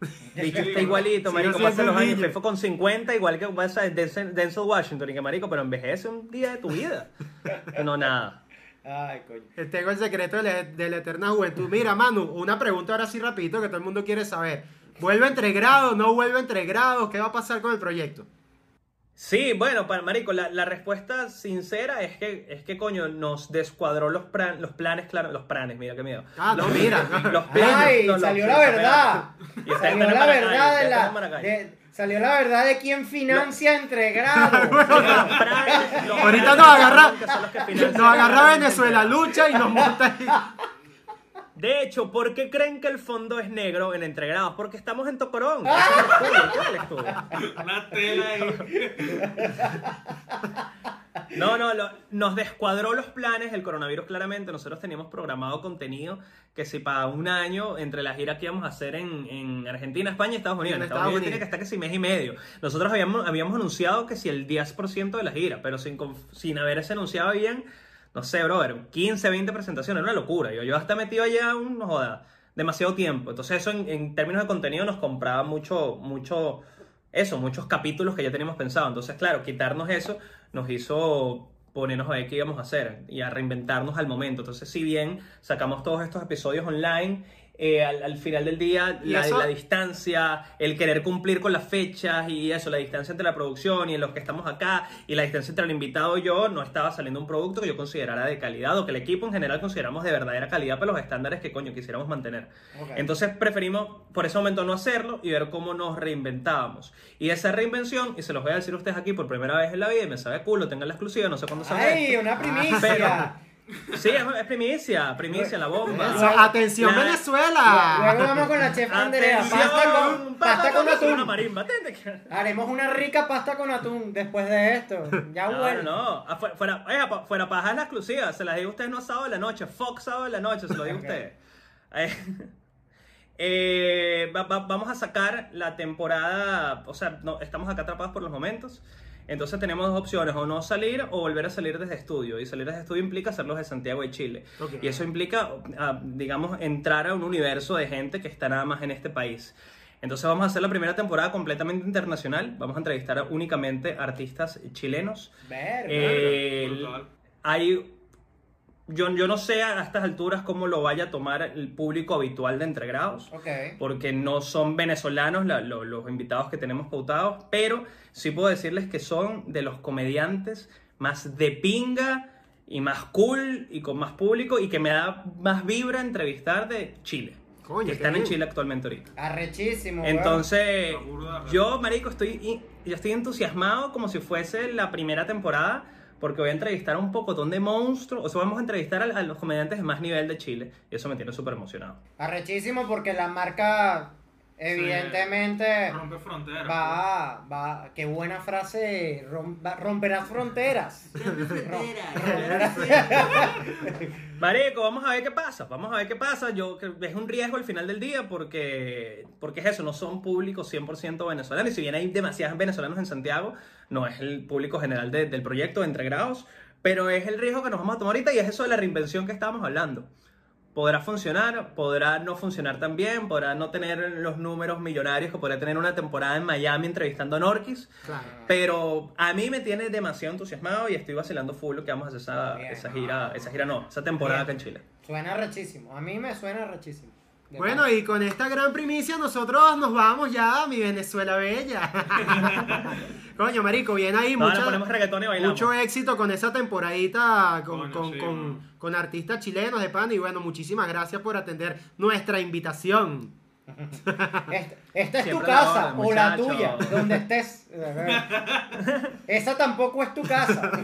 Bicho está igualito, marico, pasa los años. Fefo con 50, igual que pasa Denzel Washington, y que marico, pero envejece un día de tu vida. No, nada. Ay, coño. Eh, Tengo el secreto de la, de la eterna juventud. Mira, Manu, una pregunta ahora sí rapidito que todo el mundo quiere saber. ¿Vuelve entre grados? ¿No vuelve entre grados? ¿Qué va a pasar con el proyecto? Sí, bueno, para marico, la, la respuesta sincera es que, es que coño, nos descuadró los, plan- los planes, claro, los planes, mira qué miedo. Ah, no, mira. Los planes. Ay, no, salió la verdad. Y Salió la verdad de la. De- salió la verdad de quién financia entre grados. Los planes, los Ahorita nos agarra, nos agarra la Venezuela lucha y nos monta ahí. De hecho, ¿por qué creen que el fondo es negro en entregrados? Porque estamos en Tocorón. Ah. Ese es el estudio, ¿qué es el estudio? Una tela ahí. No, no, lo- nos descuadró los planes el coronavirus claramente. Nosotros teníamos programado contenido que si para un año entre la gira que íbamos a hacer en, en Argentina, España y Estados Unidos. En Estados Unidos tiene que estar que si mes y medio. Nosotros habíamos, habíamos anunciado que si el 10% de la gira, pero sin, sin haberse anunciado bien, no sé, brother, 15, 20 presentaciones, era una locura. Yo, yo hasta metido allá un, no joda, demasiado tiempo. Entonces eso en, en términos de contenido nos compraba mucho, mucho, eso, muchos capítulos que ya teníamos pensado. Entonces, claro, quitarnos eso nos hizo ponernos a ver qué íbamos a hacer y a reinventarnos al momento. Entonces, si bien sacamos todos estos episodios online, eh, al, al final del día, ¿Y la, distancia, el querer cumplir con las fechas y eso, la distancia entre la producción y en los que estamos acá y la distancia entre el invitado y yo, no estaba saliendo un producto que yo considerara de calidad o que el equipo en general consideramos de verdadera calidad para los estándares que coño quisiéramos mantener. Entonces preferimos por ese momento no hacerlo y ver cómo nos reinventábamos. Y esa reinvención, y se los voy a decir a ustedes aquí por primera vez en la vida, y me sabe culo, tengan la exclusiva, no sé cuándo salga ¡Ay, esto. una primicia! Pero- Sí, es, es primicia, primicia, la bomba. Eso, atención La- Venezuela. Luego vamos con la chef Andrea. Atención, Pasta con, pasta con Una atún. marimba. Haremos una rica pasta con atún después de esto. Ya No, bueno. no, no. Ah, Fuera, pa- fuera paja es la exclusiva. Se las digo a ustedes no sábado de la noche. Fox sábado de la noche, se lo digo a Ok. ustedes. Eh, eh, va- va- vamos a sacar la temporada. O sea, no, estamos acá atrapados por los momentos. Entonces tenemos dos opciones, o no salir o volver a salir desde estudio. Y salir desde estudio implica hacerlos de Santiago de Chile. Y eso implica, ah, digamos, entrar a un universo de gente que está nada más en este país. Entonces vamos a hacer la primera temporada completamente internacional. Vamos a entrevistar a únicamente artistas chilenos. Verga. Eh, hay yo, yo no sé a estas alturas cómo lo vaya a tomar el público habitual de Entregrados, ok. porque no son venezolanos la- lo- los invitados que tenemos pautados, pero sí puedo decirles que son de los comediantes más de pinga y más cool y con más público y que me da más vibra entrevistar de Chile. Coño, que están en bien. Chile actualmente ahorita. Arrechísimo. Entonces, yo, marico, estoy, yo estoy entusiasmado como si fuese la primera temporada, porque voy a entrevistar a un pocotón de monstruos, o sea, vamos a entrevistar a, a los comediantes de más nivel de Chile, y eso me tiene súper emocionado. Arrechísimo porque la marca, evidentemente, Rompe fronteras. va, va. Qué buena frase. rom- va- romperás fronteras. Marico, vamos a ver qué pasa, vamos a ver qué pasa, yo que es un riesgo al final del día, porque, porque es eso, no son públicos 100% venezolanos, y si bien hay demasiados venezolanos en Santiago, no es el público general de- del proyecto de Entre Grados, pero es el riesgo que nos vamos a tomar ahorita y es eso de la reinvención que estábamos hablando. Podrá funcionar, podrá no funcionar tan bien, podrá no tener los números millonarios que podrá tener una temporada en Miami entrevistando a Norquis, Claro. pero a mí me tiene demasiado entusiasmado y estoy vacilando full lo que vamos a hacer esa, Bien. esa gira, esa gira no, esa temporada acá Bien. en Chile. Suena arrechísimo. A mí me suena arrechísimo. De Bueno, y con esta gran primicia nosotros nos vamos ya a mi Venezuela bella. Coño, marico, bien ahí, No, mucha- le ponemos reggaetón y bailamos. mucho éxito con esa temporadita con, con, sí, con- con artistas chilenos de pan y bueno, muchísimas gracias por atender nuestra invitación. Esta, esta es tu casa o la tuya, donde estés. Esa tampoco es tu casa.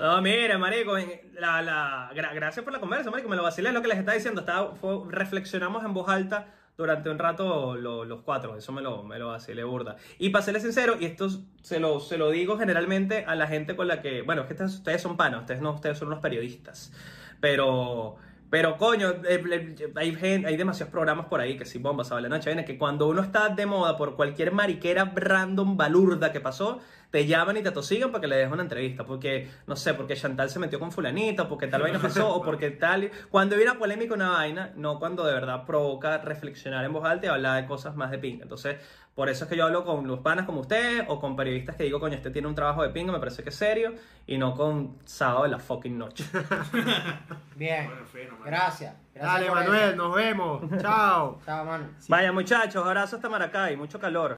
No, mire, marico, en- la, la, gra- gracias por la conversa, marico, me lo vacilé, lo que les estaba diciendo, estaba, fue- reflexionamos en voz alta durante un rato lo- los cuatro, eso me lo, me lo vacilé burda. Y para serles sincero, y esto se lo, se lo digo generalmente a la gente con la que, bueno, es que ustedes, ustedes son panas, ustedes no, ustedes son unos periodistas, pero... Pero coño, eh, hay, gen- hay demasiados programas por ahí que si bomba, sabe la noche viene, que cuando uno está de moda por cualquier mariquera random balurda que pasó, te llaman y te tosigan para que le des una entrevista. Porque, no sé, porque Chantal se metió con fulanito, porque tal vaina pasó, o porque tal. Cuando una polémica una vaina, no cuando de verdad provoca reflexionar en voz alta y hablar de cosas más de pinga. Entonces, por eso es que yo hablo con los panas como ustedes, o con periodistas que digo, coño, este tiene un trabajo de pinga, me parece que es serio, y no con sábado de la fucking noche. Bien. Bueno, fino. Gracias. Gracias Dale, Manuel, eso. nos vemos. Chao. Chao, mano. Vaya muchachos, abrazo hasta Maracay, mucho calor.